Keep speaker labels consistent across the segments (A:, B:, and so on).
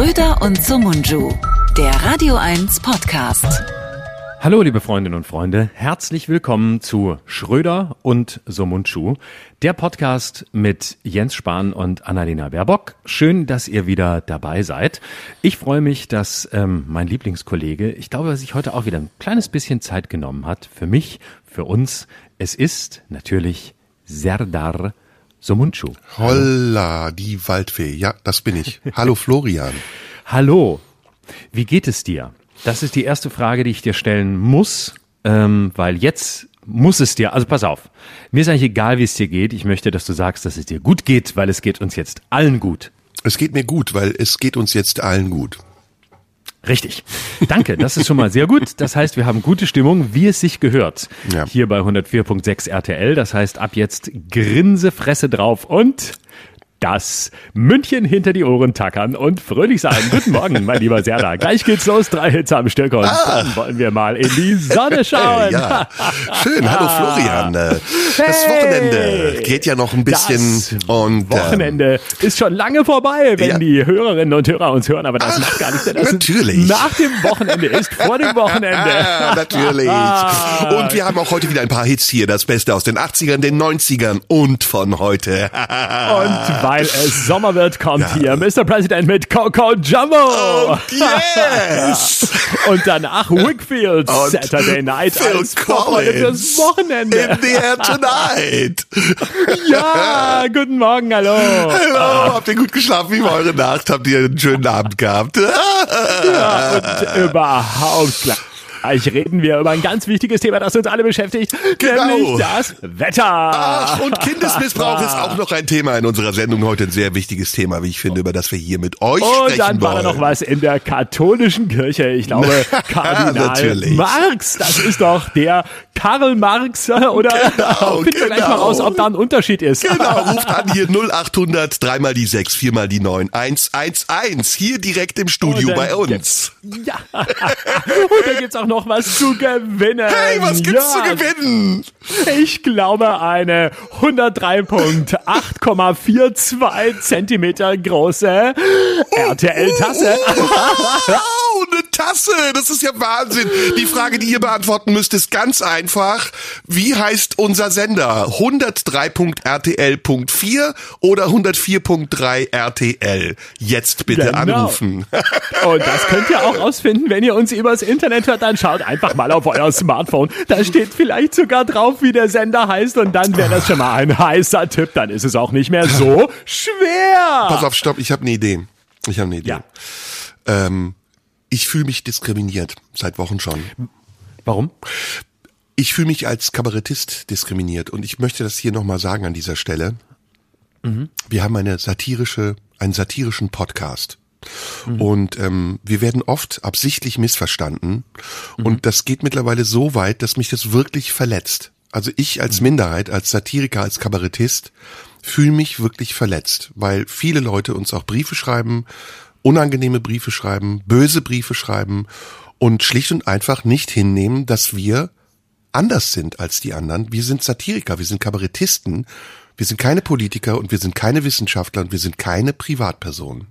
A: Schröder und Sumunju, der Radio 1 Podcast.
B: Hallo, liebe Freundinnen und Freunde. Herzlich willkommen zu Schröder und Somunchu, der Podcast mit Jens Spahn und Annalena Baerbock. Schön, dass ihr wieder dabei seid. Ich freue mich, dass ähm, mein Lieblingskollege, ich glaube, sich heute auch wieder ein kleines bisschen Zeit genommen hat. Für mich, für uns. Es ist natürlich Serdar Somunchu.
C: Holla, die Waldfee. Ja, das bin ich. Hallo Florian.
B: Hallo. Wie geht es dir? Das ist die erste Frage, die ich dir stellen muss, ähm, weil jetzt muss es dir, also pass auf, mir ist eigentlich egal, wie es dir geht. Ich möchte, dass du sagst, dass es dir gut geht, weil es geht uns jetzt allen gut.
C: Es geht mir gut, weil es geht uns jetzt allen gut.
B: Richtig. Danke, das ist schon mal sehr gut. Das heißt, wir haben gute Stimmung, wie es sich gehört. Ja. Hier bei 104.6 RTL. Das heißt, ab jetzt Grinse, Fresse drauf und das München hinter die Ohren tackern und fröhlich sein. Guten Morgen, mein lieber Serda. Gleich geht's los, drei Hits am Stück und ah. dann wollen wir mal in die Sonne schauen.
C: ja. Schön, hallo Florian. Das hey. Wochenende geht ja noch ein bisschen
B: das und ähm, Wochenende ähm, ist schon lange vorbei, wenn ja. die Hörerinnen und Hörer uns hören, aber das Ach, macht gar nichts. Das
C: natürlich.
B: Nach dem Wochenende ist vor dem Wochenende.
C: Ah, natürlich. Und wir haben auch heute wieder ein paar Hits hier, das Beste aus den 80ern, den 90ern und von heute.
B: und weil es Sommer wird, kommt ja. hier Mr. President mit Coco Jumbo. Oh,
C: yes.
B: Und danach Wickfield Und Saturday Night
C: Phil als Vorfreude
B: fürs Wochenende.
C: In the air tonight.
B: ja, guten Morgen, hallo.
C: Hallo, habt ihr gut geschlafen? Wie war eure Nacht? Habt ihr einen schönen Abend gehabt?
B: ja, und überhaupt klar. Gleich reden wir über ein ganz wichtiges Thema, das uns alle beschäftigt, genau. nämlich das Wetter.
C: Ach, und Kindesmissbrauch ist auch noch ein Thema in unserer Sendung heute, ein sehr wichtiges Thema, wie ich finde, über das wir hier mit euch und sprechen
B: Und dann war
C: wollen.
B: da noch was in der katholischen Kirche, ich glaube, Kardinal Marx, das ist doch der Karl Marx, oder? Genau, Finden wir gleich mal genau. raus, ob da ein Unterschied ist.
C: Genau, ruft an hier 0800, dreimal die 6, viermal die 9, 111, hier direkt im Studio bei uns.
B: Ja, und da gibt's auch noch was zu gewinnen.
C: Hey, was gibt's ja. zu gewinnen?
B: Ich glaube eine 103.8,42 Zentimeter große RTL-Tasse.
C: Tasse, das ist ja Wahnsinn. Die Frage, die ihr beantworten müsst, ist ganz einfach. Wie heißt unser Sender? 103.rtl.4 oder 104.3 RTL? Jetzt bitte genau. anrufen.
B: Und das könnt ihr auch rausfinden, wenn ihr uns übers Internet hört. Dann schaut einfach mal auf euer Smartphone. Da steht vielleicht sogar drauf, wie der Sender heißt. Und dann wäre das schon mal ein heißer Tipp. Dann ist es auch nicht mehr so schwer.
C: Pass auf, stopp, ich habe eine Idee. Ich habe eine Idee. Ja. Ähm, ich fühle mich diskriminiert seit Wochen schon.
B: Warum?
C: Ich fühle mich als Kabarettist diskriminiert und ich möchte das hier nochmal sagen an dieser Stelle. Mhm. Wir haben eine satirische, einen satirischen Podcast. Mhm. Und ähm, wir werden oft absichtlich missverstanden. Mhm. Und das geht mittlerweile so weit, dass mich das wirklich verletzt. Also ich als mhm. Minderheit, als Satiriker, als Kabarettist fühle mich wirklich verletzt, weil viele Leute uns auch Briefe schreiben, unangenehme Briefe schreiben, böse Briefe schreiben und schlicht und einfach nicht hinnehmen, dass wir anders sind als die anderen. Wir sind Satiriker, wir sind Kabarettisten, wir sind keine Politiker und wir sind keine Wissenschaftler und wir sind keine Privatpersonen.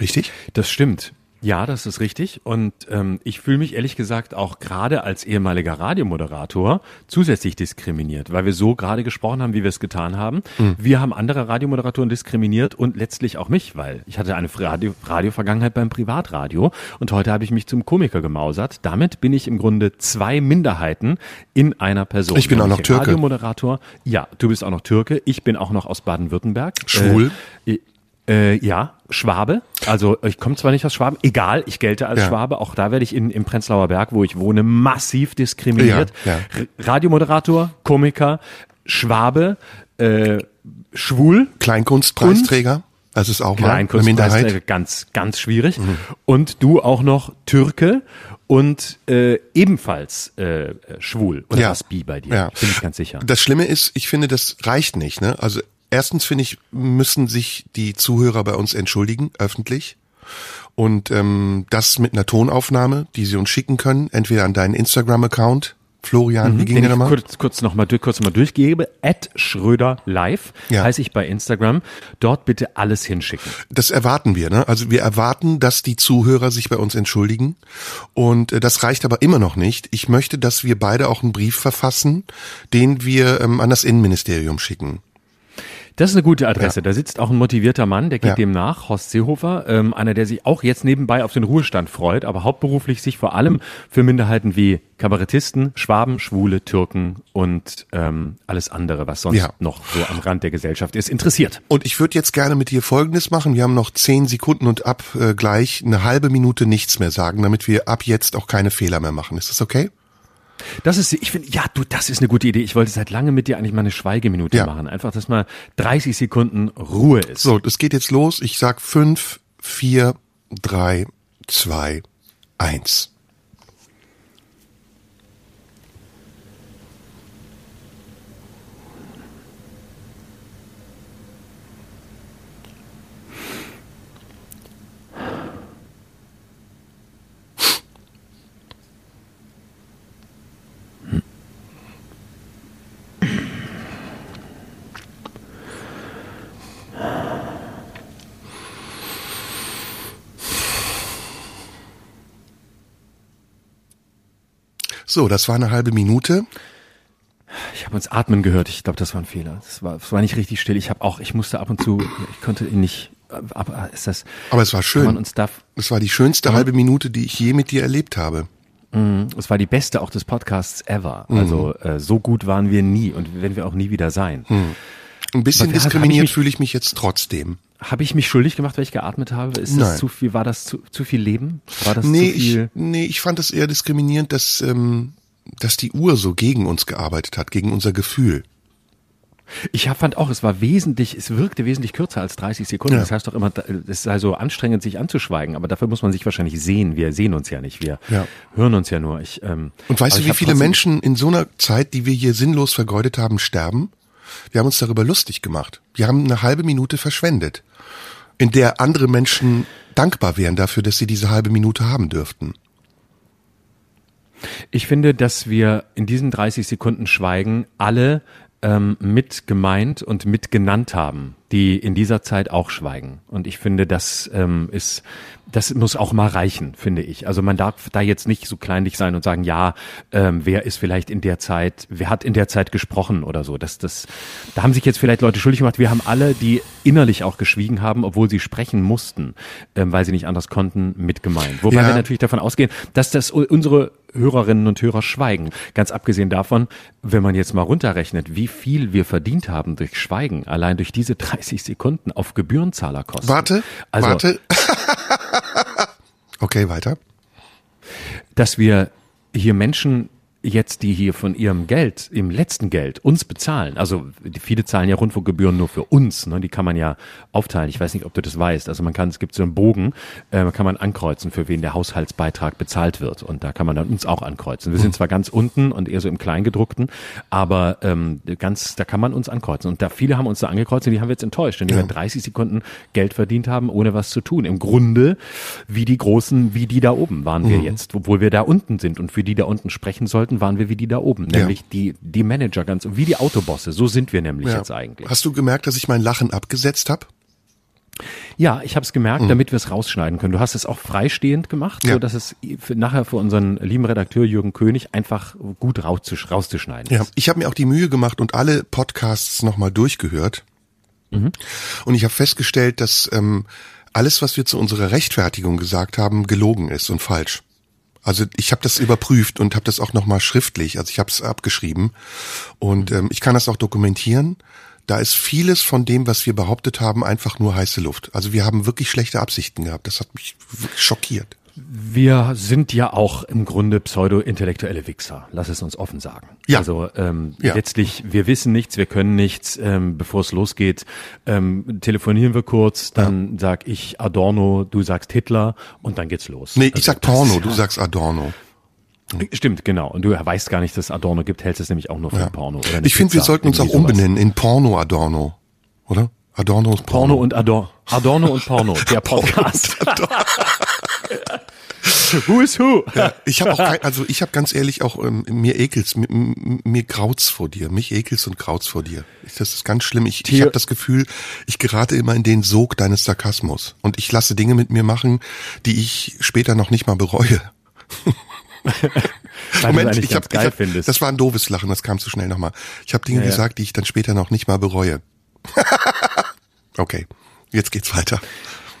C: Richtig?
B: Das stimmt. Ja, das ist richtig. Und ähm, ich fühle mich ehrlich gesagt auch gerade als ehemaliger Radiomoderator zusätzlich diskriminiert, weil wir so gerade gesprochen haben, wie wir es getan haben. Mhm. Wir haben andere Radiomoderatoren diskriminiert und letztlich auch mich, weil ich hatte eine Radio, Radio-Vergangenheit beim Privatradio und heute habe ich mich zum Komiker gemausert. Damit bin ich im Grunde zwei Minderheiten in einer Person.
C: Ich bin auch noch Türke.
B: Radiomoderator. Ja, du bist auch noch Türke. Ich bin auch noch aus Baden-Württemberg.
C: Schwul.
B: Äh, äh, ja, Schwabe. Also ich komme zwar nicht aus Schwaben, egal, ich gelte als ja. Schwabe. Auch da werde ich in, im Prenzlauer Berg, wo ich wohne, massiv diskriminiert. Ja, ja. Radiomoderator, Komiker, Schwabe, äh, schwul.
C: Kleinkunstpreisträger. Das ist auch mal eine Minderheit.
B: Ganz, ganz schwierig. Mhm. Und du auch noch Türke und äh, ebenfalls äh, schwul oder ja. was bi bei dir. Ja. Bin ich ganz sicher.
C: Das Schlimme ist, ich finde, das reicht nicht. Ne? Also erstens finde ich, müssen sich die Zuhörer bei uns entschuldigen, öffentlich. Und ähm, das mit einer Tonaufnahme, die sie uns schicken können, entweder an deinen Instagram-Account, Florian, wie ging der nochmal?
B: kurz, kurz nochmal durch, kurz mal durchgebe. At Schröder live
C: Ja.
B: heiße ich bei Instagram. Dort bitte alles hinschicken.
C: Das erwarten wir, ne? Also wir erwarten, dass die Zuhörer sich bei uns entschuldigen. Und äh, das reicht aber immer noch nicht. Ich möchte, dass wir beide auch einen Brief verfassen, den wir ähm, an das Innenministerium schicken.
B: Das ist eine gute Adresse. Da sitzt auch ein motivierter Mann, der geht
C: Ja.
B: dem nach, Horst Seehofer, ähm, einer, der sich auch jetzt nebenbei auf den Ruhestand freut, aber hauptberuflich sich vor allem für Minderheiten wie Kabarettisten, Schwaben, Schwule, Türken und ähm, alles andere, was sonst
C: Ja.
B: noch so am Rand der Gesellschaft ist, interessiert.
C: Und ich würde jetzt gerne mit dir Folgendes machen. Wir haben noch zehn Sekunden und ab äh, gleich eine halbe Minute nichts mehr sagen, damit wir ab jetzt auch keine Fehler mehr machen. Ist das okay?
B: Das ist, ich finde, ja, du, das ist eine gute Idee. Ich wollte seit langem mit dir eigentlich mal eine Schweigeminute
C: Ja.
B: machen. Einfach, dass mal 30 Sekunden Ruhe ist.
C: So, das geht jetzt los. Ich sag fünf, vier, drei, zwei, eins. So, das war eine halbe Minute.
B: Ich habe uns atmen gehört. Ich glaube, das war ein Fehler. Das war, das war nicht richtig still. Ich habe auch, ich musste ab und zu, ich konnte ihn nicht. Aber ist das?
C: Aber es war schön.
B: uns darf.
C: Es war die schönste halbe Minute, die ich je mit dir erlebt habe.
B: Es war die beste auch des Podcasts ever.
C: Mhm.
B: Also äh, so gut waren wir nie und werden wir auch nie wieder sein.
C: Ein bisschen
B: ich
C: diskriminiert
B: mich-
C: fühle ich mich jetzt trotzdem.
B: Habe ich mich schuldig gemacht, weil ich geatmet habe? Ist
C: Nein.
B: das zu viel? War das zu, zu viel Leben? War das
C: Nee,
B: zu
C: ich,
B: viel?
C: nee, ich fand es eher diskriminierend, dass, ähm, dass die Uhr so gegen uns gearbeitet hat, gegen unser Gefühl.
B: Ich hab, fand auch, es war wesentlich, es wirkte wesentlich kürzer als 30 Sekunden.
C: Ja.
B: Das heißt doch immer, es sei so anstrengend, sich anzuschweigen, aber dafür muss man sich wahrscheinlich sehen. Wir sehen uns ja nicht, wir
C: Ja.
B: hören uns ja nur. Ich, ähm,
C: Und weißt du,
B: ich
C: wie viele Menschen in so einer Zeit, die wir hier sinnlos vergeudet haben, sterben? Wir haben uns darüber lustig gemacht. Wir haben eine halbe Minute verschwendet, in der andere Menschen dankbar wären dafür, dass sie diese halbe Minute haben dürften.
B: Ich finde, dass wir in diesen 30 Sekunden Schweigen alle ähm, mit gemeint und mit genannt haben, die in dieser Zeit auch schweigen. Und ich finde, das ähm, ist, das muss auch mal reichen, finde ich. Also man darf da jetzt nicht so kleinlich sein und sagen, ja, ähm, wer ist vielleicht in der Zeit, wer hat in der Zeit gesprochen oder so. Das, das, da haben sich jetzt vielleicht Leute schuldig gemacht. Wir haben alle, die innerlich auch geschwiegen haben, obwohl sie sprechen mussten, ähm, weil sie nicht anders konnten, mit gemeint. Wobei
C: Ja.
B: wir natürlich davon ausgehen, dass das unsere Hörerinnen und Hörer schweigen. Ganz abgesehen davon, wenn man jetzt mal runterrechnet, wie viel wir verdient haben durch Schweigen, allein durch diese 30 Sekunden auf Gebührenzahlerkosten.
C: Warte,
B: also,
C: warte. okay, weiter.
B: dass wir hier Menschen jetzt, die hier von ihrem Geld, im letzten Geld, uns bezahlen. Also viele zahlen ja Rundfunkgebühren nur für uns, ne? die kann man ja aufteilen. Ich weiß nicht, ob du das weißt. Also man kann, es gibt so einen Bogen, äh, kann man ankreuzen, für wen der Haushaltsbeitrag bezahlt wird. Und da kann man dann uns auch ankreuzen. Wir sind zwar ganz unten und eher so im Kleingedruckten, aber ähm, ganz, da kann man uns ankreuzen. Und da viele haben uns da angekreuzt und die haben wir jetzt enttäuscht, denn die
C: Ja.
B: wir 30 Sekunden Geld verdient haben, ohne was zu tun. Im Grunde wie die Großen, wie die da oben waren
C: Mhm.
B: wir jetzt, obwohl wir da unten sind und für die da unten sprechen sollten, waren wir wie die da oben,
C: Ja.
B: nämlich die die Manager ganz wie die Autobosse. So sind wir nämlich
C: Ja.
B: jetzt eigentlich.
C: Hast du gemerkt, dass ich mein Lachen abgesetzt habe?
B: Ja, ich habe es gemerkt, damit wir es rausschneiden können. Du hast es auch freistehend gemacht,
C: Mhm. Ja.
B: so dass es für, nachher für unseren lieben Redakteur Jürgen König einfach gut rauszusch rauszuschneiden
C: Ja,
B: ist.
C: ich habe mir auch die Mühe gemacht und alle Podcasts nochmal durchgehört. Und ich habe festgestellt, dass ähm, alles, was wir zu unserer Rechtfertigung gesagt haben, gelogen ist und falsch. Also ich habe das überprüft und habe das auch nochmal schriftlich, also ich habe es abgeschrieben und ähm, ich kann das auch dokumentieren. Da ist vieles von dem, was wir behauptet haben, einfach nur heiße Luft. Also wir haben wirklich schlechte Absichten gehabt. Das hat mich schockiert.
B: Wir sind ja auch im Grunde pseudo-intellektuelle Wichser. Lass es uns offen sagen.
C: Ja.
B: Also ähm,
C: Ja.
B: letztlich, wir wissen nichts, wir können nichts. Ähm, Bevor es losgeht, ähm, telefonieren wir kurz, dann sag ich Adorno, du sagst Hitler und dann geht's los.
C: Nee, ich
B: Also
C: sag
B: das-
C: Porno, du sagst Adorno.
B: Stimmt, genau. Und du weißt gar nicht, dass Adorno gibt, hältst es nämlich auch nur für
C: Ja.
B: Porno. Oder
C: Ich finde, wir sollten uns auch umbenennen in Porno Adorno, oder? Adornos Porno.
B: Porno und Ador Adorno und Porno, der Podcast. who is who?
C: Ja, ich habe auch kein, also ich habe ganz ehrlich auch ähm, mir ekels, mir, mir graut's vor dir, mich ekels und graut's vor dir. Das ist ganz schlimm. Ich, ich habe das Gefühl, ich gerate immer in den Sog deines Sarkasmus und ich lasse Dinge mit mir machen, die ich später noch nicht mal bereue.
B: Moment, ich habe hab,
C: das war ein doofes Lachen, das kam zu schnell nochmal. Ich habe Dinge ja, gesagt, die ich dann später noch nicht mal bereue. okay, jetzt geht's weiter.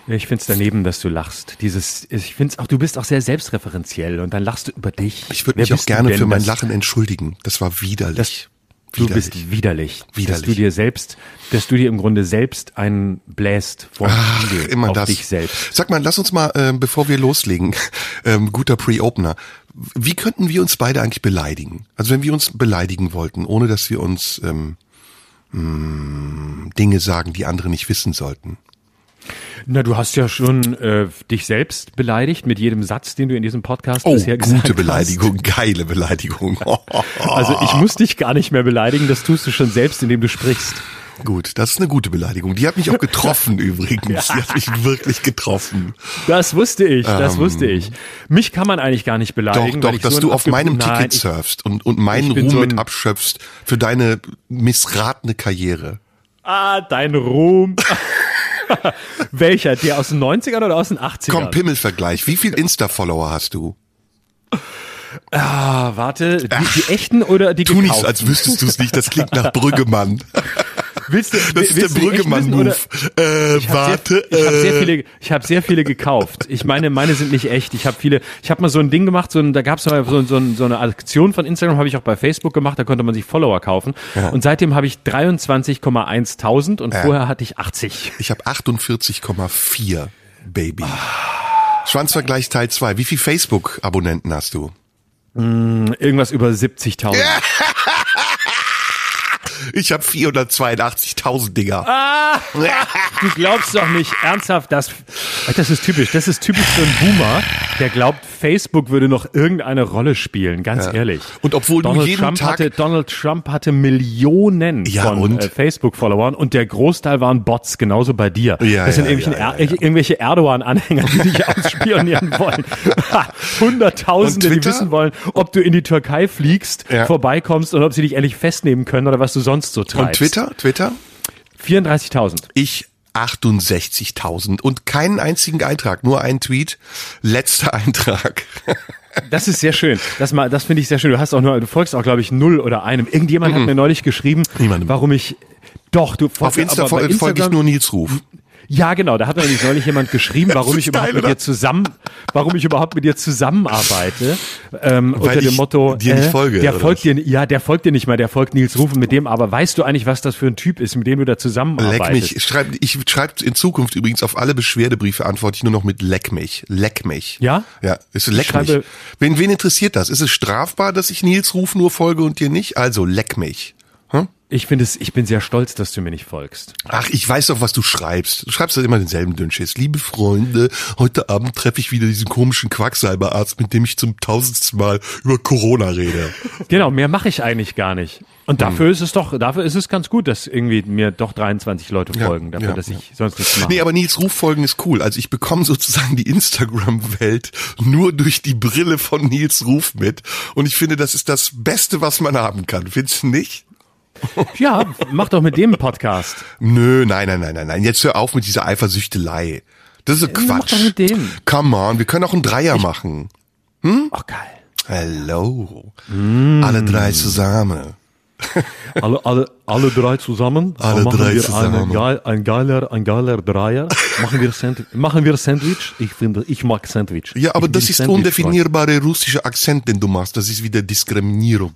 B: Ich find's daneben, dass du lachst. Dieses, ich find's auch, du bist auch sehr selbstreferenziell und dann lachst du über dich.
C: Ich würde mich auch gerne für mein Lachen entschuldigen. Das war widerlich. Das,
B: Du bist widerlich.
C: Widerlich.
B: Dass du dir selbst, dass du dir im Grunde selbst einen bläst vor
C: Ach, immer
B: auf
C: das.
B: dich selbst.
C: Sag mal, lass uns mal, äh, bevor wir loslegen, ähm, guter Pre-Opener. Wie könnten wir uns beide eigentlich beleidigen? Also wenn wir uns beleidigen wollten, ohne dass wir uns ähm, mh, mm, Dinge sagen, die andere nicht wissen sollten.
B: Na, du hast ja schon äh, dich selbst beleidigt mit jedem Satz, den du in diesem Podcast
C: oh,
B: bisher gesagt
C: gute Beleidigung,
B: hast.
C: geile Beleidigung.
B: also ich muss dich gar nicht mehr beleidigen, das tust du schon selbst, indem du sprichst.
C: Gut, das ist eine gute Beleidigung. Die hat mich auch getroffen übrigens. Die hat mich wirklich getroffen.
B: Das wusste ich, das ähm, wusste ich. Mich kann man eigentlich gar nicht beleidigen.
C: Doch, doch, dass du auf meinem Ticket Nein, surfst und, und meinen Ruhm so mit abschöpfst für deine missratene Karriere.
B: Ah, dein Ruhm. Welcher? Der aus den 90ern oder aus den 80ern?
C: Komm, Pimmelvergleich. Wie viel Insta-Follower hast du?
B: Ah, warte, die, die echten oder die
C: Tu nicht, als wüsstest du es nicht. Das klingt nach Brüggemann.
B: Willst du,
C: das ist der Brüggemann-Move. Äh,
B: ich
C: warte.
B: Sehr, ich habe sehr
C: äh.
B: viele, ich habe sehr viele gekauft. Ich meine, meine sind nicht echt. Ich habe viele. Ich habe mal so ein Ding gemacht. So ein, da gab es mal so, so, so eine Aktion von Instagram. Habe ich auch bei Facebook gemacht. Da konnte man sich Follower kaufen. Ja. Und seitdem habe ich 23,1 tausend und ja. vorher hatte ich 80.
C: Ich habe 48,4 Baby. Ah. Schwanzvergleich Teil 2. Wie viel Facebook-Abonnenten hast du?
B: Mm, irgendwas über 70.000.
C: Ich habe 482.000 Dinger.
B: Ah, du glaubst doch nicht ernsthaft, dass das ist typisch. Das ist typisch für einen Boomer, der glaubt, Facebook würde noch irgendeine Rolle spielen. Ganz ja. ehrlich.
C: Und obwohl
B: Donald
C: jeden
B: Trump
C: Tag
B: hatte, Donald Trump hatte Millionen
C: ja,
B: von äh, Facebook-Followern und der Großteil waren Bots, genauso bei dir.
C: Ja,
B: das sind er irgendwelche Erdogan-Anhänger, die dich ausspionieren wollen. Hunderttausende, die wissen wollen, ob du in die Türkei fliegst, vorbeikommst und ob sie dich endlich festnehmen können oder was du sonst so treibst.
C: Und Twitter? Twitter?
B: 34.000.
C: Ich 68.000 und keinen einzigen Eintrag, nur ein Tweet. Letzter Eintrag.
B: Das ist sehr schön. Das mal, das finde ich sehr schön. Du hast auch nur, du folgst auch, glaube ich, null oder einem. Irgendjemand mm -mm. hat mir neulich geschrieben,
C: Niemandem.
B: warum ich, doch, du
C: folgst, Auf Insta folge ich nur Nils Ruf.
B: Ja, genau. Da hat nämlich neulich jemand geschrieben, warum ich überhaupt geil, mit dir zusammen, warum ich überhaupt mit dir zusammenarbeite. Ähm,
C: Weil
B: unter dem Motto,
C: dir nicht folge,
B: äh, der folgt dir, ja, der folgt dir nicht mal, der folgt Nils Rufen mit dem. Aber weißt du eigentlich, was das für ein Typ ist, mit dem du da zusammenarbeitest?
C: Leck mich. Schreib, ich schreibe in Zukunft übrigens auf alle Beschwerdebriefe antworte ich nur noch mit Leck mich. Leck mich.
B: Ja?
C: Ja, ist Leck mich. Wen, wen interessiert das? Ist es strafbar, dass ich Nils Ruf nur folge und dir nicht? Also Leck mich.
B: Ich finde es, ich bin sehr stolz, dass du mir nicht folgst.
C: Ach, ich weiß doch, was du schreibst. Du schreibst doch immer denselben Dünnschiss. Liebe Freunde, heute Abend treffe ich wieder diesen komischen Quacksalberarzt, mit dem ich zum tausendsten Mal über Corona rede.
B: Genau, mehr mache ich eigentlich gar nicht. Und dafür hm. ist es doch, dafür ist es ganz gut, dass irgendwie mir doch 23 Leute folgen, ja, dafür, ja, dass ich ja. sonst nichts mache.
C: Nee, aber Nils Ruf folgen ist cool. Also ich bekomme sozusagen die Instagram-Welt nur durch die Brille von Nils Ruf mit. Und ich finde, das ist das Beste, was man haben kann. Findest du nicht?
B: Ja, mach doch mit dem Podcast.
C: Nö, nein, nein, nein, nein, nein. Jetzt hör auf mit dieser Eifersüchtelei. Das ist Quatsch. Mach
B: doch mit dem.
C: Come on, wir können auch einen Dreier ich, machen.
B: Hm? Oh, geil.
C: Hello. Mm. Alle drei zusammen.
B: alle, alle, alle drei zusammen.
C: Alle
B: machen
C: drei
B: wir
C: zusammen.
B: Geil, ein geiler, ein geiler Dreier. machen wir Sandwich. Machen wir Sandwich. Ich finde, ich mag Sandwich.
C: Ja, aber
B: ich
C: das ist undefinierbare russische Akzent, den du machst. Das ist wieder Diskriminierung.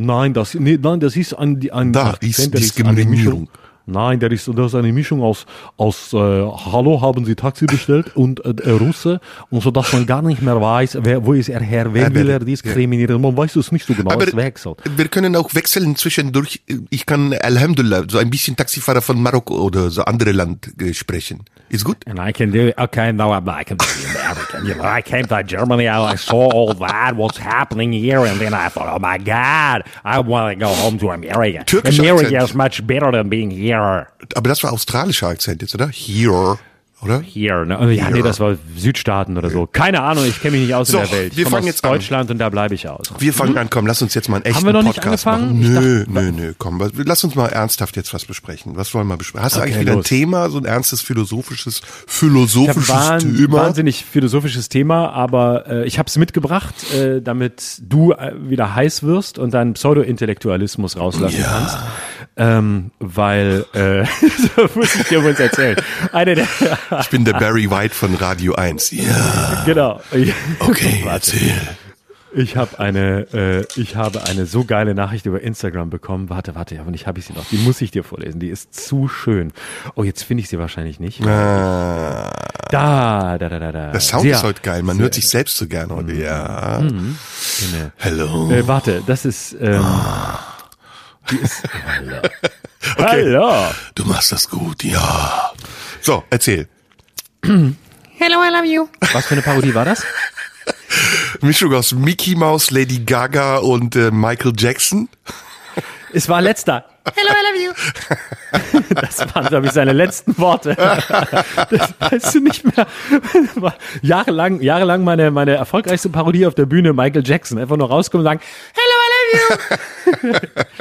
B: Nein, das, nee, nein, das ist ein, ein
C: da ist Diskriminierung.
B: Nein, der ist, das ist eine Mischung aus, aus äh, Hallo, haben Sie Taxi bestellt und äh, Russe und so, dass man gar nicht mehr weiß, wer, wo ist er her, wen will er diskriminieren. Man weiß es nicht so genau,
C: Aber
B: es wechselt.
C: Wir können auch wechseln zwischendurch. Ich kann Alhamdulillah, so ein bisschen Taxifahrer von Marokko oder so andere Land äh, sprechen. Is good?
B: And I can do, okay, no, I'm not, I can be American. You know, I came to Germany, I saw all that, what's happening here, and then I thought, oh my God, I want to go home to America.
C: Türkischer
B: America
C: Akzent.
B: is much better than being here.
C: Aber das war australischer Akzent jetzt, oder? Here. oder?
B: Here, ne? Also, ja, nee, das war Südstaaten oder so. Keine Ahnung, ich kenne mich nicht aus
C: So,
B: in der Welt. Ich
C: wir fangen jetzt an.
B: Deutschland und da bleibe ich aus.
C: Wir fangen an, komm, lass uns jetzt mal einen echten
B: wir noch nicht
C: Podcast
B: angefangen?
C: machen.
B: Ich
C: Nö, nö, nö, komm, lass uns mal ernsthaft jetzt was besprechen. Was wollen wir besprechen? Hast du
B: Okay,
C: eigentlich wieder
B: los.
C: ein Thema, so ein ernstes philosophisches, philosophisches
B: ein
C: Thema?
B: wahnsinnig philosophisches Thema, aber äh, ich habe es mitgebracht, äh, damit du äh, wieder heiß wirst und deinen Pseudo-Intellektualismus rauslassen kannst. Ähm, weil, äh, so muss ich dir uns erzählen. Eine der,
C: Ich bin der Barry White von Radio 1. Ja,
B: genau.
C: okay, erzähl.
B: Ich habe eine, äh, ich habe eine so geile Nachricht über Instagram bekommen. Warte, warte, ja, und ich habe ich sie noch. Die muss ich dir vorlesen. Die ist zu schön. Oh, jetzt finde ich sie wahrscheinlich nicht.
C: Ah,
B: Da, da, da, da, da.
C: der Sound
B: Sehr-
C: ist heute geil. Man hört sich selbst so gern heute. Ja.
B: Genau.
C: Hello.
B: Äh, warte, das ist. Ähm, die ist hallo. hallo.
C: Du machst das gut, ja. So, erzähl.
B: Was für eine Parodie war das?
C: Mischung aus Mickey Mouse, Lady Gaga und äh, Michael Jackson.
B: Es war letzter. Hello, I love you. Das waren, glaube ich, seine letzten Worte. Das weißt du nicht mehr. War Jahrelang, jahrelang meine, meine erfolgreichste Parodie auf der Bühne, Michael Jackson. Einfach nur rauskommen und sagen, Hello,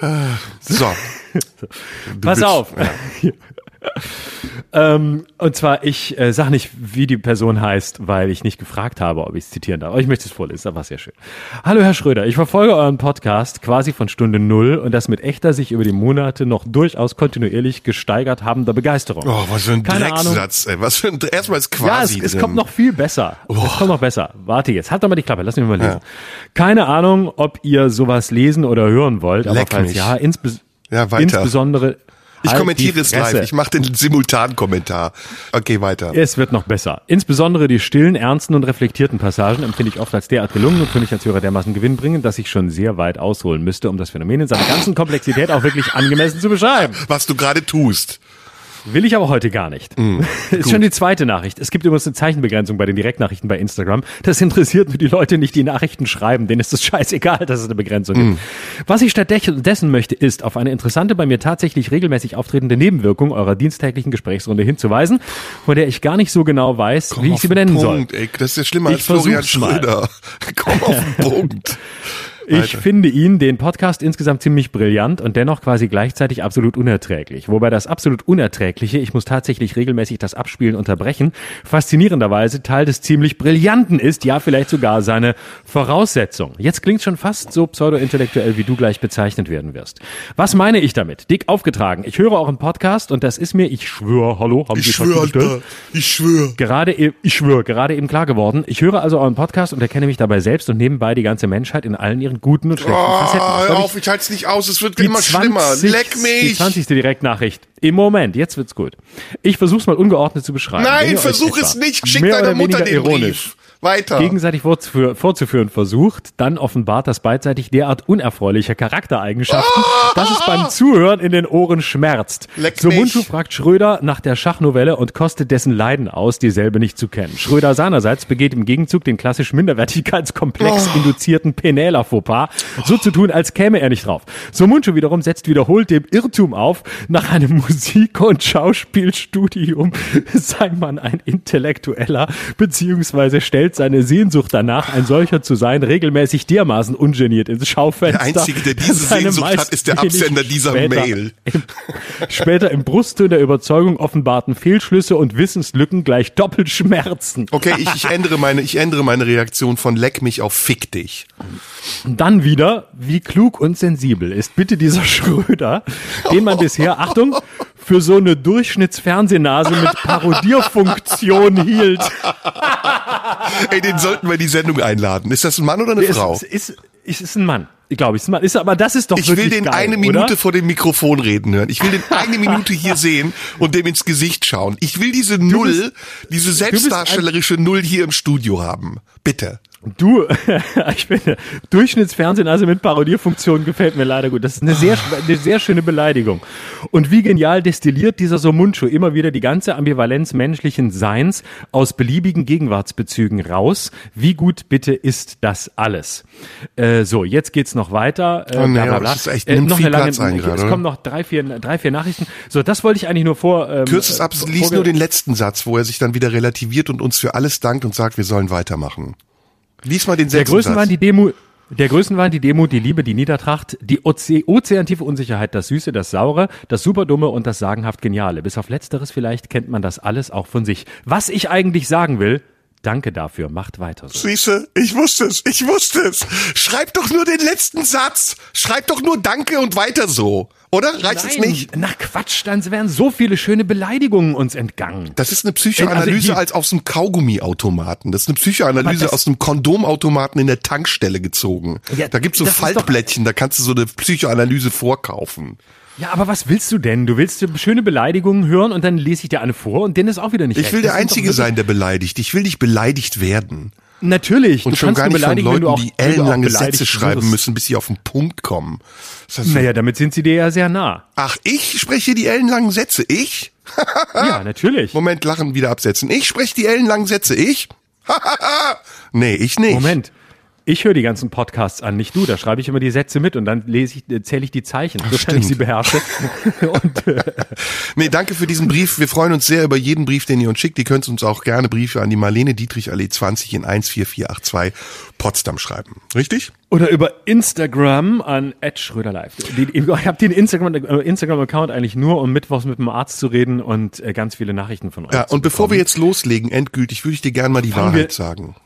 C: So.
B: Pass
C: bist-
B: auf. ähm, und zwar, ich äh, sag nicht, wie die Person heißt, weil ich nicht gefragt habe, ob ich es zitieren darf. Aber ich möchte es vorlesen, das war sehr schön. Hallo Herr Schröder, ich verfolge euren Podcast quasi von Stunde Null und das mit echter, sich über die Monate noch durchaus kontinuierlich gesteigert habender Begeisterung.
C: Oh, was für ein
B: Keine Ahnung.
C: Drecksatz, ey. Was für ein, erstmal ist
B: Ja, es,
C: quasi
B: es kommt noch viel besser. Es kommt noch besser. Warte jetzt, halt doch mal die Klappe, lass mich mal lesen. Keine Ahnung, ob ihr sowas lesen oder hören wollt, aber
C: Leck
B: falls
C: mich.
B: ja, insbes
C: Ja, weiter.
B: insbesondere
C: Ich
B: Halt
C: kommentiere es live. Ich mache den Simultankommentar. Okay, weiter.
B: Es wird noch besser. Insbesondere die stillen, ernsten und reflektierten Passagen empfinde ich oft als derart gelungen und finde ich als Hörer dermaßen gewinnbringend, dass ich schon sehr weit ausholen müsste, um das Phänomen in seiner ganzen Komplexität auch wirklich angemessen zu beschreiben.
C: Was du gerade tust.
B: Will ich aber heute gar nicht.
C: Mm,
B: ist schon die zweite Nachricht. Es gibt übrigens eine Zeichenbegrenzung bei den Direktnachrichten bei Instagram. Das interessiert nur die Leute nicht, die Nachrichten schreiben. Denen ist es scheißegal, dass es eine Begrenzung
C: Mm.
B: gibt. Was ich stattdessen möchte, ist, auf eine interessante, bei mir tatsächlich regelmäßig auftretende Nebenwirkung eurer diensttäglichen Gesprächsrunde hinzuweisen, von der ich gar nicht so genau weiß, wie ich sie benennen soll.
C: Punkt, Ey, das ist ja schlimmer
B: Ich
C: als Florian
B: mal.
C: Schröder. Komm auf den Punkt.
B: Ich finde ihn, den Podcast, insgesamt ziemlich brillant und dennoch quasi gleichzeitig absolut unerträglich. Wobei das absolut Unerträgliche, ich muss tatsächlich regelmäßig das Abspielen unterbrechen, faszinierenderweise Teil des ziemlich Brillanten ist, ja vielleicht sogar seine Voraussetzung. Jetzt klingt schon fast so pseudo-intellektuell, wie du gleich bezeichnet werden wirst. Was meine ich damit? Dick aufgetragen. Ich höre euren Podcast und das ist mir, ich schwöre, hallo, haben Sie
C: Ich
B: schon
C: schwöre,
B: bestellt?
C: Alter. Ich schwöre.
B: Gerade, ich schwöre, gerade eben klar geworden. Ich höre also euren Podcast und erkenne mich dabei selbst und nebenbei die ganze Menschheit in allen ihren guten und schlechten Facetten. Das
C: Oh,
B: glaub
C: hör
B: ich,
C: auf, ich halte es nicht aus. Es wird
B: die
C: immer schlimmer.
B: 20
C: Leck
B: Die
C: mich.
B: 20. Direktnachricht. Im Moment, jetzt wird's gut. Ich versuch's mal ungeordnet zu beschreiben.
C: Nein, versuch es nicht. Schick deiner Mutter den
B: ironisch
C: Brief. Weiter.
B: gegenseitig vorzuführen, versucht, dann offenbart das beidseitig derart unerfreuliche Charaktereigenschaften, dass es beim Zuhören in den Ohren schmerzt.
C: Leck
B: so. Mundschuh fragt Schröder nach der Schachnovelle und kostet dessen Leiden aus, dieselbe nicht zu kennen. Schröder seinerseits begeht im Gegenzug den klassisch Minderwertigkeitskomplex
C: Oh.
B: induzierten Penela-Fauxpas, so zu tun, als käme er nicht drauf. So Mundschuh wiederum setzt wiederholt dem Irrtum auf, nach einem Musik- und Schauspielstudium sei man ein Intellektueller, beziehungsweise stellt seine Sehnsucht danach, ein solcher zu sein, regelmäßig dermaßen ungeniert ins Schaufenster.
C: Der Einzige, der diese Sehnsucht hat, ist der Absender dieser
B: später
C: Mail.
B: Im, später im Brustton der Überzeugung offenbarten Fehlschlüsse und Wissenslücken gleich doppelt schmerzen.
C: Okay, ich, ich ändere meine, ich ändere meine Reaktion von leck mich auf fick dich.
B: Und dann wieder, wie klug und sensibel ist bitte dieser Schröder, den man bisher, Achtung, für so eine Durchschnittsfernsehnase mit Parodierfunktion hielt.
C: Ey, den sollten wir in die Sendung einladen. Ist das ein Mann oder eine
B: Ist,
C: Frau?
B: ist, ist, ist, ist ein Mann. Ich glaube, Mann. Ist, aber das ist doch
C: Ich will den
B: geil,
C: eine Minute
B: oder?
C: vor dem Mikrofon reden hören. Ich will den eine Minute hier sehen und dem ins Gesicht schauen. Ich will diese Null, diese selbstdarstellerische Null hier im Studio haben. Bitte.
B: Du, ich finde, Durchschnittsfernsehnase mit Parodierfunktion gefällt mir leider gut. Das ist eine sehr, eine sehr schöne Beleidigung. Und wie genial destilliert dieser Somunchu immer wieder die ganze Ambivalenz menschlichen Seins aus beliebigen Gegenwartsbezügen raus. Wie gut bitte ist das alles? Äh, so, jetzt geht's noch weiter. Äh,
C: Oh, nee,
B: bla, bla,
C: es ist echt-
B: äh,
C: nimmt
B: noch
C: viel
B: lange,
C: Platz ein gerade,
B: Es
C: oder?
B: kommen noch drei vier, drei, vier Nachrichten. So, das wollte ich eigentlich nur vor. Ähm,
C: Kürzt es ab,
B: äh,
C: lies nur den letzten Satz, wo er sich dann wieder relativiert und uns für alles dankt und sagt, wir sollen weitermachen. Lies mal den
B: Der
C: sechsten Satz.
B: waren die Demo. Der Größen waren die Demo, die Liebe, die Niedertracht, die Oze ozeantiefe Unsicherheit, das Süße, das Saure, das Superdumme und das sagenhaft Geniale. Bis auf Letzteres vielleicht kennt man das alles auch von sich. Was ich eigentlich sagen will, danke dafür, macht weiter so.
C: Siehste, ich wusste es, ich wusste es. Schreib doch nur den letzten Satz. Schreib doch nur Danke und weiter so. Oder? Reicht es nicht?
B: Na Quatsch, dann wären so viele schöne Beleidigungen uns entgangen.
C: Das ist eine Psychoanalyse
B: Also
C: als aus dem Kaugummiautomaten. Das ist eine Psychoanalyse aus dem Kondomautomaten in der Tankstelle gezogen.
B: Ja,
C: da gibt's so Faltblättchen, da kannst du so eine Psychoanalyse vorkaufen.
B: Ja, aber was willst du denn? Du willst schöne Beleidigungen hören und dann lese ich dir eine vor und den ist auch wieder nicht
C: Ich
B: recht.
C: will der
B: Das
C: Einzige sein, der beleidigt. Ich will nicht beleidigt werden.
B: Natürlich.
C: Und
B: du
C: schon gar nicht von Leuten,
B: auch,
C: die ellenlange Sätze schreiben
B: wirst.
C: müssen, bis sie auf den Punkt kommen. Das heißt,
B: Naja, damit sind sie dir ja sehr nah.
C: Ach, ich spreche die ellenlangen Sätze. Ich?
B: Ja, natürlich.
C: Moment, Lachen wieder absetzen. Ich spreche die ellenlangen Sätze. Ich? nee, ich nicht.
B: Moment. Ich höre die ganzen Podcasts an, nicht du. Da schreibe ich immer die Sätze mit und dann lese ich, äh, zähle ich die Zeichen, sofern
C: stimmt.
B: ich sie beherrsche. und, äh,
C: Nee, danke für diesen Brief. Wir freuen uns sehr über jeden Brief, den ihr uns schickt. Ihr könnt uns auch gerne Briefe an die Marlene Dietrich Allee 20 in 14482 Potsdam schreiben. Richtig?
B: oder über Instagram an @schröderlive. Die- Ich habe den Instagram äh, Instagram Account eigentlich nur, um mittwochs mit dem Arzt zu reden und äh, ganz viele Nachrichten von euch.
C: Ja, und bevor wir jetzt loslegen, endgültig, würde ich dir gerne mal die
B: Fangen
C: Wahrheit sagen.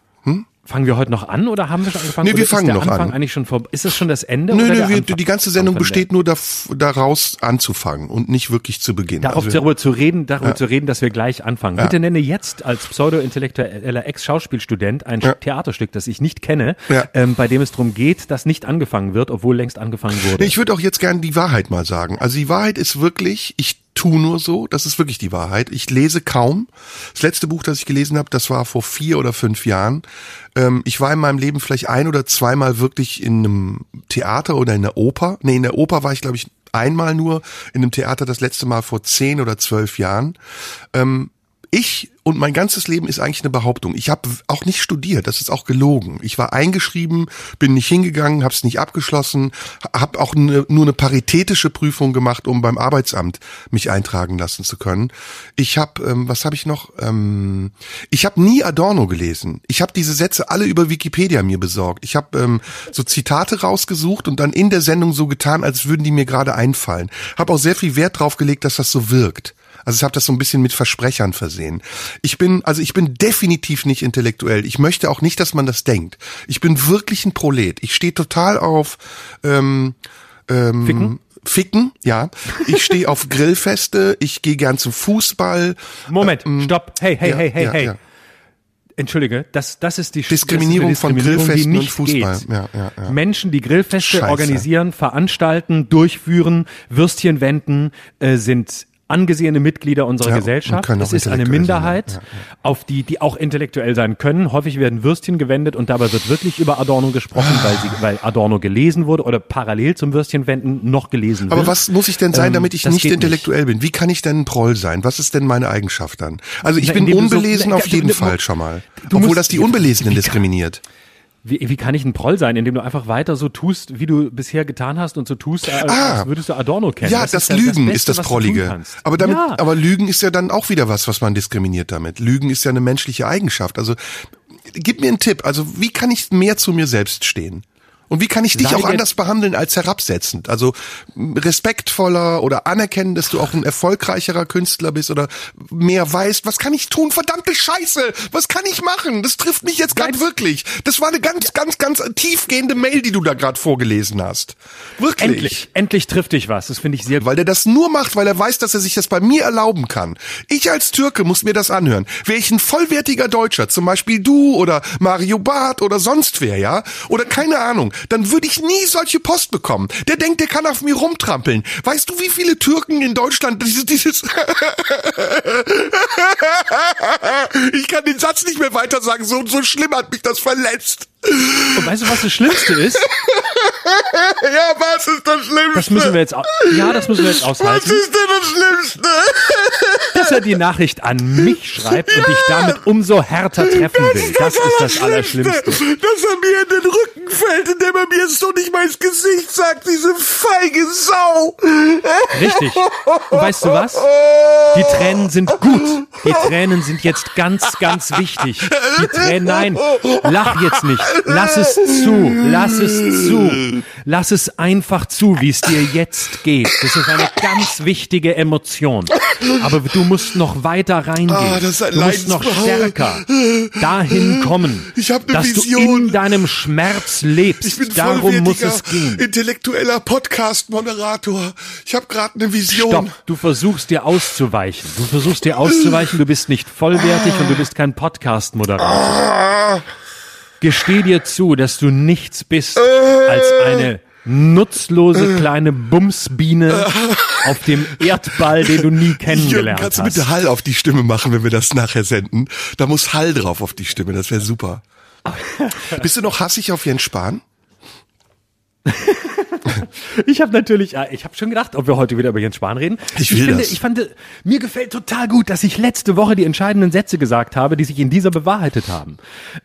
B: Fangen wir heute noch an oder haben wir schon angefangen?
C: Nee, wir
B: oder
C: fangen
B: ist der
C: noch
B: Anfang
C: an.
B: eigentlich schon vor, Ist das schon das Ende?
C: Nö, nö, wir, die ganze Sendung
B: Anfang
C: besteht nur darf, daraus anzufangen und nicht wirklich zu beginnen.
B: Darauf
C: Also-
B: darüber zu reden, darüber zu reden, dass wir gleich anfangen. Bitte nenne jetzt als pseudo-intellektueller Ex-Schauspielstudent ein
C: Ja.
B: Theaterstück, das ich nicht kenne,
C: Ja.
B: ähm, bei dem es darum geht, dass nicht angefangen wird, obwohl längst angefangen wurde.
C: Ich würde auch jetzt gerne die Wahrheit mal sagen. Also die Wahrheit ist wirklich, ich tu nur so, das ist wirklich die Wahrheit. Ich lese kaum. Das letzte Buch, das ich gelesen habe, das war vor vier oder fünf Jahren. Ähm, ich war in meinem Leben vielleicht ein oder zweimal wirklich in einem Theater oder in der Oper. Nee, in der Oper war ich, glaube ich, einmal nur in einem Theater das letzte Mal vor zehn oder zwölf Jahren. Ähm, ich und mein ganzes Leben ist eigentlich eine Behauptung. Ich habe auch nicht studiert, das ist auch gelogen. Ich war eingeschrieben, bin nicht hingegangen, habe es nicht abgeschlossen, habe auch ne, nur eine paritätische Prüfung gemacht, um beim Arbeitsamt mich eintragen lassen zu können. Ich habe, ähm, was habe ich noch? Ähm, ich habe nie Adorno gelesen. Ich habe diese Sätze alle über Wikipedia mir besorgt. Ich habe ähm, so Zitate rausgesucht und dann in der Sendung so getan, als würden die mir gerade einfallen. Habe auch sehr viel Wert drauf gelegt, dass das so wirkt. Also ich habe das so ein bisschen mit Versprechern versehen. Ich bin, also ich bin definitiv nicht intellektuell. Ich möchte auch nicht, dass man das denkt. Ich bin wirklich ein Prolet. Ich stehe total auf ähm, ähm,
B: Ficken?
C: Ficken, ja. Ich stehe auf Grillfeste. Ich gehe gern zum Fußball.
B: Moment, stopp. Hey, hey,
C: ja,
B: hey, hey,
C: ja,
B: hey.
C: ja.
B: Entschuldige, das, das ist die
C: Diskriminierung
B: ist eine
C: von
B: Diskriminierung,
C: Grillfesten
B: die
C: und
B: nicht
C: Fußball. Ja, ja, ja.
B: Menschen, die Grillfeste
C: Scheiße.
B: organisieren, veranstalten, durchführen, Würstchen wenden, äh, sind angesehene Mitglieder unserer
C: Ja,
B: Gesellschaft. Es ist eine Minderheit,
C: sein,
B: auf die, die auch intellektuell sein können. Häufig werden Würstchen gewendet und dabei wird wirklich über Adorno gesprochen, weil, sie, weil Adorno gelesen wurde oder parallel zum Würstchenwenden noch gelesen wird.
C: Aber was muss ich denn sein,
B: Ähm,
C: damit ich nicht intellektuell bin? Wie kann ich denn ein Proll sein? Was ist denn meine Eigenschaft dann? Also ich
B: Na,
C: bin
B: so-
C: unbelesen
B: Na,
C: auf jeden
B: du-
C: Fall schon mal. Obwohl
B: musst-
C: das die Unbelesenen diskriminiert.
B: Wie, wie kann ich ein Proll sein, indem du einfach weiter so tust, wie du bisher getan hast und so tust, äh,
C: Ah.
B: als würdest du Adorno kennen?
C: Ja, das,
B: ist
C: Lügen
B: Beste,
C: ist das Prollige. Aber damit,
B: ja.
C: aber Lügen ist ja dann auch wieder was, was man diskriminiert damit. Lügen ist ja eine menschliche Eigenschaft. Also gib mir einen Tipp. Also wie kann ich mehr zu mir selbst stehen? Und wie kann ich dich auch anders behandeln als herabsetzend? Also respektvoller oder anerkennen, dass du auch ein erfolgreicherer Künstler bist oder mehr weißt. Was kann ich tun? Verdammte Scheiße! Was kann ich machen? Das trifft mich jetzt gerade wirklich. Das war eine ganz, ganz, ganz tiefgehende Mail, die du da gerade vorgelesen hast. Wirklich.
B: endlich, endlich trifft dich was. Das finde ich sehr gut.
C: Weil der das nur macht, weil er weiß, dass er sich das bei mir erlauben kann. Ich als Türke muss mir das anhören. Wäre ich ein vollwertiger Deutscher, zum Beispiel du oder Mario Barth oder sonst wer, ja? Oder keine Ahnung, dann würde ich nie solche Post bekommen. Der denkt, der kann auf mir rumtrampeln. Weißt du, wie viele Türken in Deutschland dieses, dieses Ich kann den Satz nicht mehr weiter sagen, so, so schlimm hat mich das verletzt.
B: Und weißt du, was das Schlimmste ist?
C: Ja, was ist das Schlimmste?
B: Das müssen wir jetzt, ja, das müssen wir jetzt
C: was
B: aushalten.
C: ist denn das Schlimmste?
B: dass er die Nachricht an mich schreibt und dich damit umso härter treffen will. Das ist das Allerschlimmste.
C: Dass er mir in den Rücken fällt, indem er mir so nicht mal ins Gesicht sagt, diese feige Sau.
B: Richtig. Und weißt du was? Die Tränen sind gut. Die Tränen sind jetzt ganz, ganz wichtig. Die Tränen, nein, lach jetzt nicht. Lass es zu. Lass es zu. Lass es einfach zu, wie es dir jetzt geht. Das ist eine ganz wichtige Emotion. Aber du musst noch weiter reingehen.
C: Ah,
B: du musst noch stärker dahin kommen, dass
C: Vision.
B: du in deinem Schmerz lebst.
C: Ich bin
B: Darum muss es gehen.
C: intellektueller Podcast-Moderator. Ich habe gerade eine Vision.
B: Stopp, du versuchst dir auszuweichen. Du versuchst dir auszuweichen, du bist nicht vollwertig und du bist kein Podcast-Moderator.
C: Ah,
B: Gesteh dir zu, dass du nichts bist als eine nutzlose kleine Bumsbiene auf dem Erdball, den du nie
C: Jürgen,
B: kennengelernt
C: kannst du
B: hast.
C: bitte Hall auf die Stimme machen, wenn wir das nachher senden? Da muss Hall drauf auf die Stimme, das wäre super. Bist du noch hassig auf Jens Spahn?
B: Ich habe natürlich, ich habe schon gedacht, ob wir heute wieder über Jens Spahn reden.
C: Ich will
B: finde,
C: das.
B: Ich fand, mir gefällt total gut, dass ich letzte Woche die entscheidenden Sätze gesagt habe, die sich in dieser bewahrheitet haben.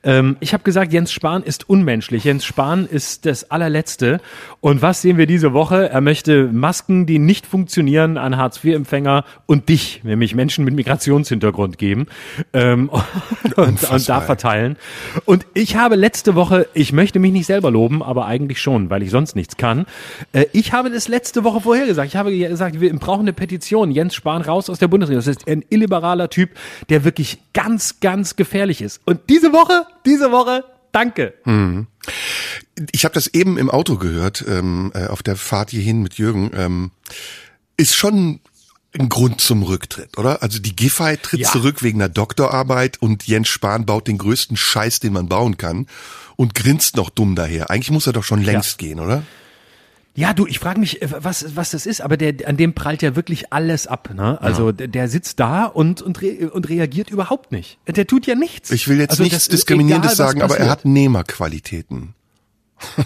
B: Ähm, ich habe gesagt, Jens Spahn ist unmenschlich. Jens Spahn ist das allerletzte. Und was sehen wir diese Woche? Er möchte Masken, die nicht funktionieren, an Hartz-IV-Empfänger und dich, nämlich Menschen mit Migrationshintergrund geben ähm, und, und da verteilen. Und ich habe letzte Woche, ich möchte mich nicht selber loben, aber eigentlich schon, weil ich sonst nichts kann. Äh, ich habe das letzte Woche vorhergesagt. Ich habe gesagt, wir brauchen eine Petition. Jens Spahn raus aus der Bundesregierung. Das ist ein illiberaler Typ, der wirklich ganz, ganz gefährlich ist. Und diese Woche, diese Woche, danke.
C: Ich habe das eben im Auto gehört, ähm, äh, auf der Fahrt hierhin mit Jürgen. Ähm, ist schon ein Grund zum Rücktritt, oder? Also die Giffey tritt
B: Ja.
C: zurück wegen einer Doktorarbeit und Jens Spahn baut den größten Scheiß, den man bauen kann und grinst noch dumm daher. Eigentlich muss er doch schon längst gehen, oder?
B: Ja, du, ich frage mich, äh, was, was das ist, aber der, an dem prallt ja wirklich alles ab. Ne? Also der, der sitzt da und, und, re und reagiert überhaupt nicht. Der tut ja nichts.
C: Ich will jetzt
B: Also
C: nichts Diskriminierendes
B: egal,
C: sagen, aber er hat Nehmerqualitäten.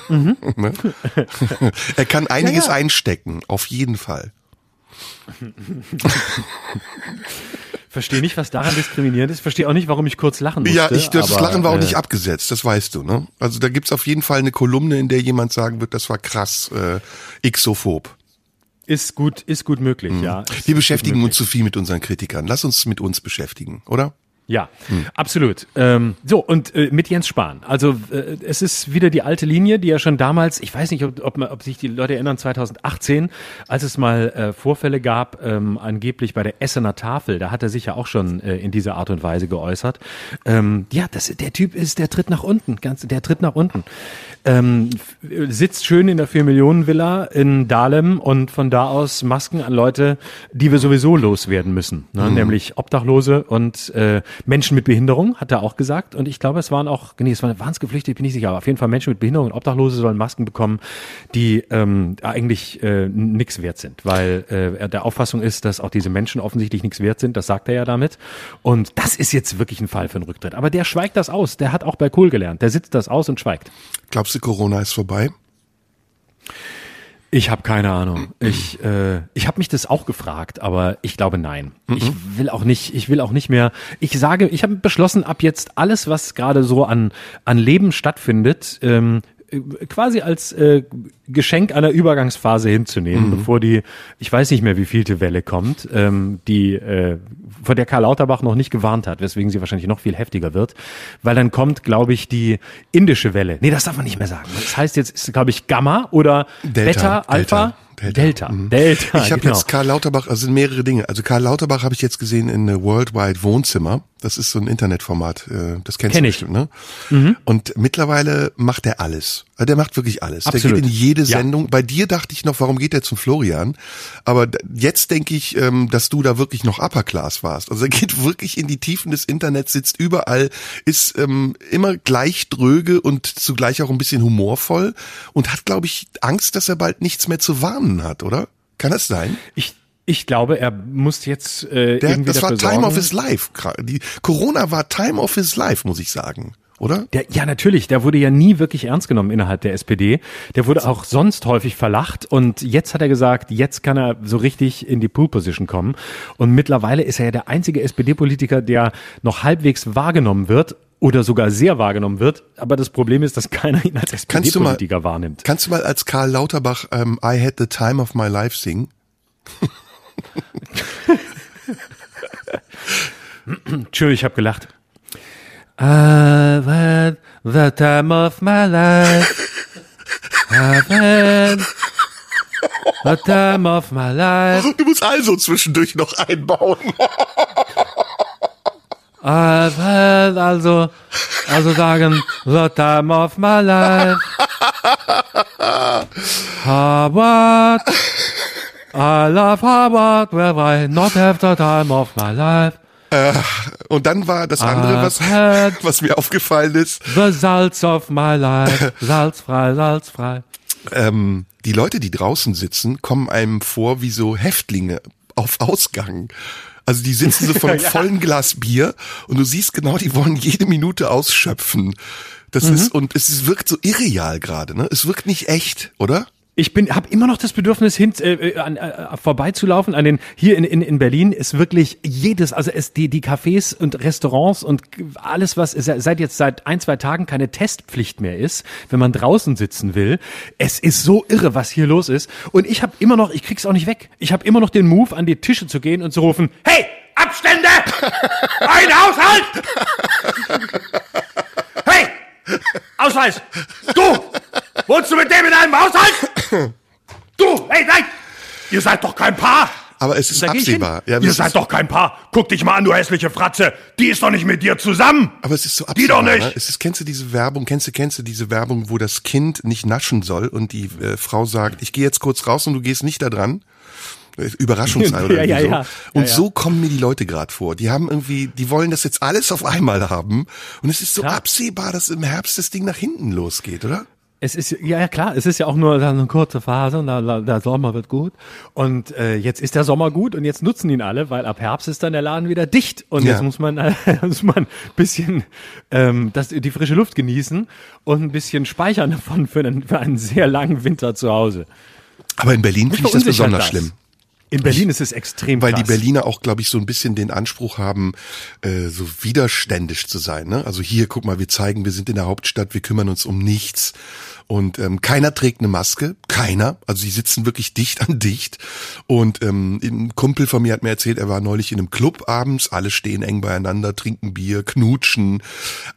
C: Ne? er kann einiges
B: Ja, ja.
C: einstecken, auf jeden Fall.
B: Verstehe nicht, was daran diskriminierend ist. Verstehe auch nicht, warum ich kurz lachen musste.
C: Ja, ich, das
B: aber,
C: Lachen war auch
B: äh,
C: nicht abgesetzt, das weißt du, ne? Also da gibt's auf jeden Fall eine Kolumne, in der jemand sagen wird, das war krass, äh, xophob.
B: Ist gut, ist gut möglich, ja. Ist
C: Wir Mhm. beschäftigen uns zu viel mit unseren Kritikern. Lass uns mit uns beschäftigen, oder?
B: Ja,
C: Hm.
B: absolut. Ähm, so, und äh, mit Jens Spahn. Also äh, es ist wieder die alte Linie, die ja schon damals, ich weiß nicht, ob, ob, ob sich die Leute erinnern, 2018, als es mal äh, Vorfälle gab, ähm, angeblich bei der Essener Tafel, da hat er sich ja auch schon äh, in dieser Art und Weise geäußert. Ähm, ja, das, der Typ ist, der tritt nach unten, ganz, der tritt nach unten. Ähm, sitzt schön in der 4-Millionen-Villa in Dahlem und von da aus Masken an Leute, die wir sowieso loswerden müssen, ne? nämlich Obdachlose und äh, Menschen mit Behinderung, hat er auch gesagt. Und ich glaube, es waren auch, nee, es waren, waren es Geflüchtete, bin ich sicher, aber auf jeden Fall Menschen mit Behinderung und Obdachlose sollen Masken bekommen, die ähm, eigentlich äh, nichts wert sind, weil äh, er der Auffassung ist, dass auch diese Menschen offensichtlich nichts wert sind, das sagt er ja damit. Und das ist jetzt wirklich ein Fall für einen Rücktritt. Aber der schweigt das aus, der hat auch bei Kohl gelernt, der sitzt das aus und schweigt.
C: Glaubst du, Corona ist vorbei?
B: Ich habe keine Ahnung. Ich, äh, ich habe mich das auch gefragt, aber ich glaube nein. Ich will auch nicht, ich will auch nicht mehr. Ich sage, ich habe beschlossen, ab jetzt alles, was gerade so an an Leben stattfindet, ähm, äh, quasi als äh, Geschenk einer Übergangsphase hinzunehmen, bevor die, ich weiß nicht mehr, wie vielte Welle kommt, ähm, die äh, vor der Karl Lauterbach noch nicht gewarnt hat, weswegen sie wahrscheinlich noch viel heftiger wird, weil dann kommt, glaube ich, die indische Welle. Nee, das darf man nicht mehr sagen. Das heißt jetzt, ist, glaube ich, Gamma oder
C: Delta,
B: Beta, Alpha,
C: Delta.
B: Delta,
C: Mhm.
B: Delta.
C: Ich habe
B: genau.
C: jetzt Karl Lauterbach, also sind mehrere Dinge. Also Karl Lauterbach habe ich jetzt gesehen in äh, Worldwide Wohnzimmer. Das ist so ein Internetformat, äh, das kennst
B: Kenn
C: du
B: ich. Mhm.
C: bestimmt, ne? Und mittlerweile macht er alles. Also Der macht wirklich alles.
B: Absolut.
C: Der geht in jede
B: Ja.
C: Sendung. Bei dir dachte ich noch, warum geht er zum Florian? Aber jetzt denke ich, ähm, dass du da wirklich noch Upper Class warst. Also er geht wirklich in die Tiefen des Internets, sitzt überall, ist ähm, immer gleich dröge und zugleich auch ein bisschen humorvoll und hat, glaube ich, Angst, dass er bald nichts mehr zu warnen hat, oder? Kann das sein?
B: Ich, ich glaube, er muss jetzt äh,
C: Der,
B: irgendwie
C: das war Time
B: sorgen.
C: of his life. Die Corona war Time of his life, muss ich sagen. oder?
B: Der, ja, natürlich. Der wurde ja nie wirklich ernst genommen innerhalb der SPD. Der wurde auch sonst häufig verlacht. Und jetzt hat er gesagt, jetzt kann er so richtig in die Pool-Position kommen. Und mittlerweile ist er ja der einzige SPD-Politiker, der noch halbwegs wahrgenommen wird oder sogar sehr wahrgenommen wird. Aber das Problem ist, dass keiner ihn als SPD-Politiker wahrnimmt.
C: Kannst du mal als Karl Lauterbach ähm, I had the time of my life singen?
B: Entschuldigung, ich habe gelacht. I've had the time of my life. I've had the time of my life.
C: Du musst also zwischendurch noch einbauen.
B: I've had also, also sagen, the time of my life. Harvard. I love Harvard, where I not have the time of my life.
C: Äh, und dann war das andere, was, was mir aufgefallen ist.
B: The salts of my life. Salzfrei, salzfrei.
C: Ähm, die Leute, die draußen sitzen, kommen einem vor wie so Häftlinge auf Ausgang. Also die sitzen so von einem ja. vollen Glas Bier und du siehst genau, die wollen jede Minute ausschöpfen. Das mhm. ist, und es wirkt so irreal gerade, ne? Es wirkt nicht echt, oder?
B: Ich bin, habe immer noch das Bedürfnis, hin, äh, äh, an, äh, vorbeizulaufen. An den hier in, in, in Berlin ist wirklich jedes, also es die die Cafés und Restaurants und alles, was seit jetzt seit ein zwei Tagen keine Testpflicht mehr ist, wenn man draußen sitzen will. Es ist so irre, was hier los ist. Und ich habe immer noch, ich krieg's auch nicht weg. Ich habe immer noch den Move, an die Tische zu gehen und zu rufen: Hey, Abstände, ein Haushalt. Hey, Ausweis, du, wohnst du mit dem in einem Haushalt? Du, hey, nein! Ihr seid doch kein Paar!
C: Aber es ist absehbar.
B: Ja, Ihr seid doch kein Paar. Guck dich mal an, du hässliche Fratze. Die ist doch nicht mit dir zusammen.
C: Aber es ist so
B: absehbar. Die doch nicht.
C: Ne? Es ist, kennst du diese Werbung, kennst du, kennst du diese Werbung, wo das Kind nicht naschen soll und die äh, Frau sagt, ich gehe jetzt kurz raus und du gehst nicht da dran? Überraschungsei oder ja, ja, so. Ja. Und so kommen mir die Leute gerade vor. Die haben irgendwie, die wollen das jetzt alles auf einmal haben. Und es ist so absehbar, dass im Herbst das Ding nach hinten losgeht, oder?
B: Es ist ja, ja klar, es ist ja auch nur eine kurze Phase und der, der Sommer wird gut. Und äh, jetzt ist der Sommer gut und jetzt nutzen ihn alle, weil ab Herbst ist dann der Laden wieder dicht. Und ja. jetzt muss man, äh, muss man ein bisschen ähm, das, die frische Luft genießen und ein bisschen speichern davon für einen, für einen sehr langen Winter zu Hause.
C: Aber in Berlin finde ich das besonders das. schlimm.
B: In Berlin ist es extrem
C: Weil krass. die Berliner auch, glaube ich, so ein bisschen den Anspruch haben, äh, so widerständisch zu sein. Ne? Also hier, guck mal, wir zeigen, wir sind in der Hauptstadt, wir kümmern uns um nichts. Und ähm, keiner trägt eine Maske, keiner. Also die sitzen wirklich dicht an dicht. Und ähm, ein Kumpel von mir hat mir erzählt, er war neulich in einem Club abends, alle stehen eng beieinander, trinken Bier, knutschen.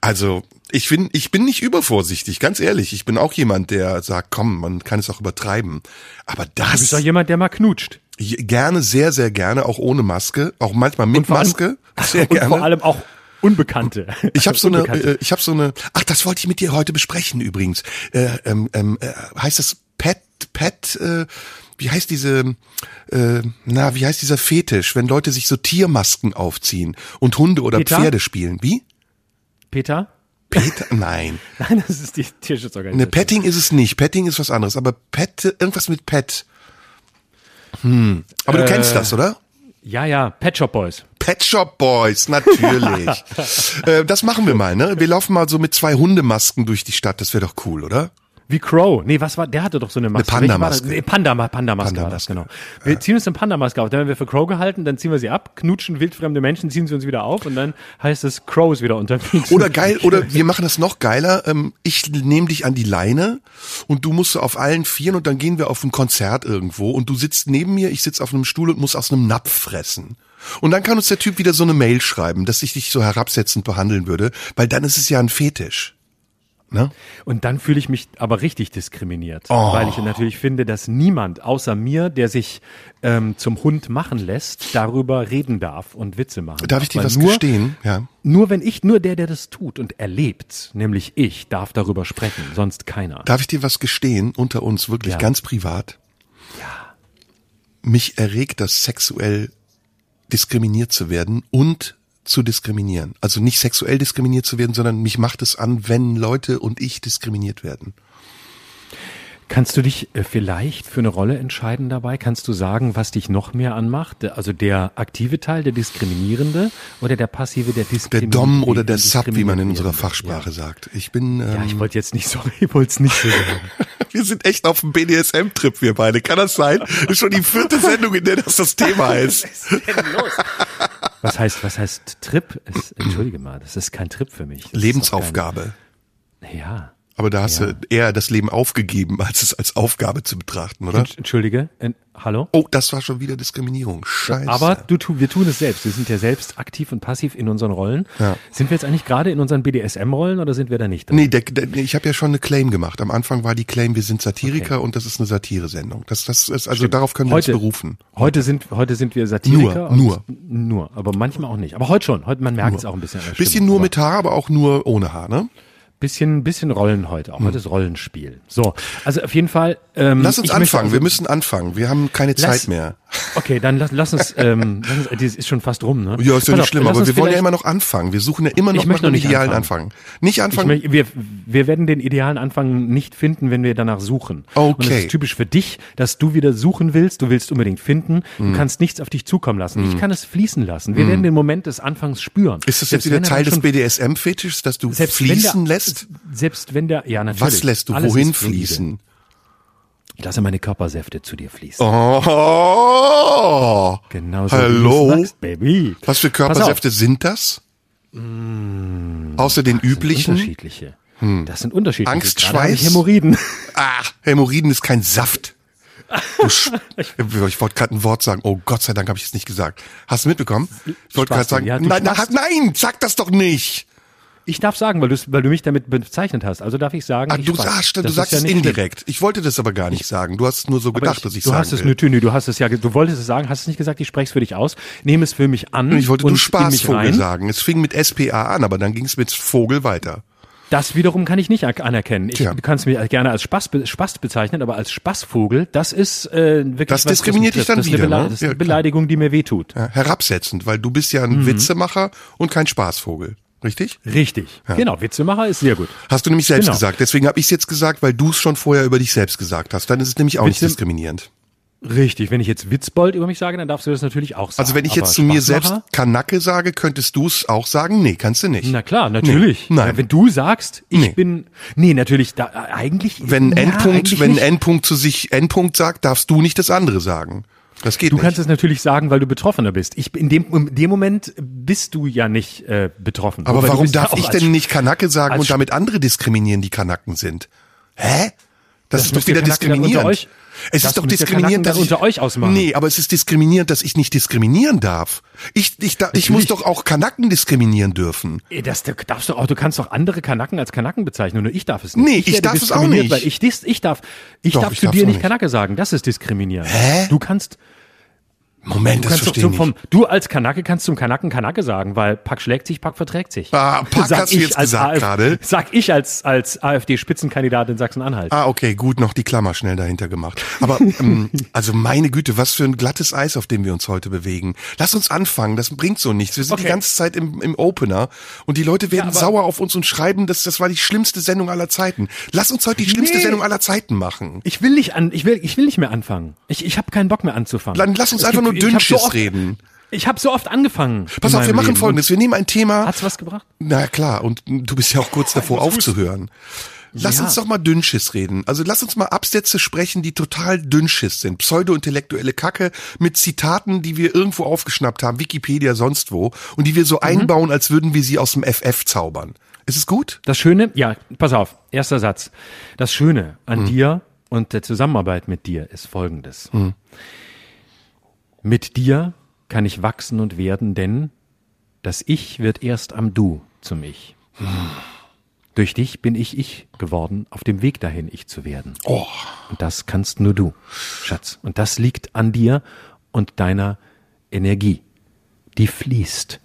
C: Also ich bin, ich bin nicht übervorsichtig, ganz ehrlich. Ich bin auch jemand, der sagt, komm, man kann es auch übertreiben. Aber das. Du
B: bist doch jemand, der mal knutscht.
C: Gerne, sehr, sehr gerne, auch ohne Maske, auch manchmal mit Maske. Sehr
B: und gerne. vor allem auch Unbekannte.
C: Ich habe so eine, äh, ich habe so eine. Ach, das wollte ich mit dir heute besprechen übrigens. Äh, ähm, ähm, äh, heißt das Pet, Pet? Äh, wie heißt diese? Äh, na, wie heißt dieser Fetisch, wenn Leute sich so Tiermasken aufziehen und Hunde oder Peter? Pferde spielen? Wie?
B: Peter?
C: Peter? Nein.
B: Nein, das ist die Tierschutzorganisation.
C: Ne, Petting ist es nicht. Petting ist was anderes. Aber Pet, irgendwas mit Pet. Hm. Aber äh, du kennst das, oder?
B: Ja, ja, Pet Shop Boys.
C: Pet Shop Boys, natürlich. äh, das machen wir mal, ne? Wir laufen mal so mit zwei Hundemasken durch die Stadt, das wäre doch cool, oder?
B: Wie Crow. Nee, was war, der hatte doch so eine Maske.
C: Eine Panda-Maske.
B: Nee, Panda, Panda-Maske Panda war das, genau. Wir ja. ziehen uns eine Panda-Maske auf. Dann werden wir für Crow gehalten, dann ziehen wir sie ab, knutschen wildfremde Menschen, ziehen sie uns wieder auf und dann heißt es, Crow ist wieder unterwegs.
C: Oder geil, oder wir machen das noch geiler. Ähm, ich nehme dich an die Leine und du musst auf allen Vieren und dann gehen wir auf ein Konzert irgendwo und du sitzt neben mir, ich sitze auf einem Stuhl und muss aus einem Napf fressen. Und dann kann uns der Typ wieder so eine Mail schreiben, dass ich dich so herabsetzend behandeln würde, weil dann ist es ja ein Fetisch. Ne?
B: Und dann fühle ich mich aber richtig diskriminiert, oh. weil ich natürlich finde, dass niemand außer mir, der sich ähm, zum Hund machen lässt, darüber reden darf und Witze machen.
C: Darf ich dir was nur, gestehen?
B: Ja. Nur wenn ich, nur der, der das tut und erlebt, nämlich ich, darf darüber sprechen, sonst keiner.
C: Darf ich dir was gestehen unter uns wirklich ja. ganz privat?
B: Ja.
C: Mich erregt das sexuell diskriminiert zu werden und zu diskriminieren. Also nicht sexuell diskriminiert zu werden, sondern mich macht es an, wenn Leute und ich diskriminiert werden.
B: Kannst du dich äh, vielleicht für eine Rolle entscheiden dabei? Kannst du sagen, was dich noch mehr anmacht? Also der aktive Teil, der diskriminierende oder der passive, der
C: Der
B: diskriminierende?
C: Dom oder der Sub, wie man in unserer Fachsprache
B: ja.
C: sagt. Ich bin, ähm,
B: Ja, ich wollte jetzt nicht, sorry, ich wollte es nicht so sagen.
C: wir sind echt auf dem BDSM-Trip, wir beide. Kann das sein? Das ist schon die vierte Sendung, in der das das Thema ist.
B: Was heißt, was heißt Trip? Es, entschuldige mal, das ist kein Trip für mich. Das
C: Lebensaufgabe.
B: Kein, ja.
C: Aber da hast
B: Ja.
C: du eher das Leben aufgegeben, als es als Aufgabe zu betrachten, oder?
B: Entsch- Entschuldige, en- hallo?
C: Oh, das war schon wieder Diskriminierung. Scheiße.
B: Aber du, tu, wir tun es selbst. Wir sind ja selbst aktiv und passiv in unseren Rollen.
C: Ja.
B: Sind wir jetzt eigentlich gerade in unseren BDSM-Rollen oder sind wir da nicht drin?
C: Nee, der, der, ich habe ja schon eine Claim gemacht. Am Anfang war die Claim, wir sind Satiriker und das ist eine Satiresendung. Das, das ist, also darauf können wir
B: heute,
C: uns berufen.
B: Heute sind, heute sind wir Satiriker.
C: Nur,
B: und, Nur, aber manchmal auch nicht. Aber heute schon. Heute, man merkt es auch ein bisschen
C: Bisschen
B: Stimme.
C: nur mit Haar, aber auch nur ohne Haar, ne?
B: Bisschen, bisschen Rollen heute auch. Heute ist Rollenspiel. So. Also auf jeden Fall. Ähm,
C: Lass uns
B: möchte
C: anfangen.
B: also-
C: wir müssen anfangen. Wir haben keine
B: Lass-
C: Zeit mehr.
B: Okay, dann lass, lass uns, ähm, lass uns, das ist schon fast rum, ne?
C: Ja, ist ja nicht
B: auf,
C: schlimm, aber wir wollen ja immer noch anfangen. Wir suchen ja immer noch nach
B: möchte nicht
C: idealen
B: anfangen.
C: Anfang. Nicht
B: Ich
C: anfangen.
B: möchte, wir, wir werden den idealen Anfang nicht finden, wenn wir danach suchen. Und das
C: Okay.
B: ist typisch für dich, dass du wieder suchen willst, du willst unbedingt finden,
C: Hm.
B: du kannst nichts auf dich zukommen lassen. Ich kann es fließen lassen. Wir werden den Moment des Anfangs spüren.
C: ist das jetzt wieder
B: er
C: Teil des BDSM-Fetischs, dass du fließen lässt?
B: Selbst wenn der, ja natürlich.
C: Was lässt du
B: Alles
C: wohin fließen?
B: Ich lasse meine Körpersäfte zu dir fließen.
C: Oh,
B: Genau so
C: Hallo?
B: Baby.
C: was für. Körpersäfte sind das? Außer den üblichen?
B: Unterschiedliche. Das sind unterschiedliche.
C: Angst,
B: ich
C: Schweiß?
B: Hämorrhoiden.
C: Ah, Hämorrhoiden ist kein Saft. Sch ich wollte gerade ein Wort sagen. Oh Gott sei Dank habe ich es nicht gesagt. Hast du mitbekommen? Ich wollte gerade sagen,
B: ja,
C: nein, na, nein, sag das doch nicht.
B: Ich darf sagen, weil, weil du mich damit bezeichnet hast. Also darf ich sagen,
C: Ah,
B: ich
C: du,
B: Das
C: du sagst
B: ja
C: es
B: schlimm.
C: indirekt. Ich wollte das aber gar nicht sagen. Du hast es nur so gedacht,
B: ich,
C: dass ich
B: du
C: sagen
B: hast es,
C: will.
B: nö, nö, du hast es ja, du wolltest es sagen, hast es nicht gesagt, ich spreche es für dich aus. Nehme es für mich an.
C: Ich wollte du Spaßvogel sagen. Es fing mit SPA an, aber dann ging es mit Vogel weiter.
B: Das wiederum kann ich nicht anerkennen. Ich,
C: Tja.
B: du kannst mich gerne als Spaß, Spaß bezeichnen, aber als Spaßvogel, das ist äh, wirklich
C: Das diskriminiert dich dann.
B: Das
C: wieder,
B: eine,
C: ne?
B: das ist
C: Ja,
B: eine
C: klar.
B: Beleidigung, die mir wehtut.
C: Ja, herabsetzend, weil du bist ja ein
B: Mhm.
C: Witzemacher und kein Spaßvogel. Richtig?
B: Richtig. Genau, Witzemacher ist sehr gut.
C: Hast du nämlich selbst
B: Genau.
C: gesagt. Deswegen habe ich es jetzt gesagt, weil du es schon vorher über dich selbst gesagt hast. Dann ist es nämlich auch nicht
B: Witze-
C: diskriminierend.
B: Richtig. Wenn ich jetzt Witzbold über mich sage, dann darfst du das natürlich auch sagen.
C: Also wenn ich jetzt zu mir selbst? Kanacke sage, könntest du es auch sagen? Nee, kannst du nicht.
B: Na klar, natürlich.
C: Nee, nein.
B: Ja, wenn du sagst, ich
C: Nee.
B: bin, nee, natürlich, da, äh, eigentlich.
C: Wenn
B: ja,
C: Endpunkt,
B: eigentlich
C: wenn
B: nicht.
C: Endpunkt zu sich Endpunkt sagt, darfst du nicht das andere sagen. Das geht
B: Du
C: nicht.
B: kannst es natürlich sagen, weil du Betroffener bist. Ich in dem in dem Moment bist du ja nicht äh, betroffen.
C: Aber warum
B: ja
C: darf
B: auch
C: ich denn nicht Kanacke sagen und damit andere diskriminieren, die Kanacken sind? Hä? Das, ist doch wieder diskriminierend. es
B: das
C: ist doch diskriminierend, dass ich,
B: unter euch ausmachen.
C: Nee, aber es ist diskriminierend, dass ich nicht diskriminieren darf. Ich, ich, da, ich muss doch auch Kanaken diskriminieren dürfen.
B: Ey, Das du darfst du auch, du kannst doch andere Kanaken als Kanaken bezeichnen, nur ich darf es nicht.
C: Nee, ich
B: werde
C: darf es auch nicht.
B: Weil ich, ich darf, ich
C: Doch,
B: darf
C: ich
B: zu dir nicht
C: nicht.
B: Kanake sagen, das ist diskriminierend.
C: Hä?
B: Du kannst,
C: Moment,
B: du
C: das verstehe ich
B: vom,
C: nicht.
B: du als Kanake kannst zum Kanaken Kanake sagen, weil Pack schlägt sich, Pack verträgt sich.
C: Ah, Pack
B: Sag
C: hast du
B: ich
C: jetzt
B: als
C: gesagt gerade.
B: Sag ich als, als AfD-Spitzenkandidat in Sachsen-Anhalt.
C: Ah, okay, gut, noch die Klammer schnell dahinter gemacht. Aber ähm, also meine Güte, was für ein glattes Eis, auf dem wir uns heute bewegen. Lass uns anfangen, das bringt so nichts. Wir sind die
B: Okay.
C: ganze Zeit im, im Opener und die Leute werden
B: aber-
C: sauer auf uns und schreiben, dass das war die schlimmste Sendung aller Zeiten. Lass uns heute die schlimmste
B: Nee.
C: Sendung aller Zeiten machen.
B: Ich will nicht an, ich will, ich will nicht mehr anfangen. Ich, ich habe keinen Bock mehr anzufangen.
C: Dann lass uns
B: Es
C: einfach
B: gibt-
C: nur Dünnschiss
B: so
C: reden.
B: Ich habe so oft angefangen.
C: Pass auf, wir machen
B: Leben.
C: folgendes. Wir nehmen ein Thema.
B: Hat's was gebracht?
C: Na klar, und du bist ja auch kurz davor aufzuhören. Lass
B: Ja.
C: uns doch mal Dünnschiss reden. Also lass uns mal Absätze sprechen, die total Dünnschiss sind. Pseudo-intellektuelle Kacke mit Zitaten, die wir irgendwo aufgeschnappt haben, Wikipedia, sonst wo, und die wir
B: Mhm.
C: so einbauen, als würden wir sie aus dem FF zaubern. Ist es gut?
B: Das Schöne, ja, pass auf, erster Satz. Das Schöne an
C: Hm.
B: dir und der Zusammenarbeit mit dir ist folgendes. Mit dir kann ich wachsen und werden, denn das Ich wird erst am Du zum Ich. Durch dich bin ich ich geworden, auf dem Weg dahin, ich zu werden.
C: Oh.
B: Und das kannst nur du, Schatz. Und das liegt an dir und deiner Energie. Die fließt.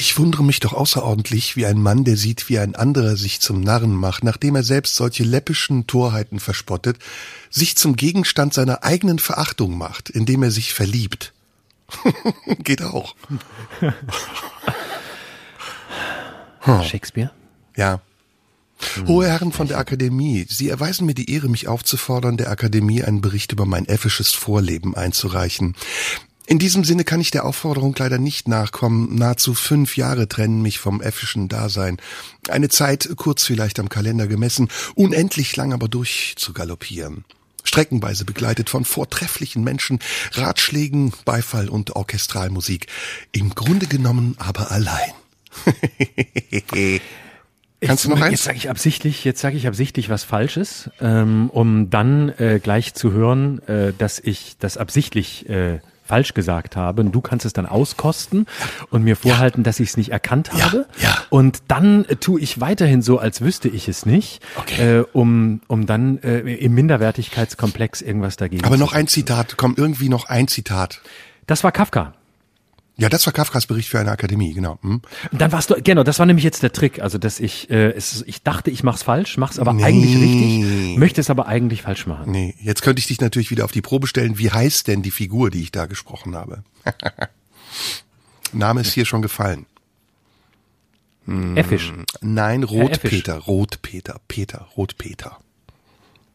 C: Ich wundere mich doch außerordentlich, wie ein Mann, der sieht, wie ein anderer sich zum Narren macht, nachdem er selbst solche läppischen Torheiten verspottet, sich zum Gegenstand seiner eigenen Verachtung macht, indem er sich verliebt. Geht auch.
B: Shakespeare?
C: Ja. Hohe Herren von der Akademie, Sie erweisen mir die Ehre, mich aufzufordern, der Akademie einen Bericht über mein effisches Vorleben einzureichen. In diesem Sinne kann ich der Aufforderung leider nicht nachkommen. Nahezu fünf Jahre trennen mich vom effischen Dasein. Eine Zeit, kurz vielleicht am Kalender gemessen, unendlich lang aber durchzugaloppieren. Streckenweise begleitet von vortrefflichen Menschen, Ratschlägen, Beifall und Orchestralmusik. Im Grunde genommen aber allein. Kannst du noch eins?
B: Jetzt sage ich absichtlich, jetzt sage ich absichtlich was Falsches, ähm, um dann äh, gleich zu hören, äh, dass ich das absichtlich äh, falsch gesagt habe. Und du kannst es dann auskosten und mir vorhalten, ja. dass ich es nicht erkannt habe.
C: Ja, ja.
B: Und dann äh, tue ich weiterhin so, als wüsste ich es nicht,
C: okay.
B: äh, um, um dann äh, im Minderwertigkeitskomplex irgendwas dagegen
C: Aber noch ein Zitat, komm, irgendwie noch ein Zitat.
B: Das war Kafka.
C: Ja, das war Kafkas Bericht für eine Akademie, genau. Hm.
B: Dann warst du, genau, das war nämlich jetzt der Trick, also dass ich, äh, es, ich dachte, ich mach's falsch, mach's aber
C: Nee.
B: eigentlich richtig, möchte es aber eigentlich falsch machen.
C: Nee, jetzt könnte ich dich natürlich wieder auf die Probe stellen. Wie heißt denn die Figur, die ich da gesprochen habe? Name ist hier schon gefallen.
B: Effisch.
C: Nein. Rotpeter, Rotpeter, Peter, Rotpeter.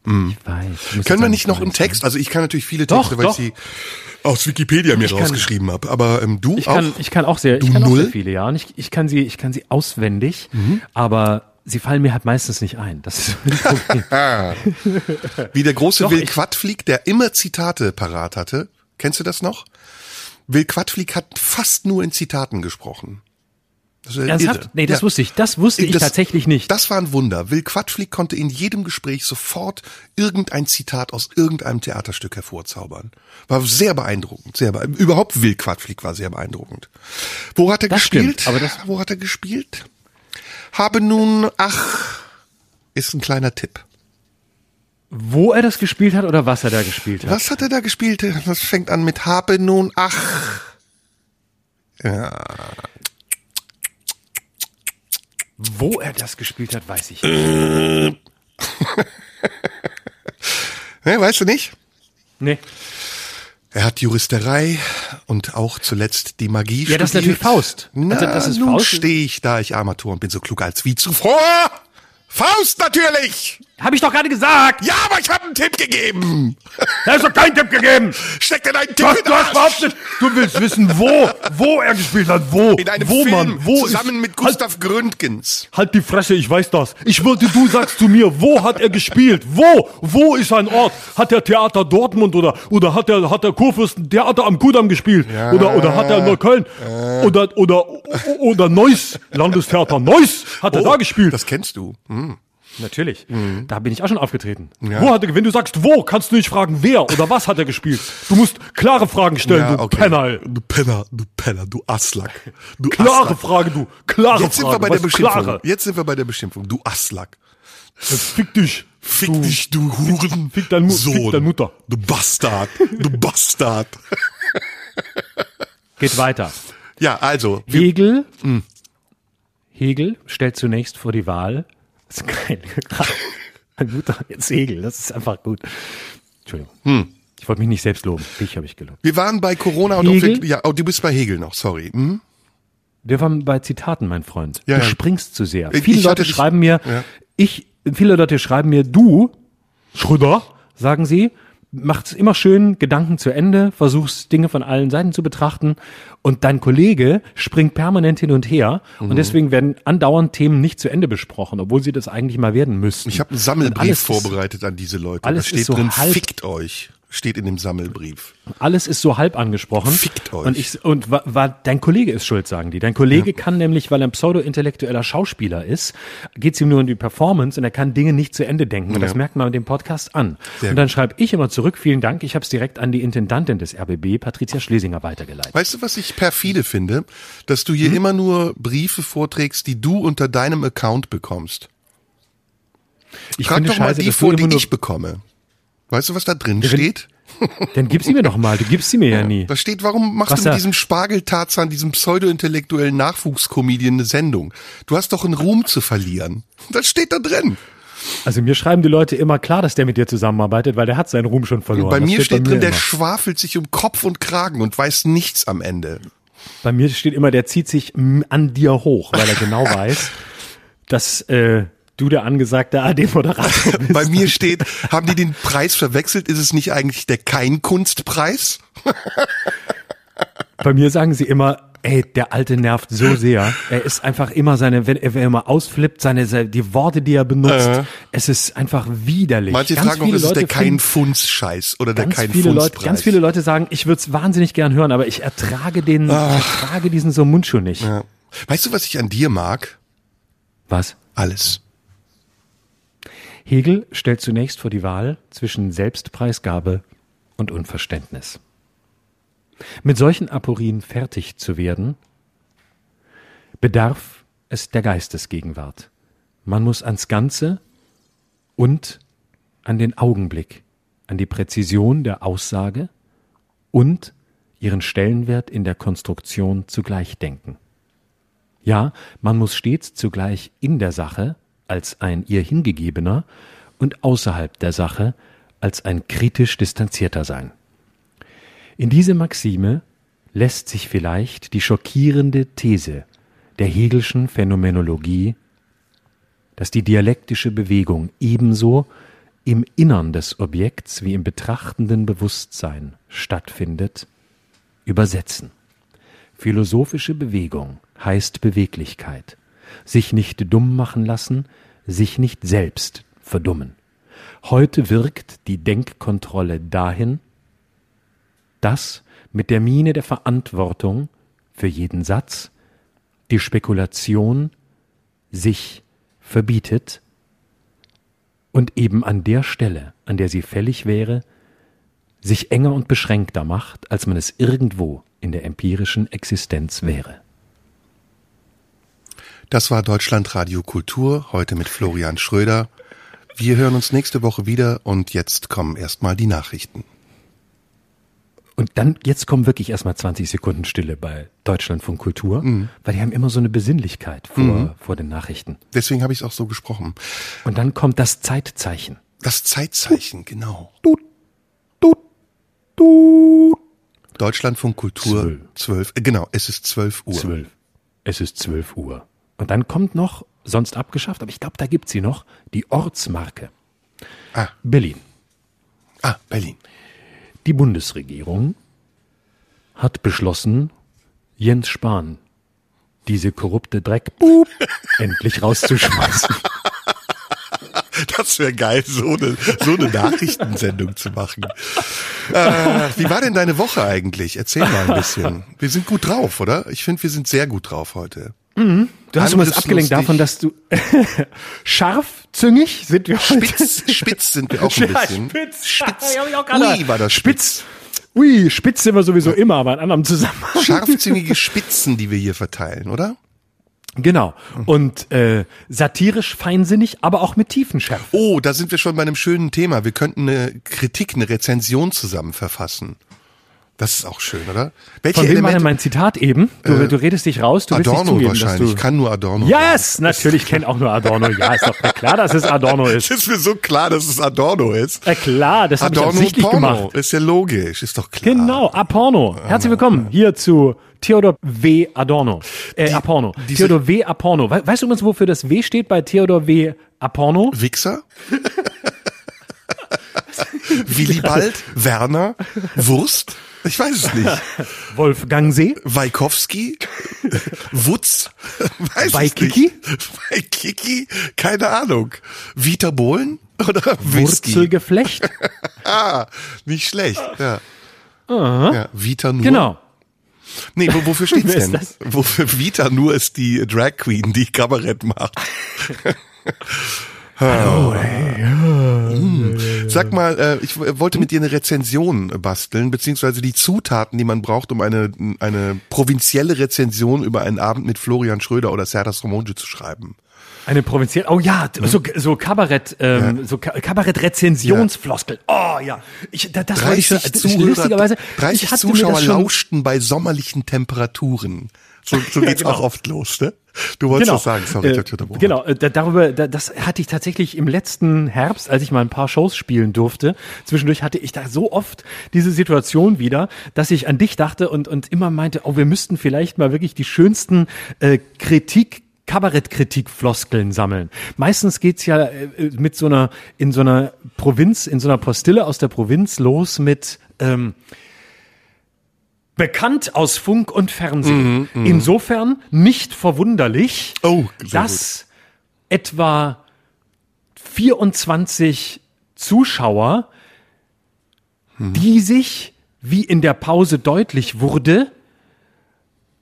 B: Ich weiß. Ich muss
C: Können wir nicht noch im Text, also ich kann natürlich viele
B: Doch,
C: Texte, weil
B: doch.
C: ich sie aus Wikipedia mir
B: Ich
C: rausgeschrieben habe, aber ähm, du
B: Ich
C: auch?
B: kann, ich kann auch sehr,
C: Du
B: ich kann auch
C: null? Mhm.
B: sehr viele, ja. Und ich, ich kann sie, ich kann sie auswendig, aber sie fallen mir halt meistens nicht ein. Das ist.
C: Wie der große
B: Doch,
C: Will Quadflieg, der immer Zitate parat hatte. Kennst du das noch? Will Quadflieg hat fast nur in Zitaten gesprochen. Das
B: Ernsthaft?
C: irre.
B: Nee, das
C: Ja.
B: wusste ich. Das wusste ich
C: Das-
B: tatsächlich nicht.
C: Das war ein Wunder. Will Quadflieg konnte in jedem Gespräch sofort irgendein Zitat aus irgendeinem Theaterstück hervorzaubern. War sehr beeindruckend. Sehr beeindruckend. Überhaupt Will Quadflieg war sehr beeindruckend. Wo hat er
B: Das
C: gespielt?
B: stimmt, aber das-
C: Wo hat er gespielt? Habe nun, ach, ist ein kleiner Tipp.
B: Wo er das gespielt hat oder was er da gespielt hat?
C: Was hat er da gespielt? Das fängt an mit habe nun, ach. Ja.
B: Wo er das gespielt hat, weiß ich nicht.
C: Ne, weißt du nicht?
B: Nee.
C: Er hat Juristerei und auch zuletzt die Magie
B: Ja, das ist
C: studiert.
B: natürlich Faust.
C: Na,
B: Also, das ist
C: nun stehe ich da, ich Armatur und bin so klug als wie zuvor. Faust natürlich!
B: Hab ich doch gerade gesagt!
C: Ja, aber ich habe einen Tipp gegeben.
B: Da ist doch kein Tipp gegeben!
C: Steck dir deinen Tipp
B: Du hast,
C: in
B: du hast
C: Arsch.
B: behauptet, du willst wissen, wo, wo er gespielt hat, wo,
C: In einem
B: wo
C: Film
B: man, wo
C: zusammen
B: ist,
C: mit Gustav Gründgens.
B: Halt, halt die Fresse, ich weiß das. Ich wollte, du sagst zu mir, wo hat er gespielt? Wo? Wo ist ein Ort? Hat er Theater Dortmund oder, oder hat er, hat er Kurfürsten Theater am Kudamm gespielt? Oder, oder hat er Neukölln? Oder, oder, oder Neuss, Landestheater Neuss, hat er da gespielt?
C: Das kennst du. Hm.
B: Natürlich. Da bin ich auch schon aufgetreten.
C: Ja.
B: Wo hat er, wenn du sagst wo, kannst du nicht fragen wer oder was hat er gespielt. Du musst klare Fragen stellen, du Penner.
C: Du Penner, du Penner, du Asslack. Du
B: Klare
C: Asslack.
B: Frage, du. Klare
C: Jetzt sind wir bei der Beschimpfung.
B: Klare?
C: Jetzt sind wir bei der Beschimpfung. Du Asslack.
B: Fick dich.
C: Fick
B: du,
C: dich, du Huren.
B: fick dein fick deine Mutter.
C: Du Bastard. Du Bastard.
B: Geht weiter.
C: Ja, also.
B: Hegel.
C: Hm.
B: Hegel stellt zunächst vor die Wahl. Das ist geil. Ein guter jetzt Hegel. Das ist einfach gut. Entschuldigung.
C: Hm.
B: Ich wollte mich nicht selbst loben. Dich habe ich gelobt.
C: Wir waren bei Corona und
B: Hegel?
C: ja, oh, du bist bei Hegel noch, sorry. Hm?
B: Wir waren bei Zitaten, mein Freund.
C: Ja,
B: du
C: ja.
B: springst zu sehr.
C: Ich-
B: viele
C: ich
B: Leute schreiben mir,
C: Ja.
B: ich, viele Leute schreiben mir, du, Schröder, sagen sie, macht's immer schön, Gedanken zu Ende, versuchst Dinge von allen Seiten zu betrachten und dein Kollege springt permanent hin und her
C: Mhm.
B: und deswegen werden andauernd Themen nicht zu Ende besprochen, obwohl sie das eigentlich mal werden müssten.
C: Ich habe einen Sammelbrief
B: alles ist-
C: vorbereitet an diese Leute.
B: alles
C: da steht
B: ist so
C: drin,
B: halb-
C: fickt euch. Steht in dem Sammelbrief.
B: Alles ist so halb angesprochen.
C: Fickt euch.
B: Und ich und war, war dein Kollege ist schuld, sagen die. Dein Kollege kann nämlich, weil er ein pseudo-intellektueller Schauspieler ist, geht's ihm nur um die Performance und er kann Dinge nicht zu Ende denken. Und das merkt man dem Podcast an.
C: Sehr
B: und dann schreibe ich immer zurück, vielen Dank, ich habe es direkt an die Intendantin des RBB, Patricia Schlesinger, weitergeleitet.
C: Weißt du, was ich perfide finde? Dass du
B: Hm?
C: hier immer nur Briefe vorträgst, die du unter deinem Account bekommst.
B: Ich finde
C: doch mal
B: scheiße,
C: die
B: dass du
C: vor, die ich bekomme. Weißt du, was da drin steht?
B: Dann gib sie mir doch mal, du gibst sie mir ja nie.
C: Da steht, warum machst
B: Was
C: du mit
B: da?
C: diesem Spargeltarzan, diesem pseudo-intellektuellen Nachwuchskomedien eine Sendung? Du hast doch einen Ruhm zu verlieren. Das steht da drin.
B: Also mir schreiben die Leute immer klar, dass der mit dir zusammenarbeitet, weil der hat seinen Ruhm schon verloren.
C: bei
B: Das
C: mir steht
B: bei
C: drin, der
B: immer.
C: schwafelt sich um Kopf und Kragen und weiß nichts am Ende.
B: Bei mir steht immer, der zieht sich an dir hoch, weil er genau weiß, dass, äh, du der angesagte AD-Moderator bist.
C: Bei mir steht, haben die den Preis verwechselt? Ist es nicht eigentlich der Kein-Kunstpreis?
B: Bei mir sagen sie immer, ey, der Alte nervt so sehr. Er ist einfach immer seine, wenn er, er mal ausflippt, seine, seine, die Worte, die er benutzt,
C: Äh.
B: es ist einfach widerlich.
C: Manche
B: Ganz
C: fragen auch, ist es der
B: Leute finden-
C: Kein-Funz-Scheiß oder der
B: ganz
C: kein
B: viele
C: funz
B: Leute, ganz viele Leute sagen, ich würde es wahnsinnig gern hören, aber ich ertrage den, ich ertrage diesen so Mundschuh nicht.
C: Ja. Weißt du, was ich an dir mag?
B: Was?
C: Alles.
B: Hegel stellt zunächst vor die Wahl zwischen Selbstpreisgabe und Unverständnis. Mit solchen Aporien fertig zu werden, bedarf es der Geistesgegenwart. Man muss ans Ganze und an den Augenblick, an die Präzision der Aussage und ihren Stellenwert in der Konstruktion zugleich denken. Ja, man muss stets zugleich in der Sache als ein ihr hingegebener und außerhalb der Sache als ein kritisch distanzierter sein. In diese Maxime lässt sich vielleicht die schockierende These der Hegelschen Phänomenologie, dass die dialektische Bewegung ebenso im Innern des Objekts wie im betrachtenden Bewusstsein stattfindet, übersetzen. Philosophische Bewegung heißt Beweglichkeit. Sich nicht dumm machen lassen, sich nicht selbst verdummen. Heute wirkt die Denkkontrolle dahin, dass mit der Miene der Verantwortung für jeden Satz die Spekulation sich verbietet und eben an der Stelle, an der sie fällig wäre, sich enger und beschränkter macht, als man es irgendwo in der empirischen Existenz wäre.
C: Das war Deutschlandradio Kultur, heute mit Florian Schröder. Wir hören uns nächste Woche wieder und jetzt kommen erstmal die Nachrichten.
B: Und dann, jetzt kommen wirklich erstmal 20 Sekunden Stille bei Deutschlandfunk Kultur, weil die haben immer so eine Besinnlichkeit vor, vor den Nachrichten.
C: Deswegen habe ich es auch so gesprochen.
B: Und dann kommt das Zeitzeichen.
C: Das Zeitzeichen, genau. Deutschlandfunk Kultur
B: Zwölf.
C: 12. äh, Genau, es ist 12 Uhr.
B: Zwölf. Es ist 12 Uhr. Und dann kommt noch, sonst abgeschafft, aber ich glaube, da gibt's sie noch, die Ortsmarke.
C: Ah.
B: Berlin.
C: Ah, Berlin.
B: Die Bundesregierung hat beschlossen, Jens Spahn, diese korrupte Dreck, endlich rauszuschmeißen.
C: Das wäre geil, so eine, so eine Nachrichtensendung zu machen. Äh, wie war denn deine Woche eigentlich? Erzähl mal ein bisschen. Wir sind gut drauf, oder? Ich finde, wir sind sehr gut drauf heute.
B: Du hast übrigens abgelenkt
C: Angriffslustig.
B: davon, dass du scharfzüngig sind wir heute.
C: Spitz, spitz sind wir auch ein
B: Ja,
C: bisschen.
B: spitz.
C: Spitz.
B: Ja,
C: Ui, war das
B: spitz. Ui, spitz sind wir sowieso immer, aber in anderem Zusammenhang.
C: Scharfzüngige Spitzen, die wir hier verteilen, oder?
B: Genau. Und äh, satirisch feinsinnig, aber auch mit Tiefenschärfe.
C: Oh, da sind wir schon bei einem schönen Thema. Wir könnten eine Kritik, eine Rezension zusammen verfassen. Das ist auch schön, oder? Welche
B: Von wem war denn mein Zitat eben? Du, du redest dich raus, du willst nicht
C: Adorno
B: zugeben,
C: wahrscheinlich. Ich kann nur Adorno.
B: Yes, natürlich, ich kenne auch nur Adorno. Ja, ist doch klar, dass es Adorno ist.
C: Es ist mir so klar, dass es Adorno ist.
B: Äh, klar, das habe ich
C: Adorno
B: absichtlich
C: Porno.
B: gemacht.
C: Ist ja logisch, ist doch klar.
B: Genau, Aporno. Herzlich willkommen hier zu Theodor W. Adorno. Äh, Aporno.
C: diese-
B: Theodor W. Aporno. We weißt du übrigens, wofür das W steht bei Theodor W. Aporno?
C: Wichser? Willibald? Werner? Wurst? Ich weiß es nicht.
B: Wolfgang See?
C: Weikowski? Wutz? Weiß nicht. Waikiki? Keine Ahnung. Vita Bohlen? Oder Whisky?
B: Wurzelgeflecht?
C: Ah, nicht schlecht. Ja. Ja, Vita nur.
B: Genau.
C: Nee, wo, wofür steht's denn?
B: das?
C: Wofür Vita nur ist die Drag Queen, die Kabarett macht.
B: Oh,
C: Hm. Sag mal, äh, ich wollte mit dir eine Rezension basteln, beziehungsweise die Zutaten, die man braucht, um eine, eine provinzielle Rezension über einen Abend mit Florian Schröder oder Serdas Romonje zu schreiben.
B: Eine provinzielle, oh ja, so, so Kabarett, ähm, so Ka- Kabarett-Rezensionsfloskel. Oh ja, ich, da, das wollte ich schon,
C: 30
B: das-
C: Zuhörer,
B: lustigerweise,
C: 30
B: ich hatte mir
C: Zuschauer lauschten bei sommerlichen Temperaturen. So, so geht's
B: genau.
C: auch oft los, ne? Du wolltest
B: Genau,
C: was sagen, sorry,
B: äh, genau, äh, da, darüber, da, das hatte ich tatsächlich im letzten Herbst, als ich mal ein paar Shows spielen durfte. Zwischendurch hatte ich da so oft diese Situation wieder, dass ich an dich dachte und, und immer meinte, oh, wir müssten vielleicht mal wirklich die schönsten äh, Kritik Kabarettkritik-Floskeln sammeln. Meistens geht's ja äh, mit so einer, in so einer Provinz, in so einer Postille aus der Provinz los mit, ähm, bekannt aus Funk und Fernsehen.
C: Mhm,
B: Insofern nicht verwunderlich,
C: Oh,
B: dass etwa 24 Zuschauer, die sich, wie in der Pause deutlich wurde,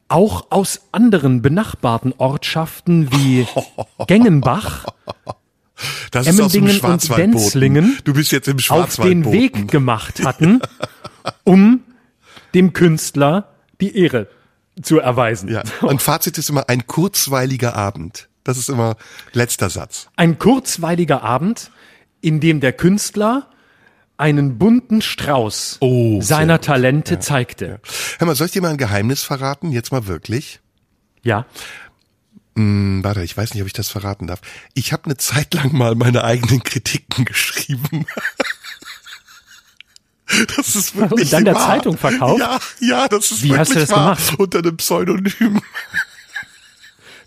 B: auch aus anderen benachbarten Ortschaften wie Gengenbach
C: Das
B: Emmendingen und. Denzlingen
C: Du bist jetzt im
B: auf den Weg gemacht hatten, um dem Künstler die Ehre zu erweisen.
C: Ja. Und Fazit ist immer ein kurzweiliger Abend. Das ist immer letzter Satz.
B: Ein kurzweiliger Abend, in dem der Künstler einen bunten Strauß
C: Oh,
B: seiner. Talente zeigte.
C: Hör mal, soll ich dir mal ein Geheimnis verraten? Jetzt mal wirklich.
B: Ja.
C: Hm, warte, ich weiß nicht, ob ich das verraten darf. Ich habe eine Zeit lang mal meine eigenen Kritiken geschrieben. Das ist wirklich
B: Und dann der
C: wahr.
B: Zeitung verkauft?
C: Ja, ja, das ist
B: Wie
C: wirklich
B: hast du das
C: wahr.
B: gemacht?
C: Unter einem Pseudonym.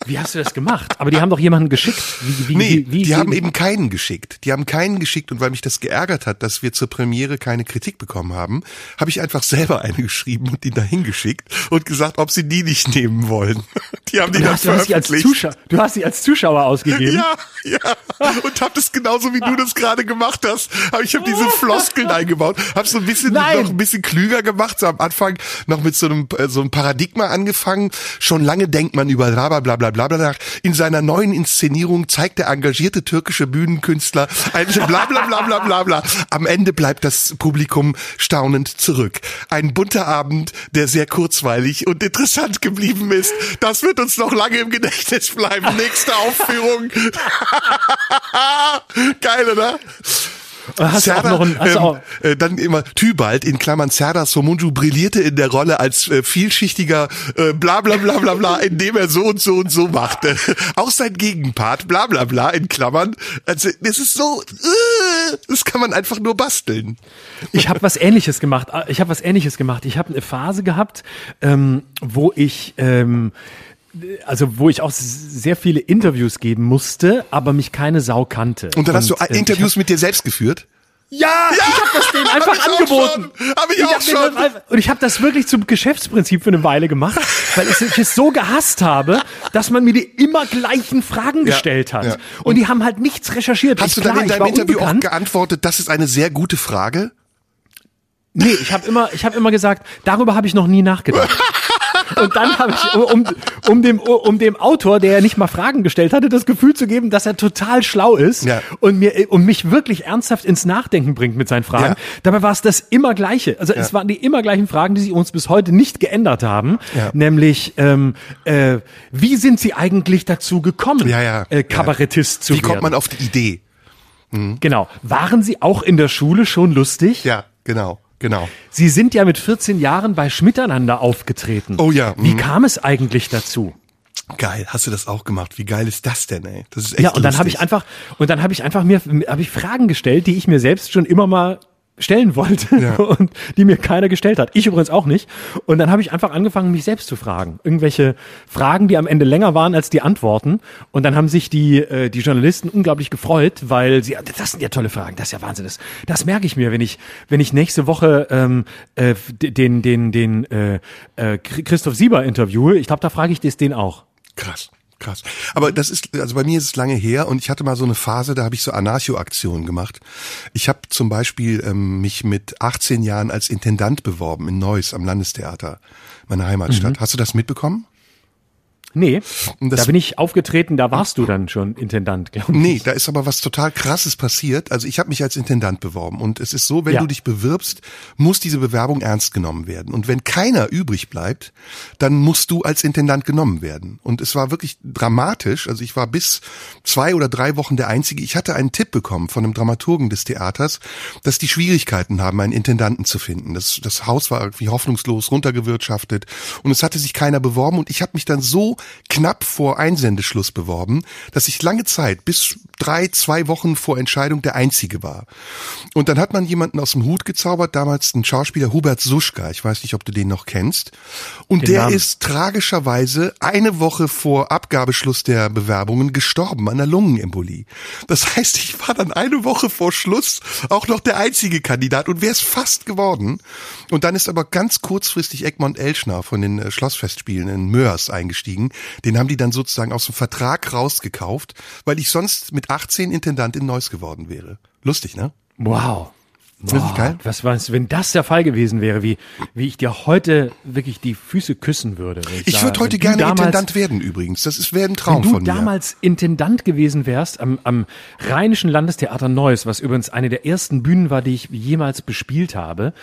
B: Wie hast du das gemacht? Aber die haben doch jemanden geschickt. Wie, wie,
C: Nee,
B: wie,
C: die haben eben keinen geschickt. Die haben keinen geschickt und weil mich das geärgert hat, dass wir zur Premiere keine Kritik bekommen haben, habe ich einfach selber eine geschrieben und ihn dahin geschickt und gesagt, ob sie die nicht nehmen wollen. Die haben die
B: du,
C: dann
B: hast, du, hast sie als. Zuschauer, du hast sie als Zuschauer ausgegeben.
C: Ja, ja. Und hab das genauso wie du das gerade gemacht hast. Aber ich habe diese Floskeln eingebaut, habe so ein bisschen
B: Nein.
C: noch ein bisschen klüger gemacht, so am Anfang noch mit so einem äh, so einem Paradigma angefangen. Schon lange denkt man über bla bla bla bla bla bla nach. In seiner neuen Inszenierung zeigt der engagierte türkische Bühnenkünstler ein bla bla bla bla bla bla. Am Ende bleibt das Publikum staunend zurück. Ein bunter Abend, der sehr kurzweilig und interessant geblieben ist. Das wird uns noch lange im Gedächtnis bleiben. Nächste Aufführung. Geil, oder?
B: Hast auch noch ein, hast auch,
C: ähm, äh, dann immer Tybalt in Klammern Serdar Somunju brillierte in der Rolle als äh, vielschichtiger äh, bla bla bla bla bla, indem er so und so und so machte. Auch sein Gegenpart bla bla bla in Klammern. Also das ist so, äh, das kann man einfach nur basteln.
B: Ich habe was Ähnliches gemacht. Ich habe was Ähnliches gemacht. Ich habe eine Phase gehabt, ähm, wo ich ähm, also wo ich auch sehr viele Interviews geben musste, aber mich keine Sau kannte.
C: Und dann hast du
B: äh, ich
C: Interviews mit dir selbst geführt?
B: Ja, ich habe das denen einfach
C: hab ich auch
B: angeboten.
C: schon. Hab ich auch
B: hab
C: schon.
B: einfach- Und ich habe das wirklich zum Geschäftsprinzip für eine Weile gemacht, weil ich ich es so gehasst habe, dass man mir die immer gleichen Fragen
C: Ja,
B: gestellt hat.
C: ja.
B: Und, die haben halt nichts recherchiert.
C: Hast
B: ich,
C: du dann
B: klar,
C: in
B: ich
C: deinem Interview auch
B: unbekannt.
C: geantwortet, das ist eine sehr gute Frage?
B: Nee, ich habe immer, ich habe immer gesagt, darüber habe ich noch nie nachgedacht. Und dann habe ich, um, um, dem, um dem Autor, der ja nicht mal Fragen gestellt hatte, das Gefühl zu geben, dass er total schlau ist
C: Ja.
B: und mir und mich wirklich ernsthaft ins Nachdenken bringt mit seinen Fragen.
C: Ja.
B: Dabei war es das immer gleiche. Also es
C: Ja.
B: waren die immer gleichen Fragen, die sich uns bis heute nicht geändert haben.
C: Ja.
B: Nämlich, ähm, äh, wie sind Sie eigentlich dazu gekommen,
C: Ja, ja.
B: Äh, Kabarettist zu
C: Wie
B: werden?
C: kommt man auf die Idee?
B: genau. Waren Sie auch in der Schule schon lustig?
C: Ja, genau, genau.
B: Sie sind ja mit 14 Jahren bei Schmiteinander aufgetreten.
C: Oh ja,
B: Wie
C: mhm.
B: kam es eigentlich dazu?
C: Geil, hast du das auch gemacht? Wie geil ist das denn, ey? Das ist echt
B: Ja, und dann habe ich
C: lustig.
B: einfach und dann habe ich einfach mir habe ich Fragen gestellt, die ich mir selbst schon immer mal stellen wollte
C: Ja.
B: und die mir keiner gestellt hat. Ich übrigens auch nicht. Und dann habe ich einfach angefangen, mich selbst zu fragen. Irgendwelche Fragen, die am Ende länger waren als die Antworten. Und dann haben sich die, äh, die Journalisten unglaublich gefreut, weil sie, das sind ja tolle Fragen, das ist ja Wahnsinn. Das, das merke ich mir, wenn ich, wenn ich nächste Woche ähm, äh, den, den, den äh, äh, Christoph Sieber interviewe. Ich glaube, da frage ich das den auch.
C: Krass. Krass. Aber das ist, also bei mir ist es lange her und ich hatte mal so eine Phase, da habe ich so Anarcho-Aktionen gemacht. Ich habe zum Beispiel ähm, mich mit 18 Jahren als Intendant beworben in Neuss am Landestheater, meiner Heimatstadt. Hast du das mitbekommen?
B: Nee, da bin ich aufgetreten, da warst du dann schon Intendant, glaube ich.
C: Nee, da ist aber was total krasses passiert. Also ich habe mich als Intendant beworben und es ist so, wenn
B: Ja.
C: du dich bewirbst, muss diese Bewerbung ernst genommen werden. Und wenn keiner übrig bleibt, dann musst du als Intendant genommen werden. Und es war wirklich dramatisch. Also ich war bis zwei oder drei Wochen der Einzige. Ich hatte einen Tipp bekommen von einem Dramaturgen des Theaters, dass die Schwierigkeiten haben, einen Intendanten zu finden. Das, das Haus war irgendwie hoffnungslos runtergewirtschaftet und es hatte sich keiner beworben und ich habe mich dann so knapp vor Einsendeschluss beworben, dass ich lange Zeit, bis drei, zwei Wochen vor Entscheidung, der Einzige war. Und dann hat man jemanden aus dem Hut gezaubert, damals den Schauspieler Hubert Suschka, ich weiß nicht, ob du den noch kennst. Und den der Namen. ist tragischerweise eine Woche vor Abgabeschluss der Bewerbungen gestorben an der Lungenembolie. Das heißt, ich war dann eine Woche vor Schluss auch noch der einzige Kandidat und wäre es fast geworden. Und dann ist aber ganz kurzfristig Egmont Elschner von den äh, Schlossfestspielen in Mörs eingestiegen. Den haben die dann sozusagen aus dem Vertrag rausgekauft, weil ich sonst mit 18 Intendant in Neuss geworden wäre. Lustig, ne?
B: Wow.
C: Boah, das geil.
B: Was was, wenn das der Fall gewesen wäre, wie, wie ich dir heute wirklich die Füße küssen würde.
C: Ich, ich würde heute gerne damals, Intendant werden übrigens. Das ist wäre ein Traum
B: von
C: mir.
B: Wenn du damals Intendant gewesen wärst am, am Rheinischen Landestheater Neuss, was übrigens eine der ersten Bühnen war, die ich jemals bespielt habe,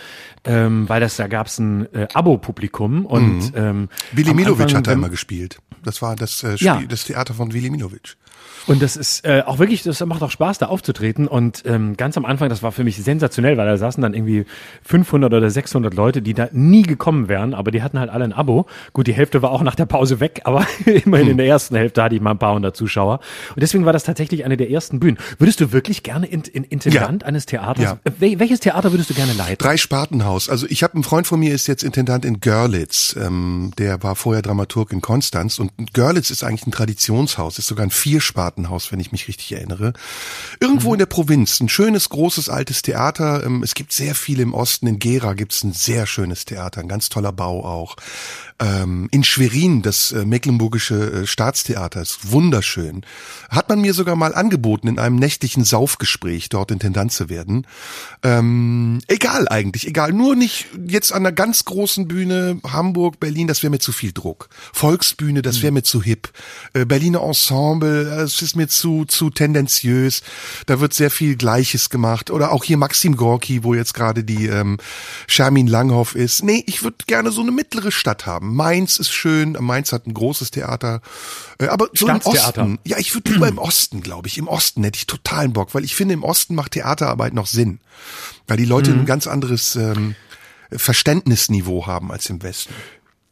B: ähm, weil das da gab's ein äh, Abo-Publikum und mhm. ähm,
C: Willi Milovic hat da immer gespielt. Das war das äh, Spiel, ja. das Theater von Willi Milovic.
B: Und das ist äh, auch wirklich, das macht auch Spaß, da aufzutreten. Und ähm, ganz am Anfang, das war für mich sensationell, weil da saßen dann irgendwie 500 oder 600 Leute, die da nie gekommen wären, aber die hatten halt alle ein Abo. Gut, die Hälfte war auch nach der Pause weg, aber immerhin hm. in der ersten Hälfte hatte ich mal ein paar hundert Zuschauer. Und deswegen war das tatsächlich eine der ersten Bühnen. Würdest du wirklich gerne in, in Intendant ja. eines Theaters? Ja. Wel welches Theater würdest du gerne leiten?
C: Drei Spartenhaus. Also ich habe einen Freund von mir, ist jetzt Intendant in Görlitz. Ähm, der war vorher Dramaturg in Konstanz. Und Görlitz ist eigentlich ein Traditionshaus, ist sogar ein Vierspartenhaus, wenn ich mich richtig erinnere. Irgendwo mhm. in der Provinz, ein schönes, großes, altes Theater. Ähm, es gibt sehr viele im Osten. In Gera gibt es ein sehr schönes Theater, ein ganz toller Bau auch. Ähm, in Schwerin, das äh, Mecklenburgische äh, Staatstheater, ist wunderschön. Hat man mir sogar mal angeboten, in einem nächtlichen Saufgespräch dort Intendant zu werden. Ähm, egal eigentlich, egal. Nur nicht jetzt an einer ganz großen Bühne, Hamburg, Berlin, das wäre mir zu viel Druck. Volksbühne, das wäre mir zu hip. Äh, Berliner Ensemble, das ist mir zu, zu tendenziös. Da wird sehr viel Gleiches gemacht. Oder auch hier Maxim Gorki, wo jetzt gerade die ähm, Shermin Langhoff ist. Nee, ich würde gerne so eine mittlere Stadt haben. Mainz ist schön. Mainz hat ein großes Theater. Äh, aber so im Osten. Ja, ich würde lieber im Osten, glaube ich. Im Osten hätte ich totalen Bock, weil ich finde, im Osten macht Theaterarbeit noch Sinn. Weil die Leute mhm. ein ganz anderes ähm, Verständnisniveau haben als im Westen.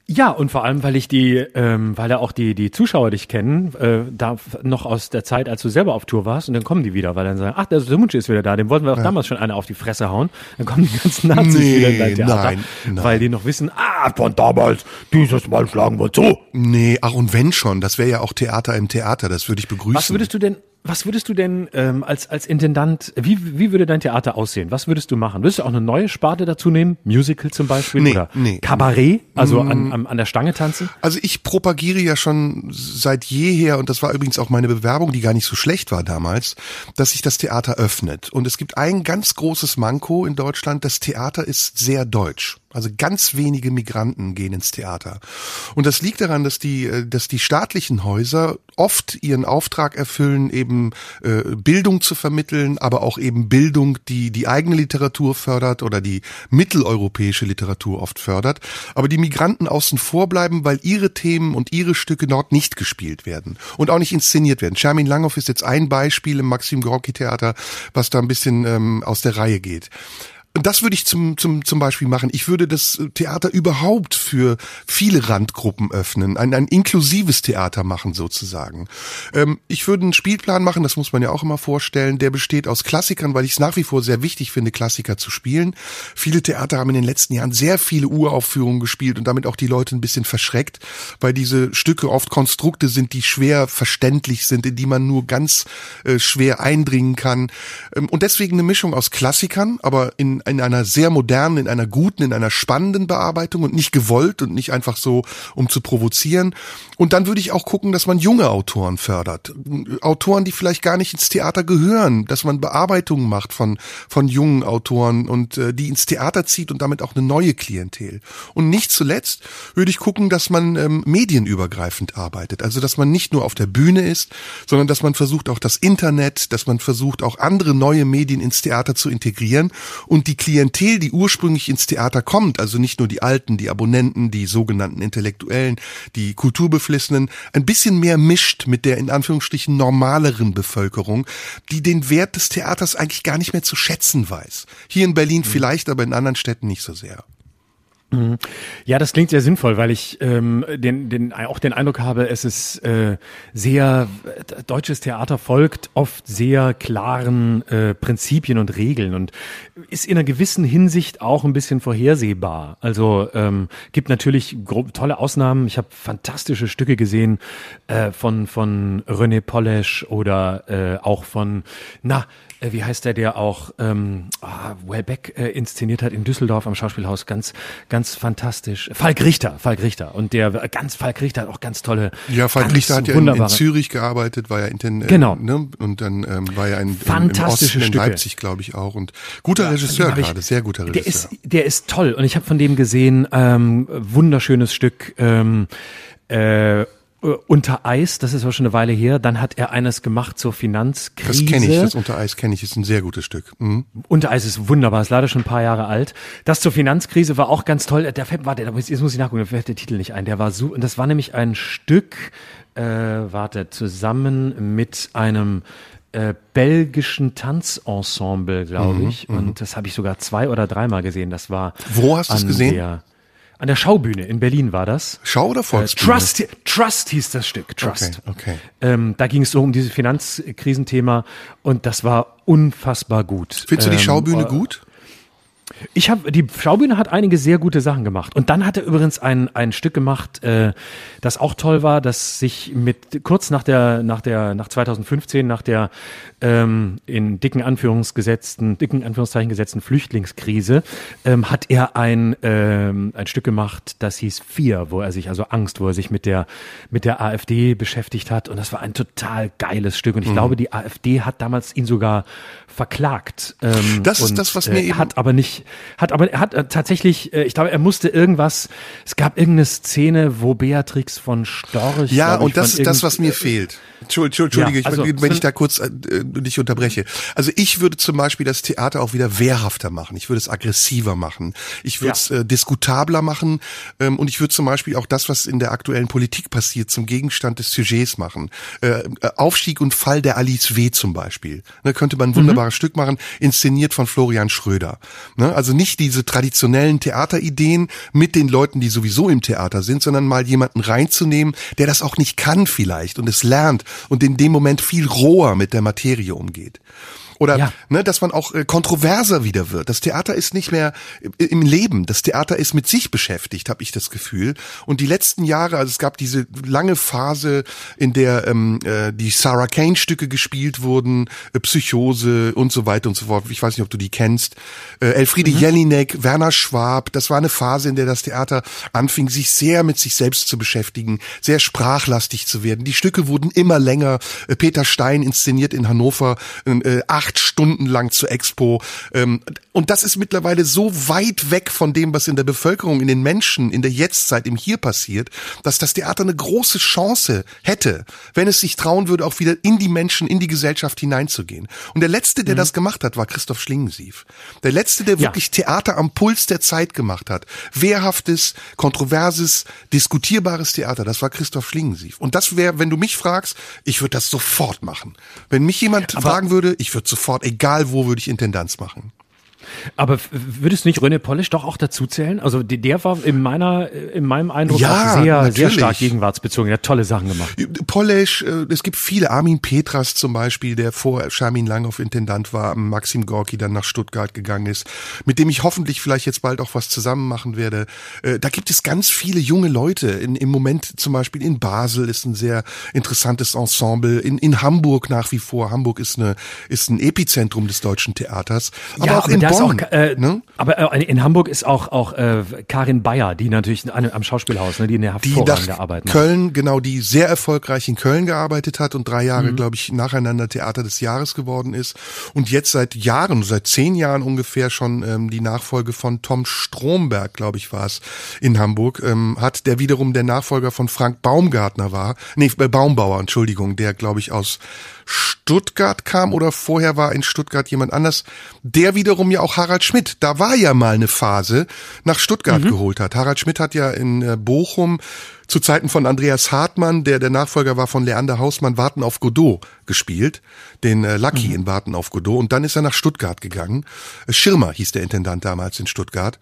B: Ja, und vor allem, weil ich die, ähm, weil ja auch die, die Zuschauer dich kennen, äh, da noch aus der Zeit, als du selber auf Tour warst, und dann kommen die wieder, weil dann sagen, ach, der Simunci ist wieder da, dem wollten wir auch ja. damals schon eine auf die Fresse hauen. Dann kommen die ganzen Nazis nee, wieder in dein Theater, nein, nein. weil die noch wissen, ah, von damals, dieses Mal schlagen wir zu.
C: Nee, ach und wenn schon, das wäre ja auch Theater im Theater, das würde ich begrüßen.
B: Was würdest du denn, was würdest du denn ähm, als, als Intendant, wie, wie würde dein Theater aussehen? Was würdest du machen? Würdest du auch eine neue Sparte dazu nehmen? Musical zum Beispiel?
C: Nee,
B: oder
C: nee.
B: Kabarett? Also an, mm. an, an der Stange tanzen?
C: Also ich propagiere ja schon seit jeher, und das war übrigens auch meine Bewerbung, die gar nicht so schlecht war damals, dass sich das Theater öffnet. Und es gibt ein ganz großes Manko in Deutschland, das Theater ist sehr deutsch. Also ganz wenige Migranten gehen ins Theater. Und das liegt daran, dass die, äh, dass die staatlichen Häuser oft ihren Auftrag erfüllen, eben äh, Bildung zu vermitteln, aber auch eben Bildung, die die eigene Literatur fördert oder die mitteleuropäische Literatur oft fördert. Aber die Migranten außen vor bleiben, weil ihre Themen und ihre Stücke dort nicht gespielt werden und auch nicht inszeniert werden. Shermin Langhoff ist jetzt ein Beispiel im Maxim Gorki Theater, was da ein bisschen ähm, aus der Reihe geht. Das würde ich zum, zum, zum Beispiel machen. Ich würde das Theater überhaupt für viele Randgruppen öffnen, ein, ein inklusives Theater machen sozusagen. Ähm, ich würde einen Spielplan machen, das muss man ja auch immer vorstellen, der besteht aus Klassikern, weil ich es nach wie vor sehr wichtig finde, Klassiker zu spielen. Viele Theater haben in den letzten Jahren sehr viele Uraufführungen gespielt und damit auch die Leute ein bisschen verschreckt, weil diese Stücke oft Konstrukte sind, die schwer verständlich sind, in die man nur ganz äh, schwer eindringen kann. Ähm, und deswegen eine Mischung aus Klassikern, aber in in einer sehr modernen, in einer guten, in einer spannenden Bearbeitung und nicht gewollt und nicht einfach so, um zu provozieren. Und dann würde ich auch gucken, dass man junge Autoren fördert. Autoren, die vielleicht gar nicht ins Theater gehören, dass man Bearbeitungen macht von, von jungen Autoren und äh, die ins Theater zieht und damit auch eine neue Klientel. Und nicht zuletzt würde ich gucken, dass man ähm, medienübergreifend arbeitet. Also, dass man nicht nur auf der Bühne ist, sondern dass man versucht auch das Internet, dass man versucht auch andere neue Medien ins Theater zu integrieren und die die Klientel, die ursprünglich ins Theater kommt, also nicht nur die Alten, die Abonnenten, die sogenannten Intellektuellen, die Kulturbeflissenen, ein bisschen mehr mischt mit der in Anführungsstrichen normaleren Bevölkerung, die den Wert des Theaters eigentlich gar nicht mehr zu schätzen weiß. Hier in Berlin mhm. vielleicht, aber in anderen Städten nicht so sehr.
B: Mhm. Ja, das klingt sehr sinnvoll, weil ich ähm, den, den, auch den Eindruck habe, es ist äh, sehr, deutsches Theater folgt oft sehr klaren äh, Prinzipien und Regeln und ist in einer gewissen Hinsicht auch ein bisschen vorhersehbar. Also ähm, gibt natürlich tolle Ausnahmen. Ich habe fantastische Stücke gesehen äh, von, von René Polesch oder äh, auch von, na, äh, wie heißt der, der auch ähm, ah, Wellbeck äh, inszeniert hat in Düsseldorf am Schauspielhaus, ganz, ganz fantastisch. Falk Richter, Falk Richter. Und der ganz Falk Richter hat auch ganz tolle.
C: Ja, Falk Richter hat ja in, in, Zürich gearbeitet, war ja in äh,
B: genau.
C: ne? und dann ähm, war ja in,
B: Fantastische
C: im
B: Osten, in
C: Leipzig, glaube ich auch. Und guter ja, Regisseur gerade, sehr guter Regisseur.
B: Der ist, der ist toll. Und ich habe von dem gesehen, ähm, wunderschönes Stück. Ähm, äh, äh, unter Eis, das ist aber schon eine Weile her. Dann hat er eines gemacht zur Finanzkrise.
C: Das kenne ich, das Unter Eis kenne ich, ist ein sehr gutes Stück. Mhm.
B: Unter Eis ist wunderbar, ist leider schon ein paar Jahre alt. Das zur Finanzkrise war auch ganz toll. Der warte, jetzt muss ich nachgucken, da fällt der Titel nicht ein. Der war so, und das war nämlich ein Stück, äh, warte, zusammen mit einem äh, belgischen Tanzensemble, glaube mhm, ich. Mhm, und das habe ich sogar zwei oder dreimal gesehen. Das war.
C: Wo hast du es gesehen?
B: An der Schaubühne in Berlin war das.
C: Schau oder Volksbühne?
B: Äh, Trust, Trust hieß das Stück. Trust.
C: Okay. okay.
B: Ähm, da ging es so um dieses Finanzkrisenthema und das war unfassbar gut.
C: Findest du die ähm, Schaubühne ähm, gut?
B: Ich habe die Schaubühne hat einige sehr gute Sachen gemacht und dann hat er übrigens ein ein Stück gemacht, äh, das auch toll war, das sich mit kurz nach der nach der nach 2015 nach der ähm, in dicken Anführungsgesetzten dicken Anführungszeichen gesetzten Flüchtlingskrise ähm, hat er ein ähm, ein Stück gemacht, das hieß Vier, wo er sich also Angst, wo er sich mit der mit der AfD beschäftigt hat und das war ein total geiles Stück und ich mhm. glaube die AfD hat damals ihn sogar verklagt.
C: Ähm, das ist und, das, was mir
B: äh, eben hat aber nicht hat aber er hat äh, tatsächlich, äh, ich glaube, er musste irgendwas. Es gab irgendeine Szene, wo Beatrix von Storch.
C: Ja, und das ist das, was mir fehlt. Entschuldige, ja, also, ich, wenn ich da kurz äh, dich unterbreche. Also ich würde zum Beispiel das Theater auch wieder wehrhafter machen. Ich würde es aggressiver machen. Ich würde es ja. äh, diskutabler machen. Ähm, und ich würde zum Beispiel auch das, was in der aktuellen Politik passiert, zum Gegenstand des Sujets machen. Äh, äh Aufstieg und Fall der Alice W. zum Beispiel. Da könnte man ein wunderbares mhm. Stück machen, inszeniert von Florian Schröder. Ne? Also nicht diese traditionellen Theaterideen mit den Leuten, die sowieso im Theater sind, sondern mal jemanden reinzunehmen, der das auch nicht kann vielleicht und es lernt und in dem Moment viel roher mit der Materie umgeht. Oder ja. ne, dass man auch äh, kontroverser wieder wird. Das Theater ist nicht mehr im Leben. Das Theater ist mit sich beschäftigt, habe ich das Gefühl. Und die letzten Jahre, also es gab diese lange Phase, in der ähm, äh, die Sarah Kane Stücke gespielt wurden, äh, Psychose und so weiter und so fort. Ich weiß nicht, ob du die kennst. Äh, Elfriede mhm. Jelinek, Werner Schwab. Das war eine Phase, in der das Theater anfing, sich sehr mit sich selbst zu beschäftigen, sehr sprachlastig zu werden. Die Stücke wurden immer länger. Äh, Peter Stein inszeniert in Hannover äh, acht Stunden lang zur Expo. Ähm, und das ist mittlerweile so weit weg von dem, was in der Bevölkerung, in den Menschen, in der Jetztzeit, im Hier passiert, dass das Theater eine große Chance hätte, wenn es sich trauen würde, auch wieder in die Menschen, in die Gesellschaft hineinzugehen. Und der Letzte, der mhm. das gemacht hat, war Christoph Schlingensief. Der Letzte, der wirklich ja. Theater am Puls der Zeit gemacht hat. Wehrhaftes, kontroverses, diskutierbares Theater, das war Christoph Schlingensief. Und das wäre, wenn du mich fragst, ich würde das sofort machen. Wenn mich jemand Aber fragen würde, ich würde sofort, egal wo, würde ich Intendanz machen.
B: Aber würdest du nicht René Polish doch auch dazu zählen? Also der war in meiner, in meinem Eindruck
C: ja,
B: sehr, natürlich. sehr stark gegenwartsbezogen. Er hat tolle Sachen gemacht.
C: Polish, äh, es gibt viele. Armin Petras zum Beispiel, der vor Charmin Langhoff Intendant war, Maxim Gorki dann nach Stuttgart gegangen ist, mit dem ich hoffentlich vielleicht jetzt bald auch was zusammen machen werde. Äh, da gibt es ganz viele junge Leute. In, Im Moment zum Beispiel in Basel ist ein sehr interessantes Ensemble. In, in Hamburg nach wie vor. Hamburg ist eine, ist ein Epizentrum des deutschen Theaters.
B: Aber ja, auch in Bonn. Auch, äh, ne? Aber äh, in Hamburg ist auch auch äh, Karin Bayer, die natürlich an, am Schauspielhaus, ne, die eine hervorragende Arbeit
C: macht. Köln, genau, die sehr erfolgreich in Köln gearbeitet hat und drei Jahre, mhm. glaube ich, nacheinander Theater des Jahres geworden ist und jetzt seit Jahren, seit zehn Jahren ungefähr schon ähm, die Nachfolge von Tom Stromberg, glaube ich, war es in Hamburg, ähm, hat, der wiederum der Nachfolger von Frank Baumgartner war, nee, äh, Baumbauer, Entschuldigung, der, glaube ich, aus Stuttgart kam oder vorher war in Stuttgart jemand anders, der wiederum ja auch Harald Schmidt, da war ja mal eine Phase, nach Stuttgart mhm. geholt hat. Harald Schmidt hat ja in äh, Bochum zu Zeiten von Andreas Hartmann, der der Nachfolger war von Leander Hausmann, Warten auf Godot gespielt, den äh, Lucky mhm. in Warten auf Godot. Und dann ist er nach Stuttgart gegangen. Schirmer hieß der Intendant damals in Stuttgart.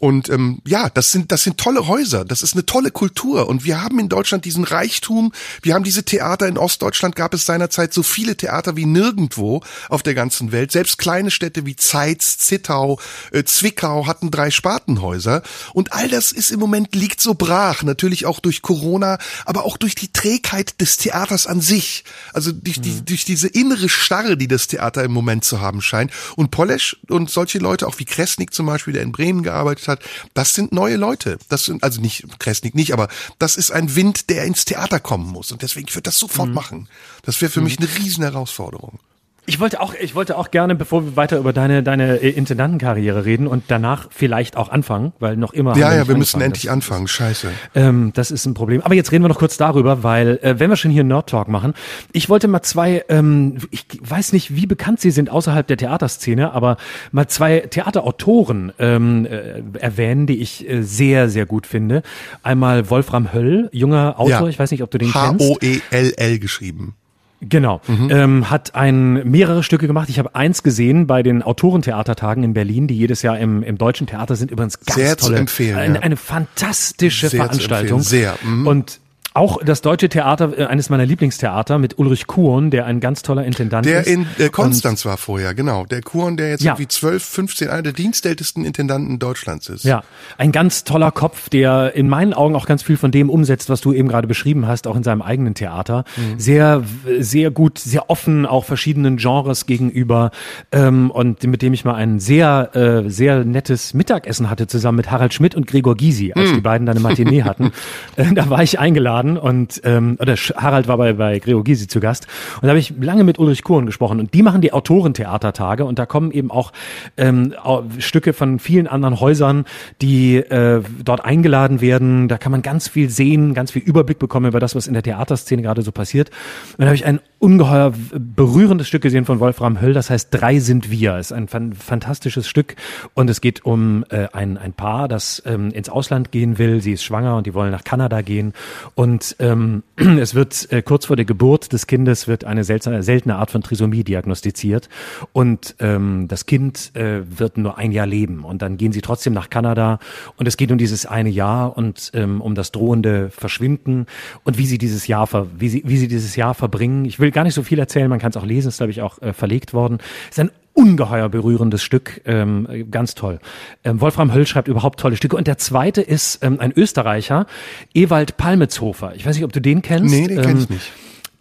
C: Und ähm, ja, das sind das sind tolle Häuser, das ist eine tolle Kultur und wir haben in Deutschland diesen Reichtum. Wir haben diese Theater in Ostdeutschland gab es seinerzeit so viele Theater wie nirgendwo auf der ganzen Welt. Selbst kleine Städte wie Zeitz, Zittau, äh, Zwickau hatten drei Spartenhäuser und all das ist im Moment liegt so brach. Natürlich auch durch Corona, aber auch durch die Trägheit des Theaters an sich. Also durch, mhm. die, durch diese innere Starre, die das Theater im Moment zu haben scheint. Und Polesch und solche Leute, auch wie Kresnik zum Beispiel, der in Bremen gearbeitet hat, das sind neue Leute. Das sind, also nicht, Kresnik nicht, aber das ist ein Wind, der ins Theater kommen muss. Und deswegen, ich würde das sofort mhm. machen. Das wäre für mhm. mich eine riesen Herausforderung.
B: Ich wollte auch, ich wollte auch gerne, bevor wir weiter über deine, deine äh, Intendantenkarriere reden und danach vielleicht auch anfangen, weil noch immer.
C: Ja, ja, wir müssen endlich das, anfangen. Scheiße.
B: Ähm, das ist ein Problem. Aber jetzt reden wir noch kurz darüber, weil, äh, wenn wir schon hier Nerd Talk machen, ich wollte mal zwei, ähm, ich weiß nicht, wie bekannt sie sind außerhalb der Theaterszene, aber mal zwei Theaterautoren ähm, äh, erwähnen, die ich äh, sehr, sehr gut finde. Einmal Wolfram Höll, junger Autor, ja. ich weiß nicht, ob du den kennst.
C: H-O-E-L-L geschrieben.
B: Genau. Mhm. Ähm, hat ein mehrere Stücke gemacht. Ich habe eins gesehen bei den Autorentheatertagen in Berlin, die jedes Jahr im, im Deutschen Theater sind. Übrigens ganz
C: Sehr
B: tolle,
C: zu empfehlen,
B: eine,
C: ja.
B: eine fantastische Sehr Veranstaltung.
C: Sehr. Mhm.
B: Und auch das deutsche Theater, äh, eines meiner Lieblingstheater mit Ulrich Kuhn, der ein ganz toller Intendant
C: der
B: ist.
C: Der in äh, Konstanz war vorher, genau. Der Kuhn, der jetzt ja. irgendwie 12, 15, einer der dienstältesten Intendanten Deutschlands ist.
B: Ja, ein ganz toller Kopf, der in meinen Augen auch ganz viel von dem umsetzt, was du eben gerade beschrieben hast, auch in seinem eigenen Theater. Mhm. Sehr, sehr gut, sehr offen, auch verschiedenen Genres gegenüber ähm, und mit dem ich mal ein sehr, äh, sehr nettes Mittagessen hatte, zusammen mit Harald Schmidt und Gregor Gysi, als mhm. die beiden dann eine Matinee hatten. äh, da war ich eingeladen eingeladen und ähm, oder Harald war bei, bei Gregor Gysi zu Gast und da habe ich lange mit Ulrich Kuhn gesprochen und die machen die Autorentheatertage und da kommen eben auch ähm, Stücke von vielen anderen Häusern, die äh, dort eingeladen werden. Da kann man ganz viel sehen, ganz viel Überblick bekommen über das, was in der Theaterszene gerade so passiert. Und da habe ich ein ungeheuer berührendes Stück gesehen von Wolfram Höll, das heißt Drei sind wir. Ist ein fantastisches Stück und es geht um äh, ein, ein Paar, das ähm, ins Ausland gehen will. Sie ist schwanger und die wollen nach Kanada gehen und ähm, es wird äh, kurz vor der Geburt des Kindes wird eine seltsame, seltene Art von Trisomie diagnostiziert. Und ähm, das Kind äh, wird nur ein Jahr leben. Und dann gehen sie trotzdem nach Kanada. Und es geht um dieses eine Jahr und ähm, um das drohende Verschwinden. Und wie sie dieses Jahr ver wie sie wie sie dieses Jahr verbringen. Ich will gar nicht so viel erzählen, man kann es auch lesen, ist glaube ich auch äh, verlegt worden. Es ist ein ungeheuer berührendes Stück, ähm, ganz toll. Ähm, Wolfram Höll schreibt überhaupt tolle Stücke. Und der zweite ist ähm, ein Österreicher, Ewald Palmetzhofer. Ich weiß nicht, ob du den kennst.
C: Nee, den ähm, kenn ich nicht.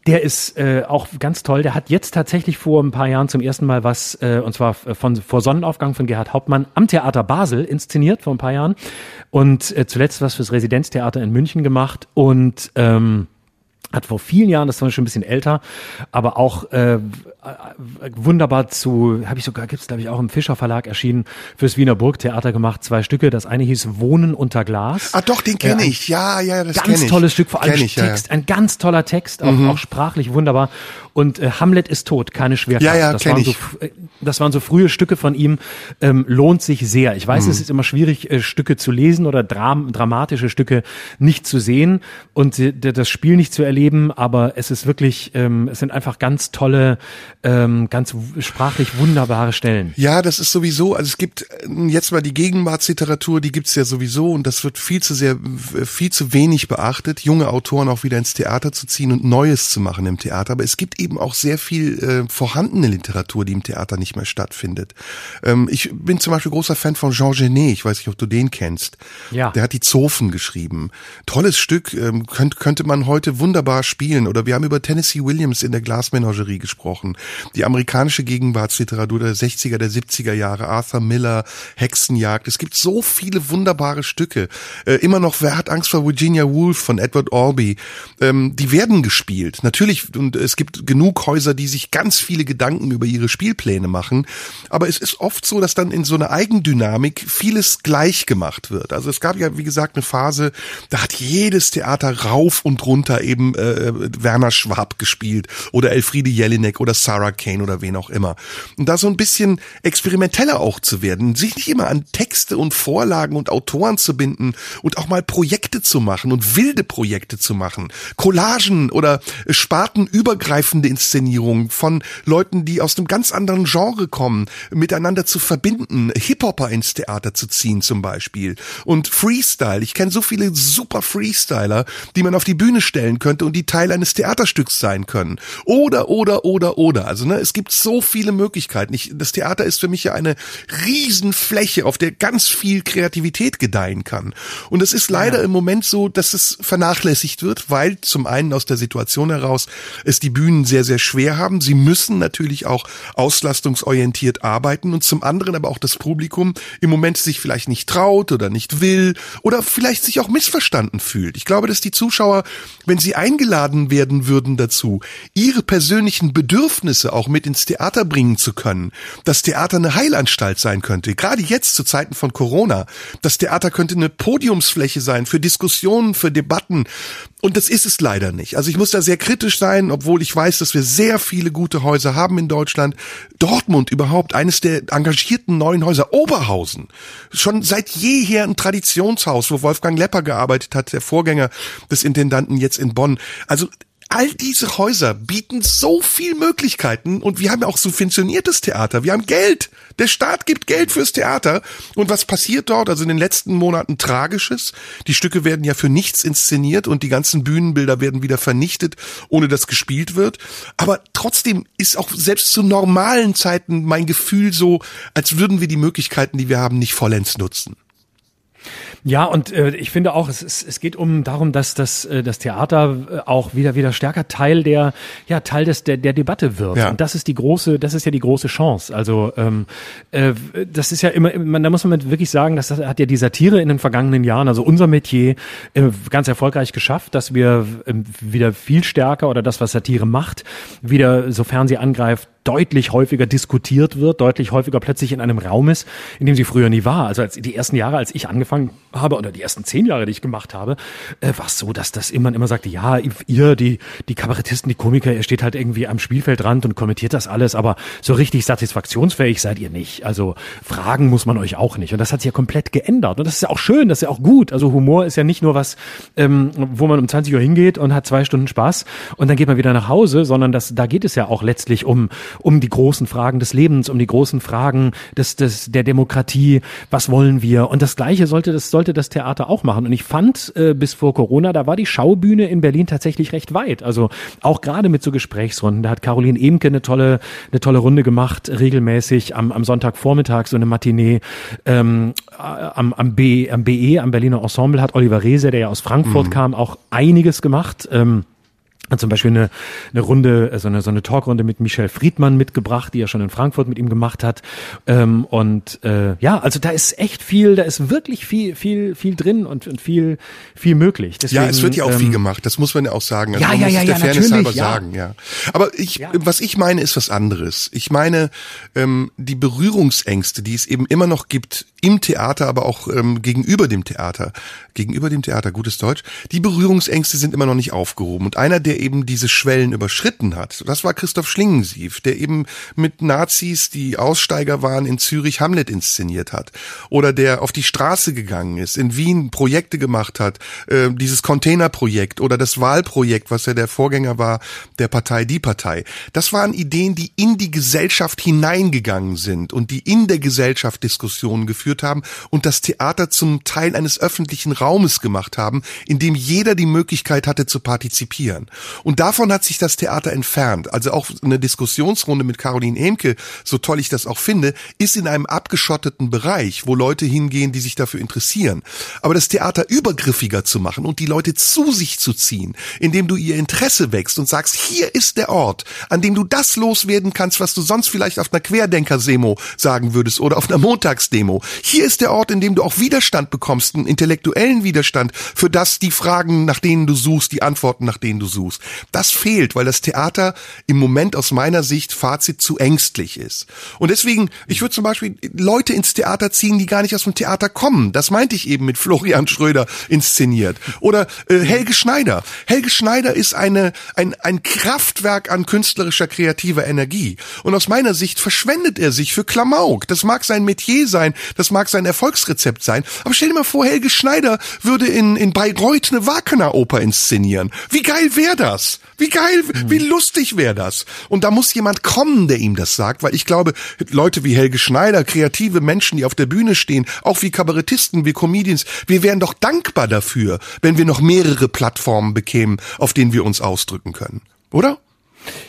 B: Der ist äh, auch ganz toll. Der hat jetzt tatsächlich vor ein paar Jahren zum ersten Mal was, äh, und zwar von vor Sonnenaufgang von Gerhard Hauptmann am Theater Basel inszeniert vor ein paar Jahren und äh, zuletzt was fürs Residenztheater in München gemacht und ähm, hat vor vielen Jahren, das war schon ein bisschen älter, aber auch äh, wunderbar zu, habe ich sogar, gibt's glaube ich auch im Fischer Verlag erschienen, fürs Wiener Burgtheater gemacht, zwei Stücke. Das eine hieß Wohnen unter Glas.
C: Ah doch, den kenne äh, ich. Ja, ja, das
B: Ganz
C: ich.
B: tolles Stück, vor allem
C: ich,
B: Text,
C: ja, ja.
B: ein ganz toller Text, auch, mhm. auch sprachlich wunderbar. Und äh, Hamlet ist tot, keine Schwerkraft.
C: Ja, ja,
B: das,
C: waren
B: so, äh, das waren so frühe Stücke von ihm, ähm, lohnt sich sehr. Ich weiß, mhm. es ist immer schwierig, äh, Stücke zu lesen oder Dram dramatische Stücke nicht zu sehen und äh, das Spiel nicht zu erleben, aber es ist wirklich, ähm, es sind einfach ganz tolle, ähm, ganz sprachlich wunderbare Stellen.
C: Ja, das ist sowieso, also es gibt äh, jetzt mal die Gegenwartsliteratur, die gibt's ja sowieso und das wird viel zu sehr, viel zu wenig beachtet, junge Autoren auch wieder ins Theater zu ziehen und Neues zu machen im Theater. Aber es gibt eben auch sehr viel äh, vorhandene Literatur, die im Theater nicht mehr stattfindet. Ähm, ich bin zum Beispiel großer Fan von Jean Genet, ich weiß nicht, ob du den kennst.
B: Ja.
C: Der hat die Zofen geschrieben. Tolles Stück, ähm, könnte, könnte man heute wunderbar spielen. Oder wir haben über Tennessee Williams in der Glasmenagerie gesprochen. Die amerikanische Gegenwartsliteratur der 60er, der 70er Jahre, Arthur Miller, Hexenjagd. Es gibt so viele wunderbare Stücke. Äh, immer noch Wer hat Angst vor Virginia Woolf von Edward Albee. Ähm, die werden gespielt. Natürlich, und es gibt genug Häuser, die sich ganz viele Gedanken über ihre Spielpläne machen. Aber es ist oft so, dass dann in so einer Eigendynamik vieles gleich gemacht wird. Also es gab ja, wie gesagt, eine Phase, da hat jedes Theater rauf und runter eben äh, Werner Schwab gespielt oder Elfriede Jelinek oder Sarah Kane oder wen auch immer. Und da so ein bisschen experimenteller auch zu werden, sich nicht immer an Texte und Vorlagen und Autoren zu binden und auch mal Projekte zu machen und wilde Projekte zu machen. Collagen oder spartenübergreifende Inszenierungen von Leuten, die aus einem ganz anderen Genre kommen, miteinander zu verbinden, Hip-Hopper ins Theater zu ziehen zum Beispiel und Freestyle. Ich kenne so viele super Freestyler, die man auf die Bühne stellen könnte und die Teil eines Theaterstücks sein können. Oder, oder, oder, oder. Also ne, es gibt so viele Möglichkeiten. Ich, das Theater ist für mich ja eine Riesenfläche, auf der ganz viel Kreativität gedeihen kann. Und es ist leider ja. im Moment so, dass es vernachlässigt wird, weil zum einen aus der Situation heraus es die Bühnen sehr, sehr schwer haben. Sie müssen natürlich auch auslastungsorientiert arbeiten und zum anderen aber auch das Publikum im Moment sich vielleicht nicht traut oder nicht will oder vielleicht sich auch missverstanden fühlt. Ich glaube, dass die Zuschauer, wenn sie eingeladen werden würden dazu, ihre persönlichen Bedürfnisse auch mit ins Theater bringen zu können, das Theater eine Heilanstalt sein könnte, gerade jetzt zu Zeiten von Corona. Das Theater könnte eine Podiumsfläche sein für Diskussionen, für Debatten. Und das ist es leider nicht. Also ich muss da sehr kritisch sein, obwohl ich weiß, dass wir sehr viele gute Häuser haben in Deutschland. Dortmund überhaupt, eines der engagierten neuen Häuser. Oberhausen, schon seit jeher ein Traditionshaus, wo Wolfgang Lepper gearbeitet hat, der Vorgänger des Intendanten jetzt in Bonn. Also all diese Häuser bieten so viel Möglichkeiten und wir haben ja auch subventioniertes Theater. Wir haben Geld. Der Staat gibt Geld fürs Theater. Und was passiert dort? Also in den letzten Monaten Tragisches. Die Stücke werden ja für nichts inszeniert und die ganzen Bühnenbilder werden wieder vernichtet, ohne dass gespielt wird. Aber trotzdem ist auch selbst zu normalen Zeiten mein Gefühl so, als würden wir die Möglichkeiten, die wir haben, nicht vollends nutzen.
B: Ja, und äh, ich finde auch, es, es, es geht um darum, dass das, äh, das Theater äh, auch wieder wieder stärker Teil der ja Teil des der, der Debatte wird. Ja. Und das ist die große, das ist ja die große Chance. Also ähm, äh, das ist ja immer, man, da muss man wirklich sagen, dass das hat ja die Satire in den vergangenen Jahren, also unser Metier, äh, ganz erfolgreich geschafft, dass wir äh, wieder viel stärker oder das, was Satire macht, wieder, sofern sie angreift, deutlich häufiger diskutiert wird, deutlich häufiger plötzlich in einem Raum ist, in dem sie früher nie war. Also als die ersten Jahre, als ich angefangen habe oder die ersten zehn Jahre, die ich gemacht habe, äh, war es so, dass das immer immer sagte, ja, ihr, die die Kabarettisten, die Komiker, ihr steht halt irgendwie am Spielfeldrand und kommentiert das alles, aber so richtig satisfaktionsfähig seid ihr nicht. Also fragen muss man euch auch nicht. Und das hat sich ja komplett geändert. Und das ist ja auch schön, das ist ja auch gut. Also Humor ist ja nicht nur was, ähm, wo man um 20 Uhr hingeht und hat zwei Stunden Spaß und dann geht man wieder nach Hause, sondern das, da geht es ja auch letztlich um um die großen Fragen des Lebens, um die großen Fragen des, des, der Demokratie. Was wollen wir? Und das Gleiche sollte das, sollte das Theater auch machen. Und ich fand, äh, bis vor Corona, da war die Schaubühne in Berlin tatsächlich recht weit. Also auch gerade mit so Gesprächsrunden. Da hat Caroline Emke eine tolle, eine tolle Runde gemacht, regelmäßig am, am Sonntagvormittag, so eine Matinee. Ähm, am, am, B, am BE, am Berliner Ensemble hat Oliver Reese, der ja aus Frankfurt mhm. kam, auch einiges gemacht. Ähm, zum Beispiel eine, eine Runde, so eine, so eine Talkrunde mit Michel Friedmann mitgebracht, die er schon in Frankfurt mit ihm gemacht hat. Ähm, und äh, ja, also da ist echt viel, da ist wirklich viel, viel, viel drin und, und viel, viel möglich.
C: Deswegen, ja, es wird ja auch ähm, viel gemacht, das muss man ja auch sagen. Also ja, ja, muss ja, ja, Fairness halber ja. sagen, ja. Aber ich, ja. was ich meine, ist was anderes. Ich meine, ähm, die Berührungsängste, die es eben immer noch gibt im Theater, aber auch ähm, gegenüber dem Theater, gegenüber dem Theater, gutes Deutsch, die Berührungsängste sind immer noch nicht aufgehoben. Und einer, der eben diese Schwellen überschritten hat. Das war Christoph Schlingensief, der eben mit Nazis, die Aussteiger waren, in Zürich Hamlet inszeniert hat. Oder der auf die Straße gegangen ist, in Wien Projekte gemacht hat, äh, dieses Containerprojekt oder das Wahlprojekt, was ja der Vorgänger war der Partei Die Partei. Das waren Ideen, die in die Gesellschaft hineingegangen sind und die in der Gesellschaft Diskussionen geführt haben und das Theater zum Teil eines öffentlichen Raumes gemacht haben, in dem jeder die Möglichkeit hatte zu partizipieren. Und davon hat sich das Theater entfernt. Also auch eine Diskussionsrunde mit Caroline Emke, so toll ich das auch finde, ist in einem abgeschotteten Bereich, wo Leute hingehen, die sich dafür interessieren. Aber das Theater übergriffiger zu machen und die Leute zu sich zu ziehen, indem du ihr Interesse wächst und sagst, hier ist der Ort, an dem du das loswerden kannst, was du sonst vielleicht auf einer Querdenker-Semo sagen würdest oder auf einer Montagsdemo. Hier ist der Ort, in dem du auch Widerstand bekommst, einen intellektuellen Widerstand für das, die Fragen, nach denen du suchst, die Antworten, nach denen du suchst. Das fehlt, weil das Theater im Moment aus meiner Sicht Fazit zu ängstlich ist. Und deswegen, ich würde zum Beispiel Leute ins Theater ziehen, die gar nicht aus dem Theater kommen. Das meinte ich eben mit Florian Schröder inszeniert. Oder äh, Helge Schneider. Helge Schneider ist eine, ein, ein Kraftwerk an künstlerischer, kreativer Energie. Und aus meiner Sicht verschwendet er sich für Klamauk. Das mag sein Metier sein, das mag sein Erfolgsrezept sein. Aber stell dir mal vor, Helge Schneider würde in, in Bayreuth eine Wagner-Oper inszenieren. Wie geil wäre das? Wie geil, wie lustig wäre das? Und da muss jemand kommen, der ihm das sagt, weil ich glaube, Leute wie Helge Schneider, kreative Menschen, die auf der Bühne stehen, auch wie Kabarettisten, wie Comedians, wir wären doch dankbar dafür, wenn wir noch mehrere Plattformen bekämen, auf denen wir uns ausdrücken können. Oder?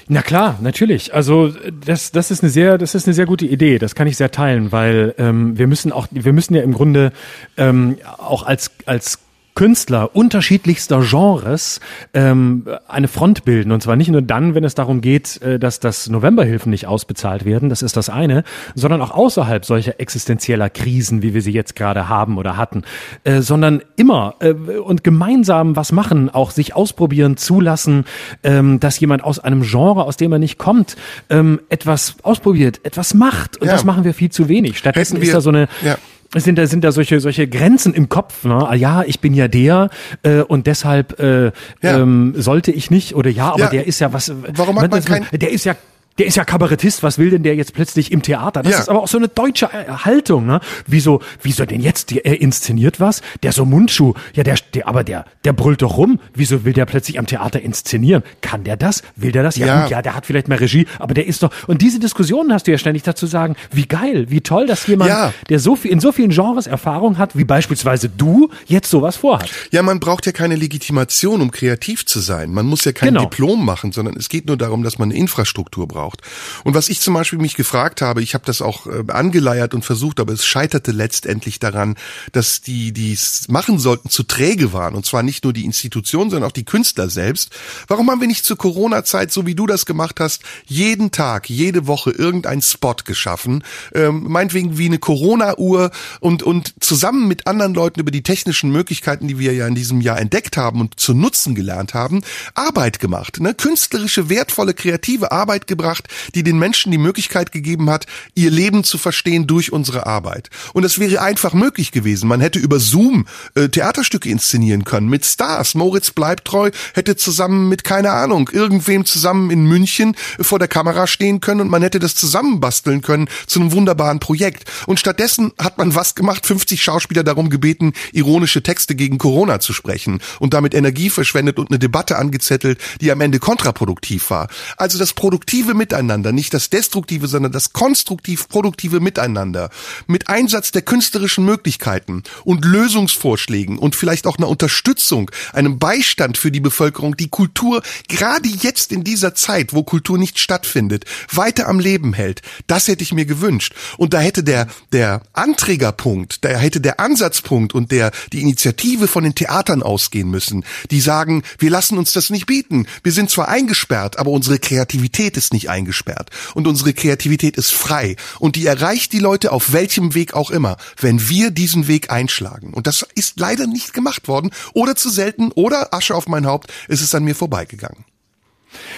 B: Na klar, natürlich. Also das, das ist eine sehr, das ist eine sehr gute Idee. Das kann ich sehr teilen, weil ähm, wir müssen auch, wir müssen ja im Grunde ähm, auch als als Künstler unterschiedlichster Genres ähm, eine Front bilden. Und zwar nicht nur dann, wenn es darum geht, äh, dass das Novemberhilfen nicht ausbezahlt werden, das ist das eine, sondern auch außerhalb solcher existenzieller Krisen, wie wir sie jetzt gerade haben oder hatten, äh, sondern immer äh, und gemeinsam was machen, auch sich ausprobieren, zulassen, ähm, dass jemand aus einem Genre, aus dem er nicht kommt, ähm, etwas ausprobiert, etwas macht. Und ja. das machen wir viel zu wenig. Stattdessen ist da so eine ja sind da sind da solche solche Grenzen im Kopf ne ah, ja ich bin ja der äh, und deshalb äh, ja. ähm, sollte ich nicht oder ja aber ja. der ist ja was
C: warum hat man kein
B: der ist ja der ist ja Kabarettist, was will denn der jetzt plötzlich im Theater? Das ja. ist aber auch so eine deutsche äh, Haltung, ne? Wieso, wieso denn jetzt? Er inszeniert was? Der so Mundschuh, ja, der, der, aber der, der brüllt doch rum. Wieso will der plötzlich am Theater inszenieren? Kann der das? Will der das? Ja, ja. Gut, ja, der hat vielleicht mehr Regie, aber der ist doch, und diese Diskussionen hast du ja ständig dazu sagen, wie geil, wie toll, dass jemand, ja. der so viel, in so vielen Genres Erfahrung hat, wie beispielsweise du, jetzt sowas vorhat.
C: Ja, man braucht ja keine Legitimation, um kreativ zu sein. Man muss ja kein genau. Diplom machen, sondern es geht nur darum, dass man eine Infrastruktur braucht braucht. Und was ich zum Beispiel mich gefragt habe, ich habe das auch äh, angeleiert und versucht, aber es scheiterte letztendlich daran, dass die, die es machen sollten, zu träge waren. Und zwar nicht nur die Institution, sondern auch die Künstler selbst. Warum haben wir nicht zur Corona-Zeit, so wie du das gemacht hast, jeden Tag, jede Woche irgendein Spot geschaffen? Ähm, meinetwegen wie eine Corona-Uhr und, und zusammen mit anderen Leuten über die technischen Möglichkeiten, die wir ja in diesem Jahr entdeckt haben und zu nutzen gelernt haben, Arbeit gemacht. Ne? Künstlerische, wertvolle, kreative Arbeit gebracht gemacht, die den Menschen die Möglichkeit gegeben hat, ihr Leben zu verstehen durch unsere Arbeit. Und es wäre einfach möglich gewesen. Man hätte über Zoom äh, Theaterstücke inszenieren können mit Stars. Moritz Bleibtreu hätte zusammen mit, keine Ahnung, irgendwem zusammen in München vor der Kamera stehen können und man hätte das zusammenbasteln können zu einem wunderbaren Projekt. Und stattdessen hat man was gemacht, 50 Schauspieler darum gebeten, ironische Texte gegen Corona zu sprechen und damit Energie verschwendet und eine Debatte angezettelt, die am Ende kontraproduktiv war. Also das produktive Miteinander, nicht das destruktive, sondern das konstruktiv-produktive Miteinander, mit Einsatz der künstlerischen Möglichkeiten und Lösungsvorschlägen und vielleicht auch einer Unterstützung, einem Beistand für die Bevölkerung, die Kultur gerade jetzt in dieser Zeit, wo Kultur nicht stattfindet, weiter am Leben hält. Das hätte ich mir gewünscht. Und da hätte der, der Anträgerpunkt, da hätte der Ansatzpunkt und der, die Initiative von den Theatern ausgehen müssen, die sagen, wir lassen uns das nicht bieten. Wir sind zwar eingesperrt, aber unsere Kreativität ist nicht eingesperrt. Und unsere Kreativität ist frei. Und die erreicht die Leute auf welchem Weg auch immer, wenn wir diesen Weg einschlagen. Und das ist leider nicht gemacht worden. Oder zu selten. Oder Asche auf mein Haupt. Es ist an mir vorbeigegangen.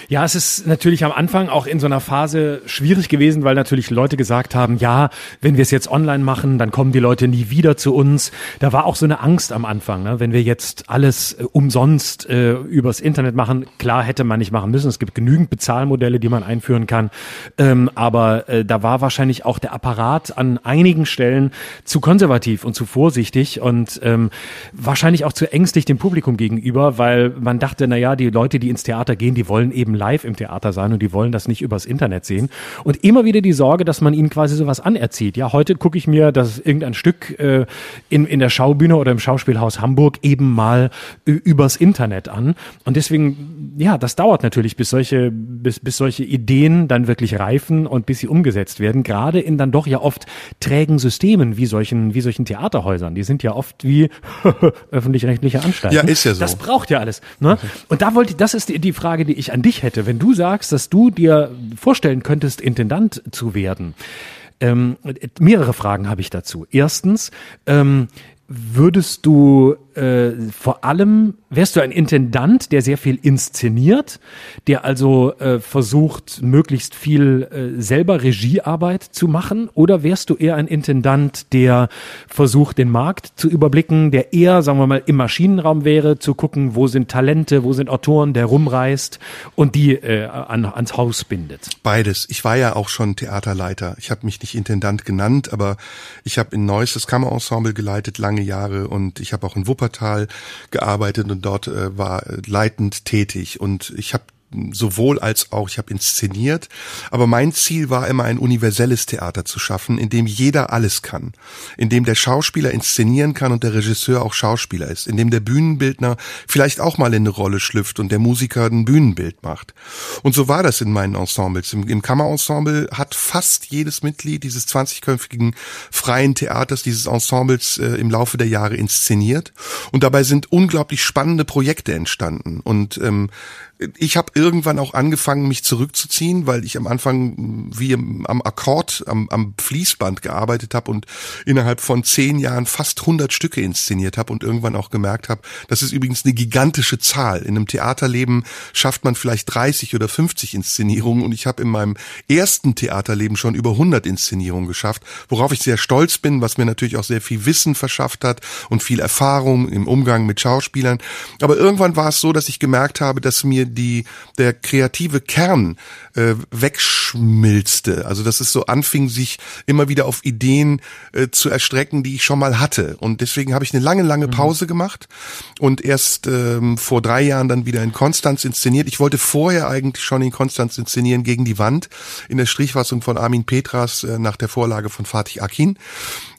B: Ja, es ist natürlich am Anfang auch in so einer Phase schwierig gewesen, weil natürlich Leute gesagt haben, ja, wenn wir es jetzt online machen, dann kommen die Leute nie wieder zu uns. Da war auch so eine Angst am Anfang, ne? wenn wir jetzt alles äh, umsonst äh, übers Internet machen. Klar hätte man nicht machen müssen. Es gibt genügend Bezahlmodelle, die man einführen kann. Ähm, aber äh, da war wahrscheinlich auch der Apparat an einigen Stellen zu konservativ und zu vorsichtig und ähm, wahrscheinlich auch zu ängstlich dem Publikum gegenüber, weil man dachte, na ja, die Leute, die ins Theater gehen, die wollen eben live im Theater sein und die wollen das nicht übers Internet sehen. Und immer wieder die Sorge, dass man ihnen quasi sowas anerzieht. Ja, heute gucke ich mir das irgendein Stück äh, in, in der Schaubühne oder im Schauspielhaus Hamburg eben mal übers Internet an. Und deswegen, ja, das dauert natürlich, bis solche, bis, bis solche Ideen dann wirklich reifen und bis sie umgesetzt werden. Gerade in dann doch ja oft trägen Systemen wie solchen, wie solchen Theaterhäusern. Die sind ja oft wie öffentlich-rechtliche Anstalten.
C: Ja, ist ja so.
B: Das braucht ja alles. Ne? Und da wollte, das ist die, die Frage, die ich an dich hätte, wenn du sagst, dass du dir vorstellen könntest, Intendant zu werden. Ähm, mehrere Fragen habe ich dazu. Erstens, ähm, würdest du äh, vor allem, wärst du ein Intendant, der sehr viel inszeniert, der also äh, versucht, möglichst viel äh, selber Regiearbeit zu machen? Oder wärst du eher ein Intendant, der versucht, den Markt zu überblicken, der eher, sagen wir mal, im Maschinenraum wäre, zu gucken, wo sind Talente, wo sind Autoren, der rumreist und die äh, an, ans Haus bindet?
C: Beides. Ich war ja auch schon Theaterleiter. Ich habe mich nicht Intendant genannt, aber ich habe in Neuss das Kammerensemble geleitet lange Jahre und ich habe auch in Wuppertal gearbeitet und dort äh, war leitend tätig. Und ich habe sowohl als auch, ich habe inszeniert, aber mein Ziel war immer ein universelles Theater zu schaffen, in dem jeder alles kann, in dem der Schauspieler inszenieren kann und der Regisseur auch Schauspieler ist, in dem der Bühnenbildner vielleicht auch mal in eine Rolle schlüpft und der Musiker ein Bühnenbild macht. Und so war das in meinen Ensembles. Im, im Kammerensemble hat fast jedes Mitglied dieses 20-köpfigen freien Theaters, dieses Ensembles äh, im Laufe der Jahre inszeniert. Und dabei sind unglaublich spannende Projekte entstanden. Und ähm, ich habe irgendwann auch angefangen, mich zurückzuziehen, weil ich am Anfang wie am Akkord, am, am Fließband gearbeitet habe und innerhalb von zehn Jahren fast 100 Stücke inszeniert habe und irgendwann auch gemerkt habe, das ist übrigens eine gigantische Zahl. In einem Theaterleben schafft man vielleicht 30 oder 50 Inszenierungen und ich habe in meinem ersten Theaterleben schon über 100 Inszenierungen geschafft, worauf ich sehr stolz bin, was mir natürlich auch sehr viel Wissen verschafft hat und viel Erfahrung im Umgang mit Schauspielern. Aber irgendwann war es so, dass ich gemerkt habe, dass mir die der kreative Kern äh, wegschmilzte. Also dass es so anfing, sich immer wieder auf Ideen äh, zu erstrecken, die ich schon mal hatte. Und deswegen habe ich eine lange, lange mhm. Pause gemacht und erst ähm, vor drei Jahren dann wieder in Konstanz inszeniert. Ich wollte vorher eigentlich schon in Konstanz inszenieren gegen die Wand in der Strichfassung von Armin Petras äh, nach der Vorlage von Fatih Akin.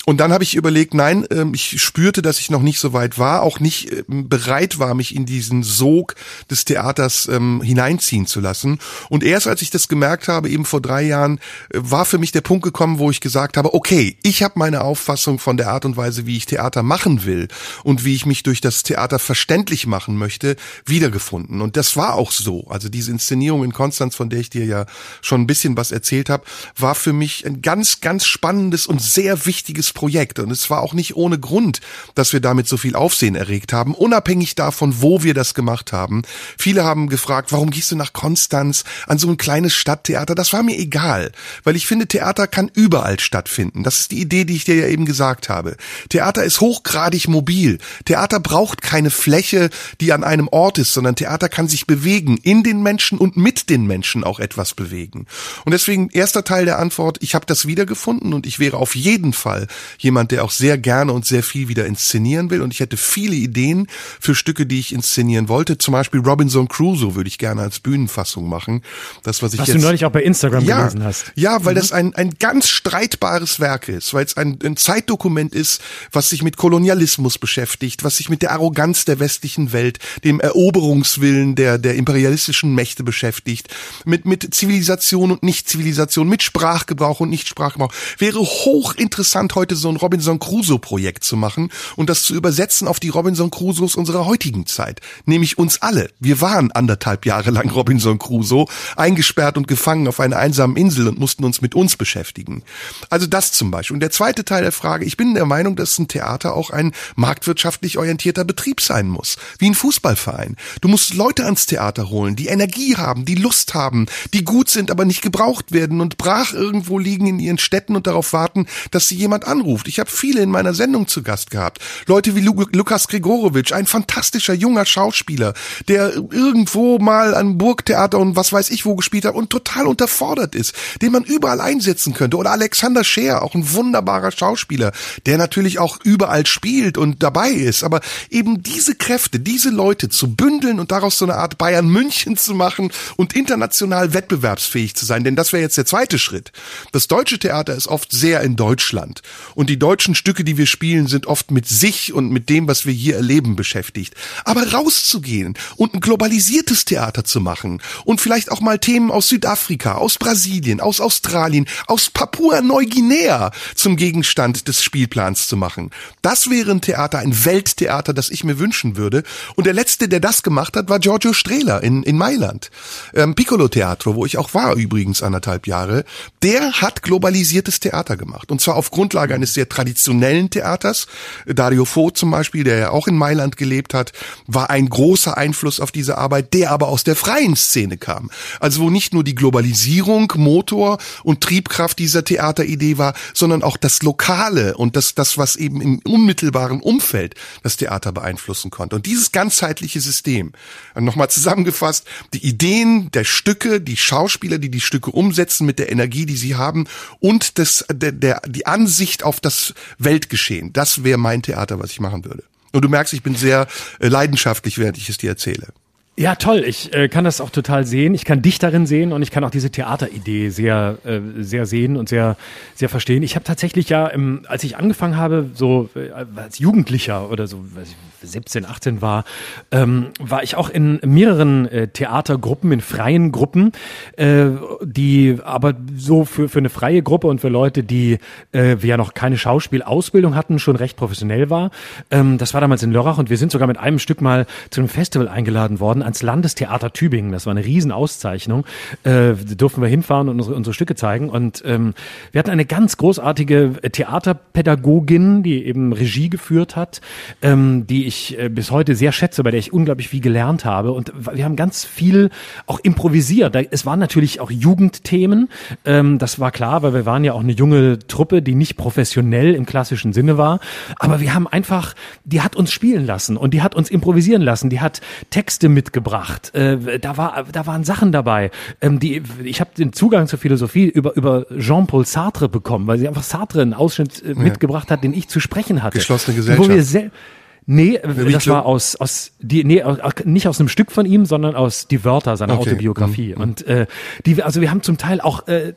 C: Und dann habe ich überlegt, nein, ähm, ich spürte, dass ich noch nicht so weit war, auch nicht ähm, bereit war, mich in diesen Sog des Theaters ähm, hineinziehen zu lassen. Und erst als ich das gemerkt habe, eben vor drei Jahren, äh, war für mich der Punkt gekommen, wo ich gesagt habe, okay, ich habe meine Auffassung von der Art und Weise, wie ich Theater machen will und wie ich mich durch das Theater verständlich machen möchte, wiedergefunden. Und das war auch so. Also diese Inszenierung in Konstanz, von der ich dir ja schon ein bisschen was erzählt habe, war für mich ein ganz, ganz spannendes und sehr wichtiges Projekt. Und es war auch nicht ohne Grund, dass wir damit so viel Aufsehen erregt haben, unabhängig davon, wo wir das gemacht haben. Viele haben gefragt, warum gehst du nach Konstanz an so ein kleines Stadttheater? Das war mir egal, weil ich finde, Theater kann überall stattfinden. Das ist die Idee, die ich dir ja eben gesagt habe. Theater ist hochgradig mobil. Theater braucht keine Fläche, die an einem Ort ist, sondern Theater kann sich bewegen, in den Menschen und mit den Menschen auch etwas bewegen. Und deswegen erster Teil der Antwort, ich habe das wiedergefunden und ich wäre auf jeden Fall jemand, der auch sehr gerne und sehr viel wieder inszenieren will. Und ich hätte viele Ideen für Stücke, die ich inszenieren wollte. Zum Beispiel Robinson Crusoe würde ich gerne als Bühnenfassung machen. Das, was ich
B: was
C: jetzt,
B: du neulich auch bei Instagram
C: ja,
B: gelesen hast.
C: Ja, weil mhm. das ein, ein ganz streitbares Werk ist, weil es ein, ein Zeitdokument ist, was sich mit Kolonialismus beschäftigt, was sich mit der Arroganz der westlichen Welt, dem Eroberungswillen der, der imperialistischen Mächte beschäftigt, mit, mit Zivilisation und Nicht-Zivilisation, mit Sprachgebrauch und Nicht-Sprachgebrauch. Wäre hochinteressant heute so ein Robinson Crusoe Projekt zu machen und das zu übersetzen auf die Robinson Crusoes unserer heutigen Zeit. Nämlich uns alle. Wir waren anderthalb Jahre lang Robinson Crusoe, eingesperrt und gefangen auf einer einsamen Insel und mussten uns mit uns beschäftigen. Also das zum Beispiel. Und der zweite Teil der Frage, ich bin der Meinung, dass ein Theater auch ein marktwirtschaftlich orientierter Betrieb sein muss. Wie ein Fußballverein. Du musst Leute ans Theater holen, die Energie haben, die Lust haben, die gut sind, aber nicht gebraucht werden und brach irgendwo liegen in ihren Städten und darauf warten, dass sie jemand anruft. Ich habe viele in meiner Sendung zu Gast gehabt. Leute wie Lu Lukas Grigorowitsch, ein fantastischer junger Schauspieler, der irgendwo mal an Burgtheater und was weiß ich wo gespielt hat und total unterfordert ist, den man überall einsetzen könnte. Oder Alexander Scheer, auch ein wunderbarer Schauspieler, der natürlich auch überall spielt und dabei ist. Aber eben diese Kräfte, diese Leute zu bündeln und daraus so eine Art Bayern München zu machen und international wettbewerbsfähig zu sein, denn das wäre jetzt der zweite Schritt. Das deutsche Theater ist oft sehr in Deutschland und die deutschen Stücke, die wir spielen, sind oft mit sich und mit dem, was wir hier erleben, beschäftigt. Aber rauszugehen und ein globalisiertes Theater zu machen und vielleicht auch mal Themen aus Südafrika, aus Brasilien, aus Australien, aus Papua-Neuguinea zum Gegenstand des Spielplans zu machen. Das wäre ein Theater, ein Welttheater, das ich mir wünschen würde. Und der letzte, der das gemacht hat, war Giorgio Strehler in, in Mailand. Ähm, Piccolo Teatro, wo ich auch war übrigens anderthalb Jahre. Der hat globalisiertes Theater gemacht. Und zwar auf Grundlage Folge eines sehr traditionellen Theaters. Dario Fo zum Beispiel, der ja auch in Mailand gelebt hat, war ein großer Einfluss auf diese Arbeit, der aber aus der freien Szene kam. Also wo nicht nur die Globalisierung Motor und Triebkraft dieser Theateridee war, sondern auch das Lokale und das, das, was eben im unmittelbaren Umfeld das Theater beeinflussen konnte. Und dieses ganzheitliche System, nochmal zusammengefasst, die Ideen der Stücke, die Schauspieler, die die Stücke umsetzen mit der Energie, die sie haben und das, der, der, die Ansicht auf das Weltgeschehen, das wäre mein Theater, was ich machen würde. Und du merkst, ich bin sehr äh, leidenschaftlich, während ich es dir erzähle.
B: Ja, toll. Ich äh, kann das auch total sehen. Ich kann dich darin sehen und ich kann auch diese Theateridee sehr, äh, sehr sehen und sehr, sehr verstehen. Ich habe tatsächlich ja, im, als ich angefangen habe, so äh, als Jugendlicher oder so, ich, 17, 18 war, ähm, war ich auch in mehreren äh, Theatergruppen, in freien Gruppen, äh, die aber so für, für eine freie Gruppe und für Leute, die äh, ja noch keine Schauspielausbildung hatten, schon recht professionell war. Ähm, das war damals in Lörrach und wir sind sogar mit einem Stück mal zu einem Festival eingeladen worden ans Landestheater Tübingen. Das war eine Riesenauszeichnung. Äh, durften wir hinfahren und unsere, unsere Stücke zeigen. Und ähm, wir hatten eine ganz großartige Theaterpädagogin, die eben Regie geführt hat, ähm, die ich äh, bis heute sehr schätze, bei der ich unglaublich viel gelernt habe. Und wir haben ganz viel auch improvisiert. Es waren natürlich auch Jugendthemen. Ähm, das war klar, weil wir waren ja auch eine junge Truppe, die nicht professionell im klassischen Sinne war. Aber wir haben einfach, die hat uns spielen lassen und die hat uns improvisieren lassen. Die hat Texte mitgebracht. Äh, da war, da waren Sachen dabei. Ähm, die, ich habe den Zugang zur Philosophie über über Jean-Paul Sartre bekommen, weil sie einfach Sartre einen Ausschnitt äh, mitgebracht hat, den ich zu sprechen hatte.
C: Geschlossene Gesellschaft.
B: Wo wir sehr, Nee, äh, das war aus, aus die, nee, nicht aus einem Stück von ihm, sondern aus die Wörter seiner okay. Autobiografie. Mhm. Und äh, die, also wir haben zum Teil auch äh,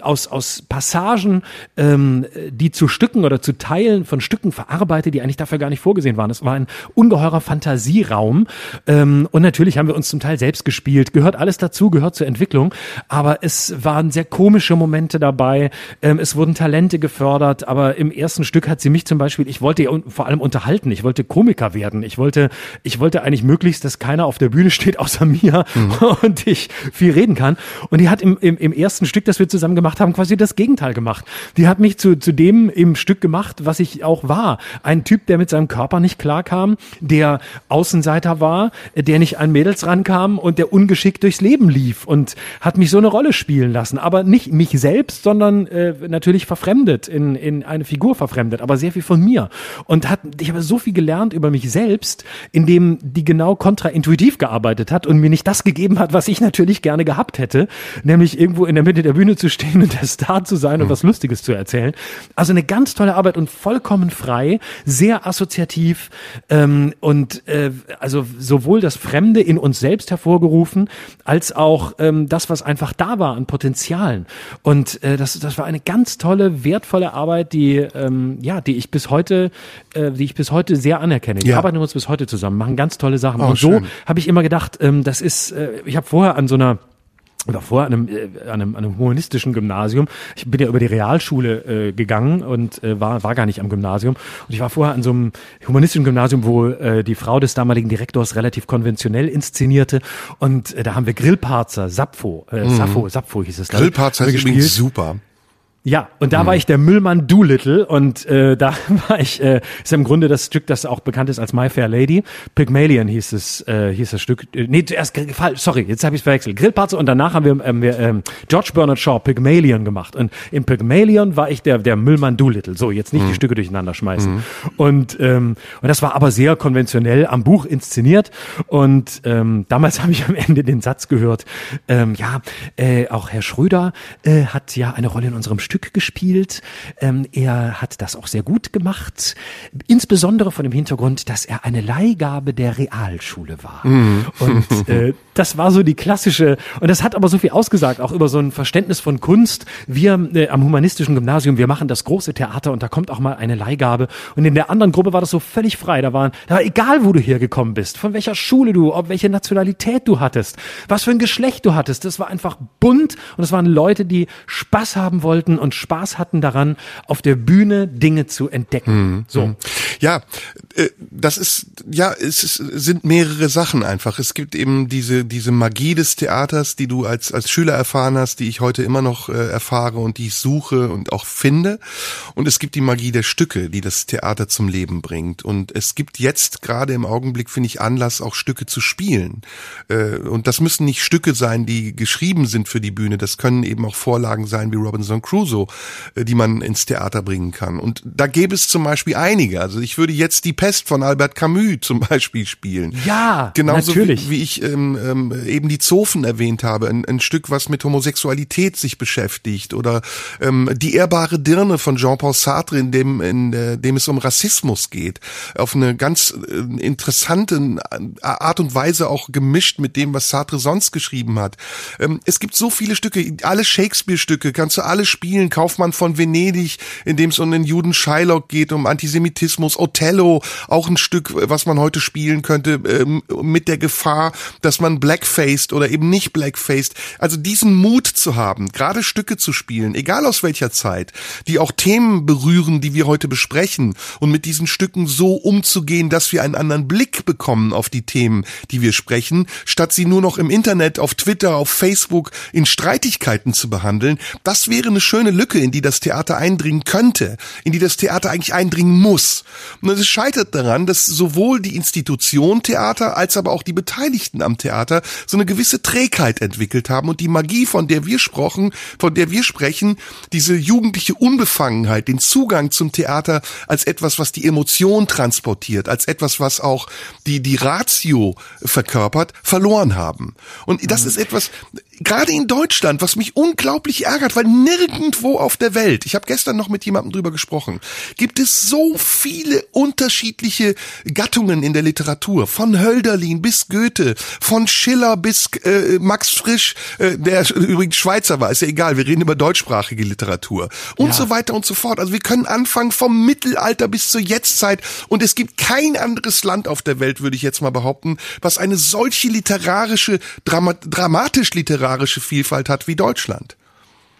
B: aus, aus Passagen, ähm, die zu Stücken oder zu Teilen von Stücken verarbeitet, die eigentlich dafür gar nicht vorgesehen waren. Es war ein ungeheurer Fantasieraum. Ähm, und natürlich haben wir uns zum Teil selbst gespielt. Gehört alles dazu, gehört zur Entwicklung. Aber es waren sehr komische Momente dabei. Ähm, es wurden Talente gefördert. Aber im ersten Stück hat sie mich zum Beispiel, ich wollte ja vor allem unterhalten. Ich wollte Komiker werden. Ich wollte, ich wollte eigentlich möglichst, dass keiner auf der Bühne steht außer mir mhm. und ich viel reden kann. Und die hat im, im, im ersten Stück, das wir zusammen gemacht haben, quasi das Gegenteil gemacht. Die hat mich zu, zu dem im Stück gemacht, was ich auch war. Ein Typ, der mit seinem Körper nicht klarkam, der Außenseiter war, der nicht an Mädels rankam und der ungeschickt durchs Leben lief und hat mich so eine Rolle spielen lassen. Aber nicht mich selbst, sondern äh, natürlich verfremdet, in, in eine Figur verfremdet, aber sehr viel von mir. Und hat, ich habe so viel gelernt über mich selbst, indem die genau kontraintuitiv gearbeitet hat und mir nicht das gegeben hat, was ich natürlich gerne gehabt hätte, nämlich irgendwo in der Mitte der Bühne zu stehen und der Star zu sein und was Lustiges zu erzählen. Also eine ganz tolle Arbeit und vollkommen frei, sehr assoziativ ähm, und äh, also sowohl das Fremde in uns selbst hervorgerufen, als auch ähm, das, was einfach da war an Potenzialen. Und äh, das, das war eine ganz tolle, wertvolle Arbeit, die ähm, ja, die ich bis heute, äh, die ich bis heute sehr anerkenne. Wir ja. arbeiten uns bis heute zusammen, machen ganz tolle Sachen. Oh, und so habe ich immer gedacht, ähm, das ist, äh, ich habe vorher an so einer oder vorher an einem, äh, an einem, an einem humanistischen Gymnasium. Ich bin ja über die Realschule äh, gegangen und äh, war, war gar nicht am Gymnasium. Und ich war vorher an so einem humanistischen Gymnasium, wo äh, die Frau des damaligen Direktors relativ konventionell inszenierte. Und äh, da haben wir Grillparzer, Sapfo, äh, mhm. Sappho, Sappho hieß es.
C: Grillparzer ist übrigens super.
B: Ja, und da mhm. war ich der Müllmann Doolittle und äh, da war ich, äh, ist im Grunde das Stück, das auch bekannt ist als My Fair Lady. Pygmalion hieß es, äh, hieß das Stück. Äh, nee, zuerst, sorry, jetzt habe ich verwechselt. Grillparze und danach haben wir, ähm, wir ähm, George Bernard Shaw Pygmalion gemacht. Und im Pygmalion war ich der, der Müllmann Doolittle. So, jetzt nicht mhm. die Stücke durcheinander schmeißen. Mhm. Und, ähm, und das war aber sehr konventionell am Buch inszeniert. Und ähm, damals habe ich am Ende den Satz gehört, ähm, ja, äh, auch Herr Schröder äh, hat ja eine Rolle in unserem Stück Stück gespielt. Ähm, er hat das auch sehr gut gemacht, insbesondere von dem Hintergrund, dass er eine Leihgabe der Realschule war. Mhm. Und äh, das war so die klassische, und das hat aber so viel ausgesagt, auch über so ein Verständnis von Kunst. Wir äh, am humanistischen Gymnasium, wir machen das große Theater und da kommt auch mal eine Leihgabe. Und in der anderen Gruppe war das so völlig frei. Da waren, da war egal, wo du hergekommen bist, von welcher Schule du, ob welche Nationalität du hattest, was für ein Geschlecht du hattest. Das war einfach bunt und es waren Leute, die Spaß haben wollten und Spaß hatten daran, auf der Bühne Dinge zu entdecken. Mhm. So. Mhm.
C: Ja, äh, das ist, ja, es ist, sind mehrere Sachen einfach. Es gibt eben diese, diese Magie des Theaters, die du als, als Schüler erfahren hast, die ich heute immer noch äh, erfahre und die ich suche und auch finde. Und es gibt die Magie der Stücke, die das Theater zum Leben bringt. Und es gibt jetzt gerade im Augenblick, finde ich, Anlass, auch Stücke zu spielen. Äh, und das müssen nicht Stücke sein, die geschrieben sind für die Bühne. Das können eben auch Vorlagen sein wie Robinson Crusoe, äh, die man ins Theater bringen kann. Und da gäbe es zum Beispiel einige. Also ich würde jetzt die Pest von Albert Camus zum Beispiel spielen.
B: Ja,
C: genauso natürlich. Wie, wie ich ähm, ähm, eben die Zofen erwähnt habe, ein, ein Stück, was mit Homosexualität sich beschäftigt oder ähm, die ehrbare Dirne von Jean-Paul Sartre, in dem in äh, dem es um Rassismus geht, auf eine ganz äh, interessante äh, Art und Weise auch gemischt mit dem, was Sartre sonst geschrieben hat. Ähm, es gibt so viele Stücke, alle Shakespeare-Stücke, kannst du alle spielen. Kaufmann von Venedig, in dem es um den Juden Shylock geht, um Antisemitismus, Othello, auch ein Stück, was man heute spielen könnte, ähm, mit der Gefahr, dass man blackfaced oder eben nicht blackfaced. Also diesen Mut zu haben, gerade Stücke zu spielen, egal aus welcher Zeit, die auch Themen berühren, die wir heute besprechen und mit diesen Stücken so umzugehen, dass wir einen anderen Blick bekommen auf die Themen, die wir sprechen, statt sie nur noch im Internet, auf Twitter, auf Facebook in Streitigkeiten zu behandeln, das wäre eine schöne Lücke, in die das Theater eindringen könnte, in die das Theater eigentlich eindringen muss. Und es scheitert daran, dass sowohl die Institution Theater als aber auch die Beteiligten am Theater so eine gewisse Trägheit entwickelt haben und die Magie, von der wir sprechen, von der wir sprechen, diese jugendliche Unbefangenheit, den Zugang zum Theater als etwas, was die Emotion transportiert, als etwas, was auch die, die Ratio verkörpert, verloren haben. Und das mhm. ist etwas, gerade in Deutschland, was mich unglaublich ärgert, weil nirgendwo auf der Welt, ich habe gestern noch mit jemandem drüber gesprochen, gibt es so viele unterschiedliche Gattungen in der Literatur, von Hölderlin bis Goethe, von Schiller bis äh, Max Frisch, äh, der übrigens Schweizer war, ist ja egal, wir reden über deutschsprachige Literatur und ja. so weiter und so fort. Also wir können anfangen vom Mittelalter bis zur Jetztzeit und es gibt kein anderes Land auf der Welt, würde ich jetzt mal behaupten, was eine solche literarische, Drama literarische Vielfalt hat wie Deutschland.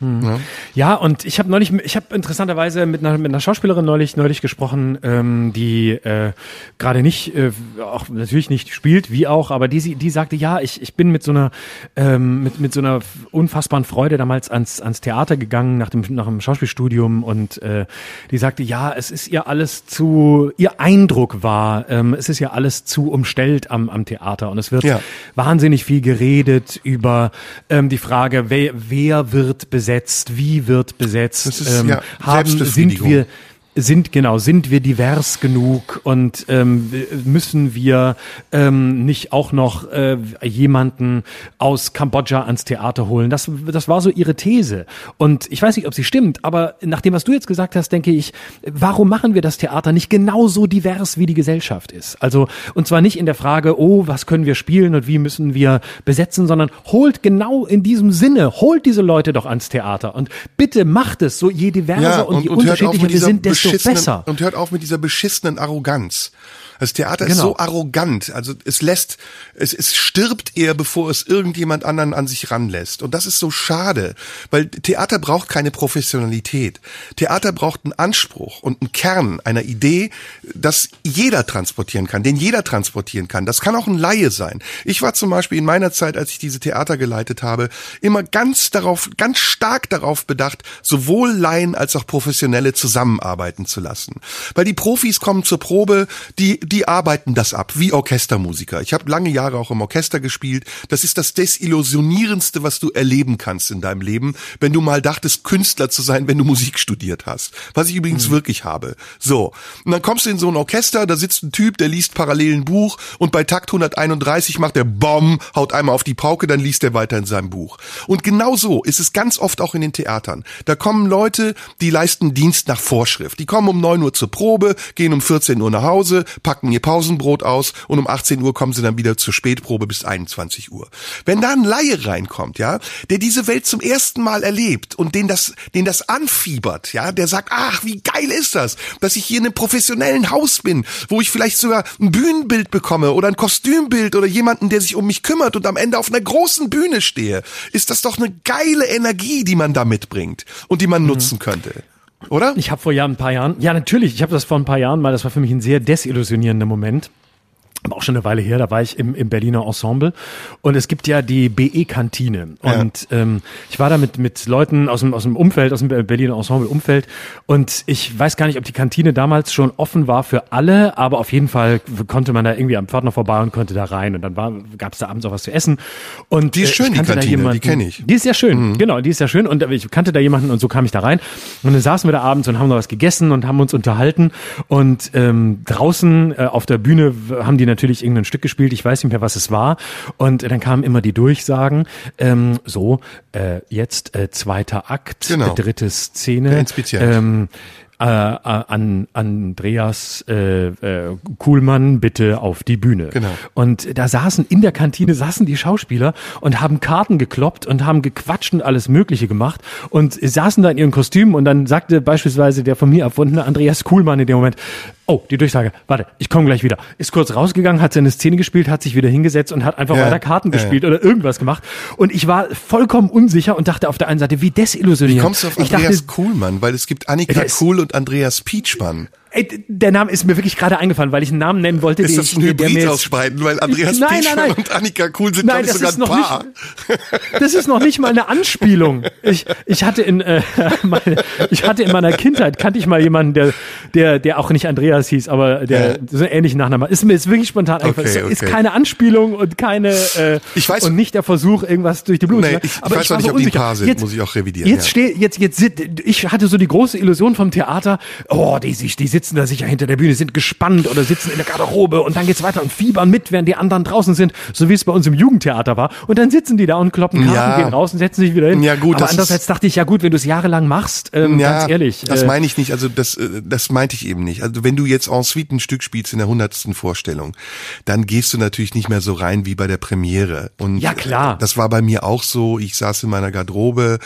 B: Hm. Ja. ja. und ich habe neulich, ich habe interessanterweise mit einer, mit einer Schauspielerin neulich neulich gesprochen, ähm, die äh, gerade nicht, äh, auch natürlich nicht spielt, wie auch, aber die die sagte, ja, ich, ich bin mit so einer ähm, mit mit so einer unfassbaren Freude damals ans ans Theater gegangen nach dem nach dem Schauspielstudium und äh, die sagte, ja, es ist ihr alles zu, ihr Eindruck war, ähm, es ist ja alles zu umstellt am am Theater und es wird ja. wahnsinnig viel geredet über ähm, die Frage, wer wer wird besetzt besetzt, wie wird besetzt, ist, ähm, ja, haben, sind wir sind genau sind wir divers genug und ähm, müssen wir ähm, nicht auch noch äh, jemanden aus Kambodscha ans Theater holen? Das das war so ihre These. Und ich weiß nicht ob sie stimmt aber nach dem was du jetzt gesagt hast denke ich warum machen wir das Theater nicht genauso divers wie die Gesellschaft ist? Also und zwar nicht in der Frage oh was können wir spielen und wie müssen wir besetzen sondern holt genau in diesem Sinne holt diese Leute doch ans Theater und bitte macht es so je diverser ja, und, und je und unterschiedlicher wir sind desto besser.
C: Und hört auf mit dieser beschissenen Arroganz. Das Theater genau. ist so arrogant. Also es lässt, es, es stirbt eher, bevor es irgendjemand anderen an sich ranlässt. Und das ist so schade, weil Theater braucht keine Professionalität. Theater braucht einen Anspruch und einen Kern einer Idee, dass jeder transportieren kann, den jeder transportieren kann. Das kann auch ein Laie sein. Ich war zum Beispiel in meiner Zeit, als ich diese Theater geleitet habe, immer ganz darauf, ganz stark darauf bedacht, sowohl Laien als auch Professionelle zusammenarbeiten zu lassen. Weil die Profis kommen zur Probe, die die arbeiten das ab, wie Orchestermusiker. Ich habe lange Jahre auch im Orchester gespielt. Das ist das Desillusionierendste, was du erleben kannst in deinem Leben, wenn du mal dachtest, Künstler zu sein, wenn du Musik studiert hast. Was ich übrigens mhm. wirklich habe. So. Und dann kommst du in so ein Orchester, da sitzt ein Typ, der liest parallel ein Buch und bei Takt 131 macht er Bom, haut einmal auf die Pauke, dann liest er weiter in seinem Buch. Und genau so ist es ganz oft auch in den Theatern. Da kommen Leute, die leisten Dienst nach Vorschrift. Die kommen um neun Uhr zur Probe, gehen um 14 Uhr nach Hause, packen packen ihr Pausenbrot aus und um 18 Uhr kommen sie dann wieder zur Spätprobe bis 21 Uhr. Wenn da ein Laie reinkommt, ja, der diese Welt zum ersten Mal erlebt und den das, den das anfiebert, ja, der sagt, ach, wie geil ist das, dass ich hier in einem professionellen Haus bin, wo ich vielleicht sogar ein Bühnenbild bekomme oder ein Kostümbild oder jemanden, der sich um mich kümmert und am Ende auf einer großen Bühne stehe, ist das doch eine geile Energie, die man da mitbringt und die man mhm. nutzen könnte. Oder?
B: Ich habe vor Jahren, ein paar Jahren, ja natürlich, ich habe das vor ein paar Jahren mal, das war für mich ein sehr desillusionierender Moment aber auch schon eine Weile her, da war ich im, im Berliner Ensemble. Und es gibt ja die BE-Kantine und ja. ähm, ich war da mit, mit Leuten aus dem, aus dem Umfeld, aus dem Berliner Ensemble-Umfeld. Und ich weiß gar nicht, ob die Kantine damals schon offen war für alle, aber auf jeden Fall konnte man da irgendwie am Pförtner vorbei und konnte da rein. Und dann gab es da abends auch was zu essen. Und
C: die ist äh, schön, die Kantine, jemanden, die kenne ich.
B: Die ist sehr schön, mhm. genau, die ist sehr schön. Und ich kannte da jemanden und so kam ich da rein. Und dann saßen wir da abends und haben noch was gegessen und haben uns unterhalten. Und ähm, draußen äh, auf der Bühne haben die natürlich irgendein Stück gespielt, ich weiß nicht mehr, was es war. Und dann kamen immer die Durchsagen, ähm, so, äh, jetzt äh, zweiter Akt, genau. dritte Szene. Ähm, äh, äh, an Andreas äh, äh, Kuhlmann bitte auf die Bühne. Genau. Und da saßen in der Kantine saßen die Schauspieler und haben Karten gekloppt und haben gequatscht und alles Mögliche gemacht und saßen da in ihren Kostümen und dann sagte beispielsweise der von mir erfundene Andreas Kuhlmann in dem Moment, oh, die Durchsage, warte, ich komme gleich wieder. Ist kurz rausgegangen, hat seine Szene gespielt, hat sich wieder hingesetzt und hat einfach ja, weiter Karten ja, gespielt ja. oder irgendwas gemacht. Und ich war vollkommen unsicher und dachte auf der einen Seite, wie desillusioniert.
C: Wie kommst du auf Andreas dachte, Kuhlmann? Weil es gibt Annika Kuhl und Andreas Pietschmann.
B: Ey, der Name ist mir wirklich gerade eingefallen, weil ich einen Namen nennen wollte.
C: Ist das ein Hybrid aus beiden? Weil Andreas nein, nein, nein. und Annika Kuhl sind nein, das sogar ein Paar.
B: Nicht, das ist noch nicht mal eine Anspielung. Ich, ich hatte in äh, meine, ich hatte in meiner Kindheit kannte ich mal jemanden, der der der auch nicht Andreas hieß, aber der äh. so einen ähnlichen Nachnamen. Ist mir jetzt wirklich spontan eingefallen. Okay, okay. Ist keine Anspielung und keine äh,
C: ich weiß,
B: und nicht der Versuch irgendwas durch die Blume.
C: Nee, ich, aber ich weiß ich nicht, ob unsicher. die Paar sind, jetzt, muss ich auch revidieren.
B: Jetzt ja. steht jetzt jetzt ich hatte so die große Illusion vom Theater. Oh, die die sitzen da sicher hinter der Bühne, sind gespannt oder sitzen in der Garderobe und dann geht's weiter und fiebern mit, während die anderen draußen sind, so wie es bei uns im Jugendtheater war. Und dann sitzen die da und kloppen Karten, ja. gehen raus und setzen sich wieder hin.
C: Ja, gut,
B: Aber andererseits dachte ich, ja gut, wenn du es jahrelang machst, ähm, ja, ganz ehrlich.
C: Das äh, meine ich nicht, also das, äh, das meinte ich eben nicht. Also wenn du jetzt en suite ein Stück spielst in der hundertsten Vorstellung, dann gehst du natürlich nicht mehr so rein wie bei der Premiere. Und
B: ja, klar.
C: Das war bei mir auch so. Ich saß in meiner Garderobe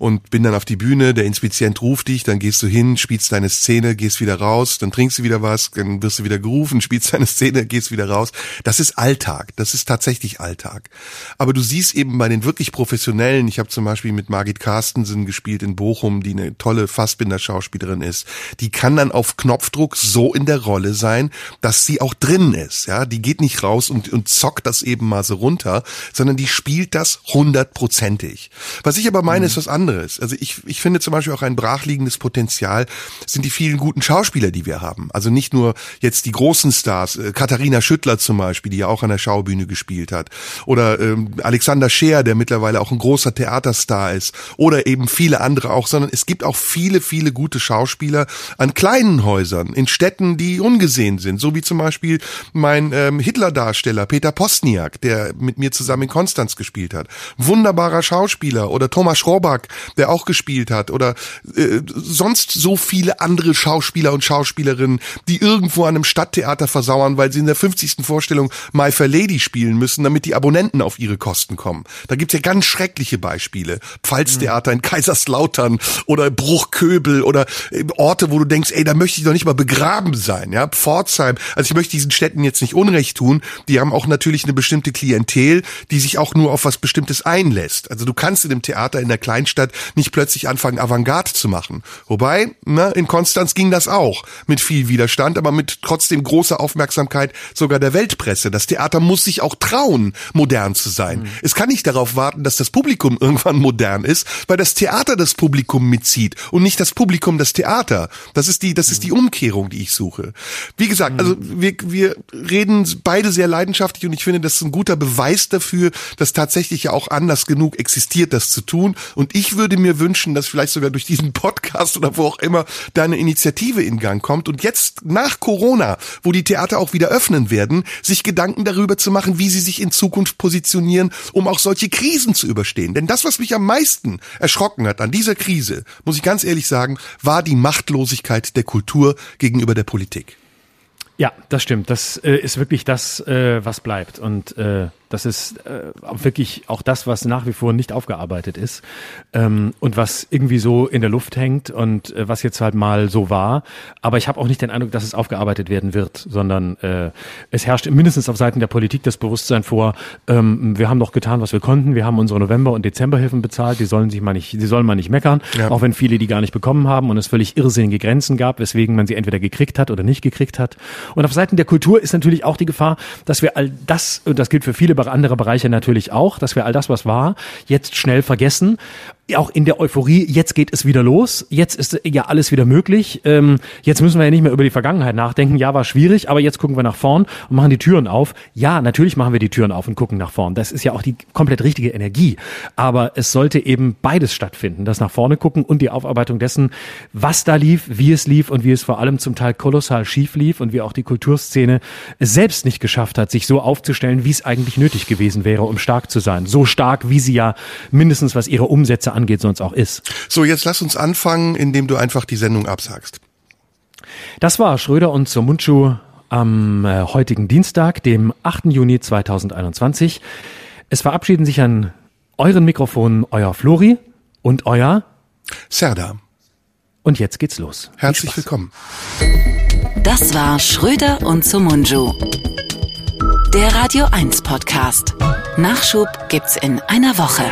C: und bin dann auf die Bühne, der Inspizient ruft dich, dann gehst du hin, spielst deine Szene, gehst wieder raus, dann trinkst du wieder wieder was, dann wirst du wieder gerufen, spielst deine Szene, gehst wieder raus. Das ist Alltag. Das ist tatsächlich Alltag. Aber du siehst eben bei den wirklich Professionellen, ich habe zum Beispiel mit Margit Carstensen gespielt in Bochum, die eine tolle Fassbinder-Schauspielerin ist, die kann dann auf Knopfdruck so in der Rolle sein, dass sie auch drin ist. Ja, die geht nicht raus und, und zockt das eben mal so runter, sondern die spielt das hundertprozentig. Was ich aber meine, mhm. ist was anderes. Also ich, ich finde zum Beispiel auch ein brachliegendes Potenzial sind die vielen guten Schauspieler, die wir haben. Also nicht nur jetzt die großen Stars, äh, Katharina Schüttler zum Beispiel, die ja auch an der Schaubühne gespielt hat, oder ähm, Alexander Scheer, der mittlerweile auch ein großer Theaterstar ist, oder eben viele andere auch, sondern es gibt auch viele, viele gute Schauspieler an kleinen Häusern, in Städten, die ungesehen sind, so wie zum Beispiel mein ähm, Hitler-Darsteller Peter Postniak, der mit mir zusammen in Konstanz gespielt hat. Wunderbarer Schauspieler. Oder Thomas Schroback, der auch gespielt hat. Oder äh, sonst so viele andere Schauspieler und Schauspielerinnen, die irgendwo an einem Stadttheater versauern, weil sie in der 50. Vorstellung My Fair Lady spielen müssen, damit die Abonnenten auf ihre Kosten kommen. Da gibt's ja ganz schreckliche Beispiele. Pfalztheater in Kaiserslautern oder Bruchköbel oder äh, Orte, wo du denkst, ey, da möchte ich doch nicht mal begraben sein, ja, Pforzheim. Also ich möchte diesen Städten jetzt nicht Unrecht tun. Die haben auch natürlich eine bestimmte Klientel, die sich auch nur auf was Bestimmtes einlässt. Also du kannst in dem Theater in der Kleinstadt nicht plötzlich anfangen, Avantgarde zu machen. Wobei, ne, in Konstanz ging das auch mit viel Widerstand, aber mit trotzdem großer Aufmerksamkeit sogar der Weltpresse. Das Theater muss sich auch trauen, modern zu sein. Mhm. Es kann nicht darauf warten, dass das Publikum irgendwann modern ist, weil das Theater das Publikum mitzieht und nicht das Publikum das Theater. Das ist die, das ist die mhm. Umkehrung, die ich suche. Wie gesagt, mhm. also wir, wir reden beide sehr leidenschaftlich und ich finde, das ist ein guter Beweis dafür, dass tatsächlich ja auch anders genug existiert, das zu tun. Und ich würde mir wünschen, dass vielleicht sogar durch diesen Podcast oder wo auch immer deine Initiative in Gang kommt und jetzt jetzt nach Corona, wo die Theater auch wieder öffnen werden, sich Gedanken darüber zu machen, wie sie sich in Zukunft positionieren, um auch solche Krisen zu überstehen. Denn das, was mich am meisten erschrocken hat an dieser Krise, muss ich ganz ehrlich sagen, war die Machtlosigkeit der Kultur gegenüber der Politik.
B: Ja, das stimmt. Das äh, ist wirklich das, äh, was bleibt. Und äh, das ist äh, wirklich auch das, was nach wie vor nicht aufgearbeitet ist ähm, und was irgendwie so in der Luft hängt und äh, was jetzt halt mal so war. Aber ich habe auch nicht den Eindruck, dass es aufgearbeitet werden wird, sondern äh, es herrscht mindestens auf Seiten der Politik das Bewusstsein vor, ähm, wir haben doch getan, was wir konnten. Wir haben unsere November- und Dezemberhilfen bezahlt. Die sollen sich mal nicht, die sollen mal nicht meckern, ja. auch wenn viele die gar nicht bekommen haben und es völlig irrsinnige Grenzen gab, weswegen man sie entweder gekriegt hat oder nicht gekriegt hat. Und auf Seiten der Kultur ist natürlich auch die Gefahr, dass wir all das, und das gilt für viele andere Bereiche natürlich auch, dass wir all das, was war, jetzt schnell vergessen auch in der Euphorie, jetzt geht es wieder los, jetzt ist ja alles wieder möglich, ähm, jetzt müssen wir ja nicht mehr über die Vergangenheit nachdenken, ja, war schwierig, aber jetzt gucken wir nach vorn und machen die Türen auf. Ja, natürlich machen wir die Türen auf und gucken nach vorn. Das ist ja auch die komplett richtige Energie. Aber es sollte eben beides stattfinden, das nach vorne gucken und die Aufarbeitung dessen, was da lief, wie es lief und wie es vor allem zum Teil kolossal schief lief und wie auch die Kulturszene es selbst nicht geschafft hat, sich so aufzustellen, wie es eigentlich nötig gewesen wäre, um stark zu sein. So stark, wie sie ja mindestens was ihre Umsätze angeht, sonst auch ist.
C: So, jetzt lass uns anfangen, indem du einfach die Sendung absagst.
B: Das war Schröder und Somunchu am äh, heutigen Dienstag, dem 8. Juni 2021. Es verabschieden sich an euren Mikrofonen euer Flori und euer
C: Serda.
B: Und jetzt geht's los.
C: Herzlich willkommen.
A: Das war Schröder und Sumunju. Der Radio 1 Podcast. Nachschub gibt's in einer Woche.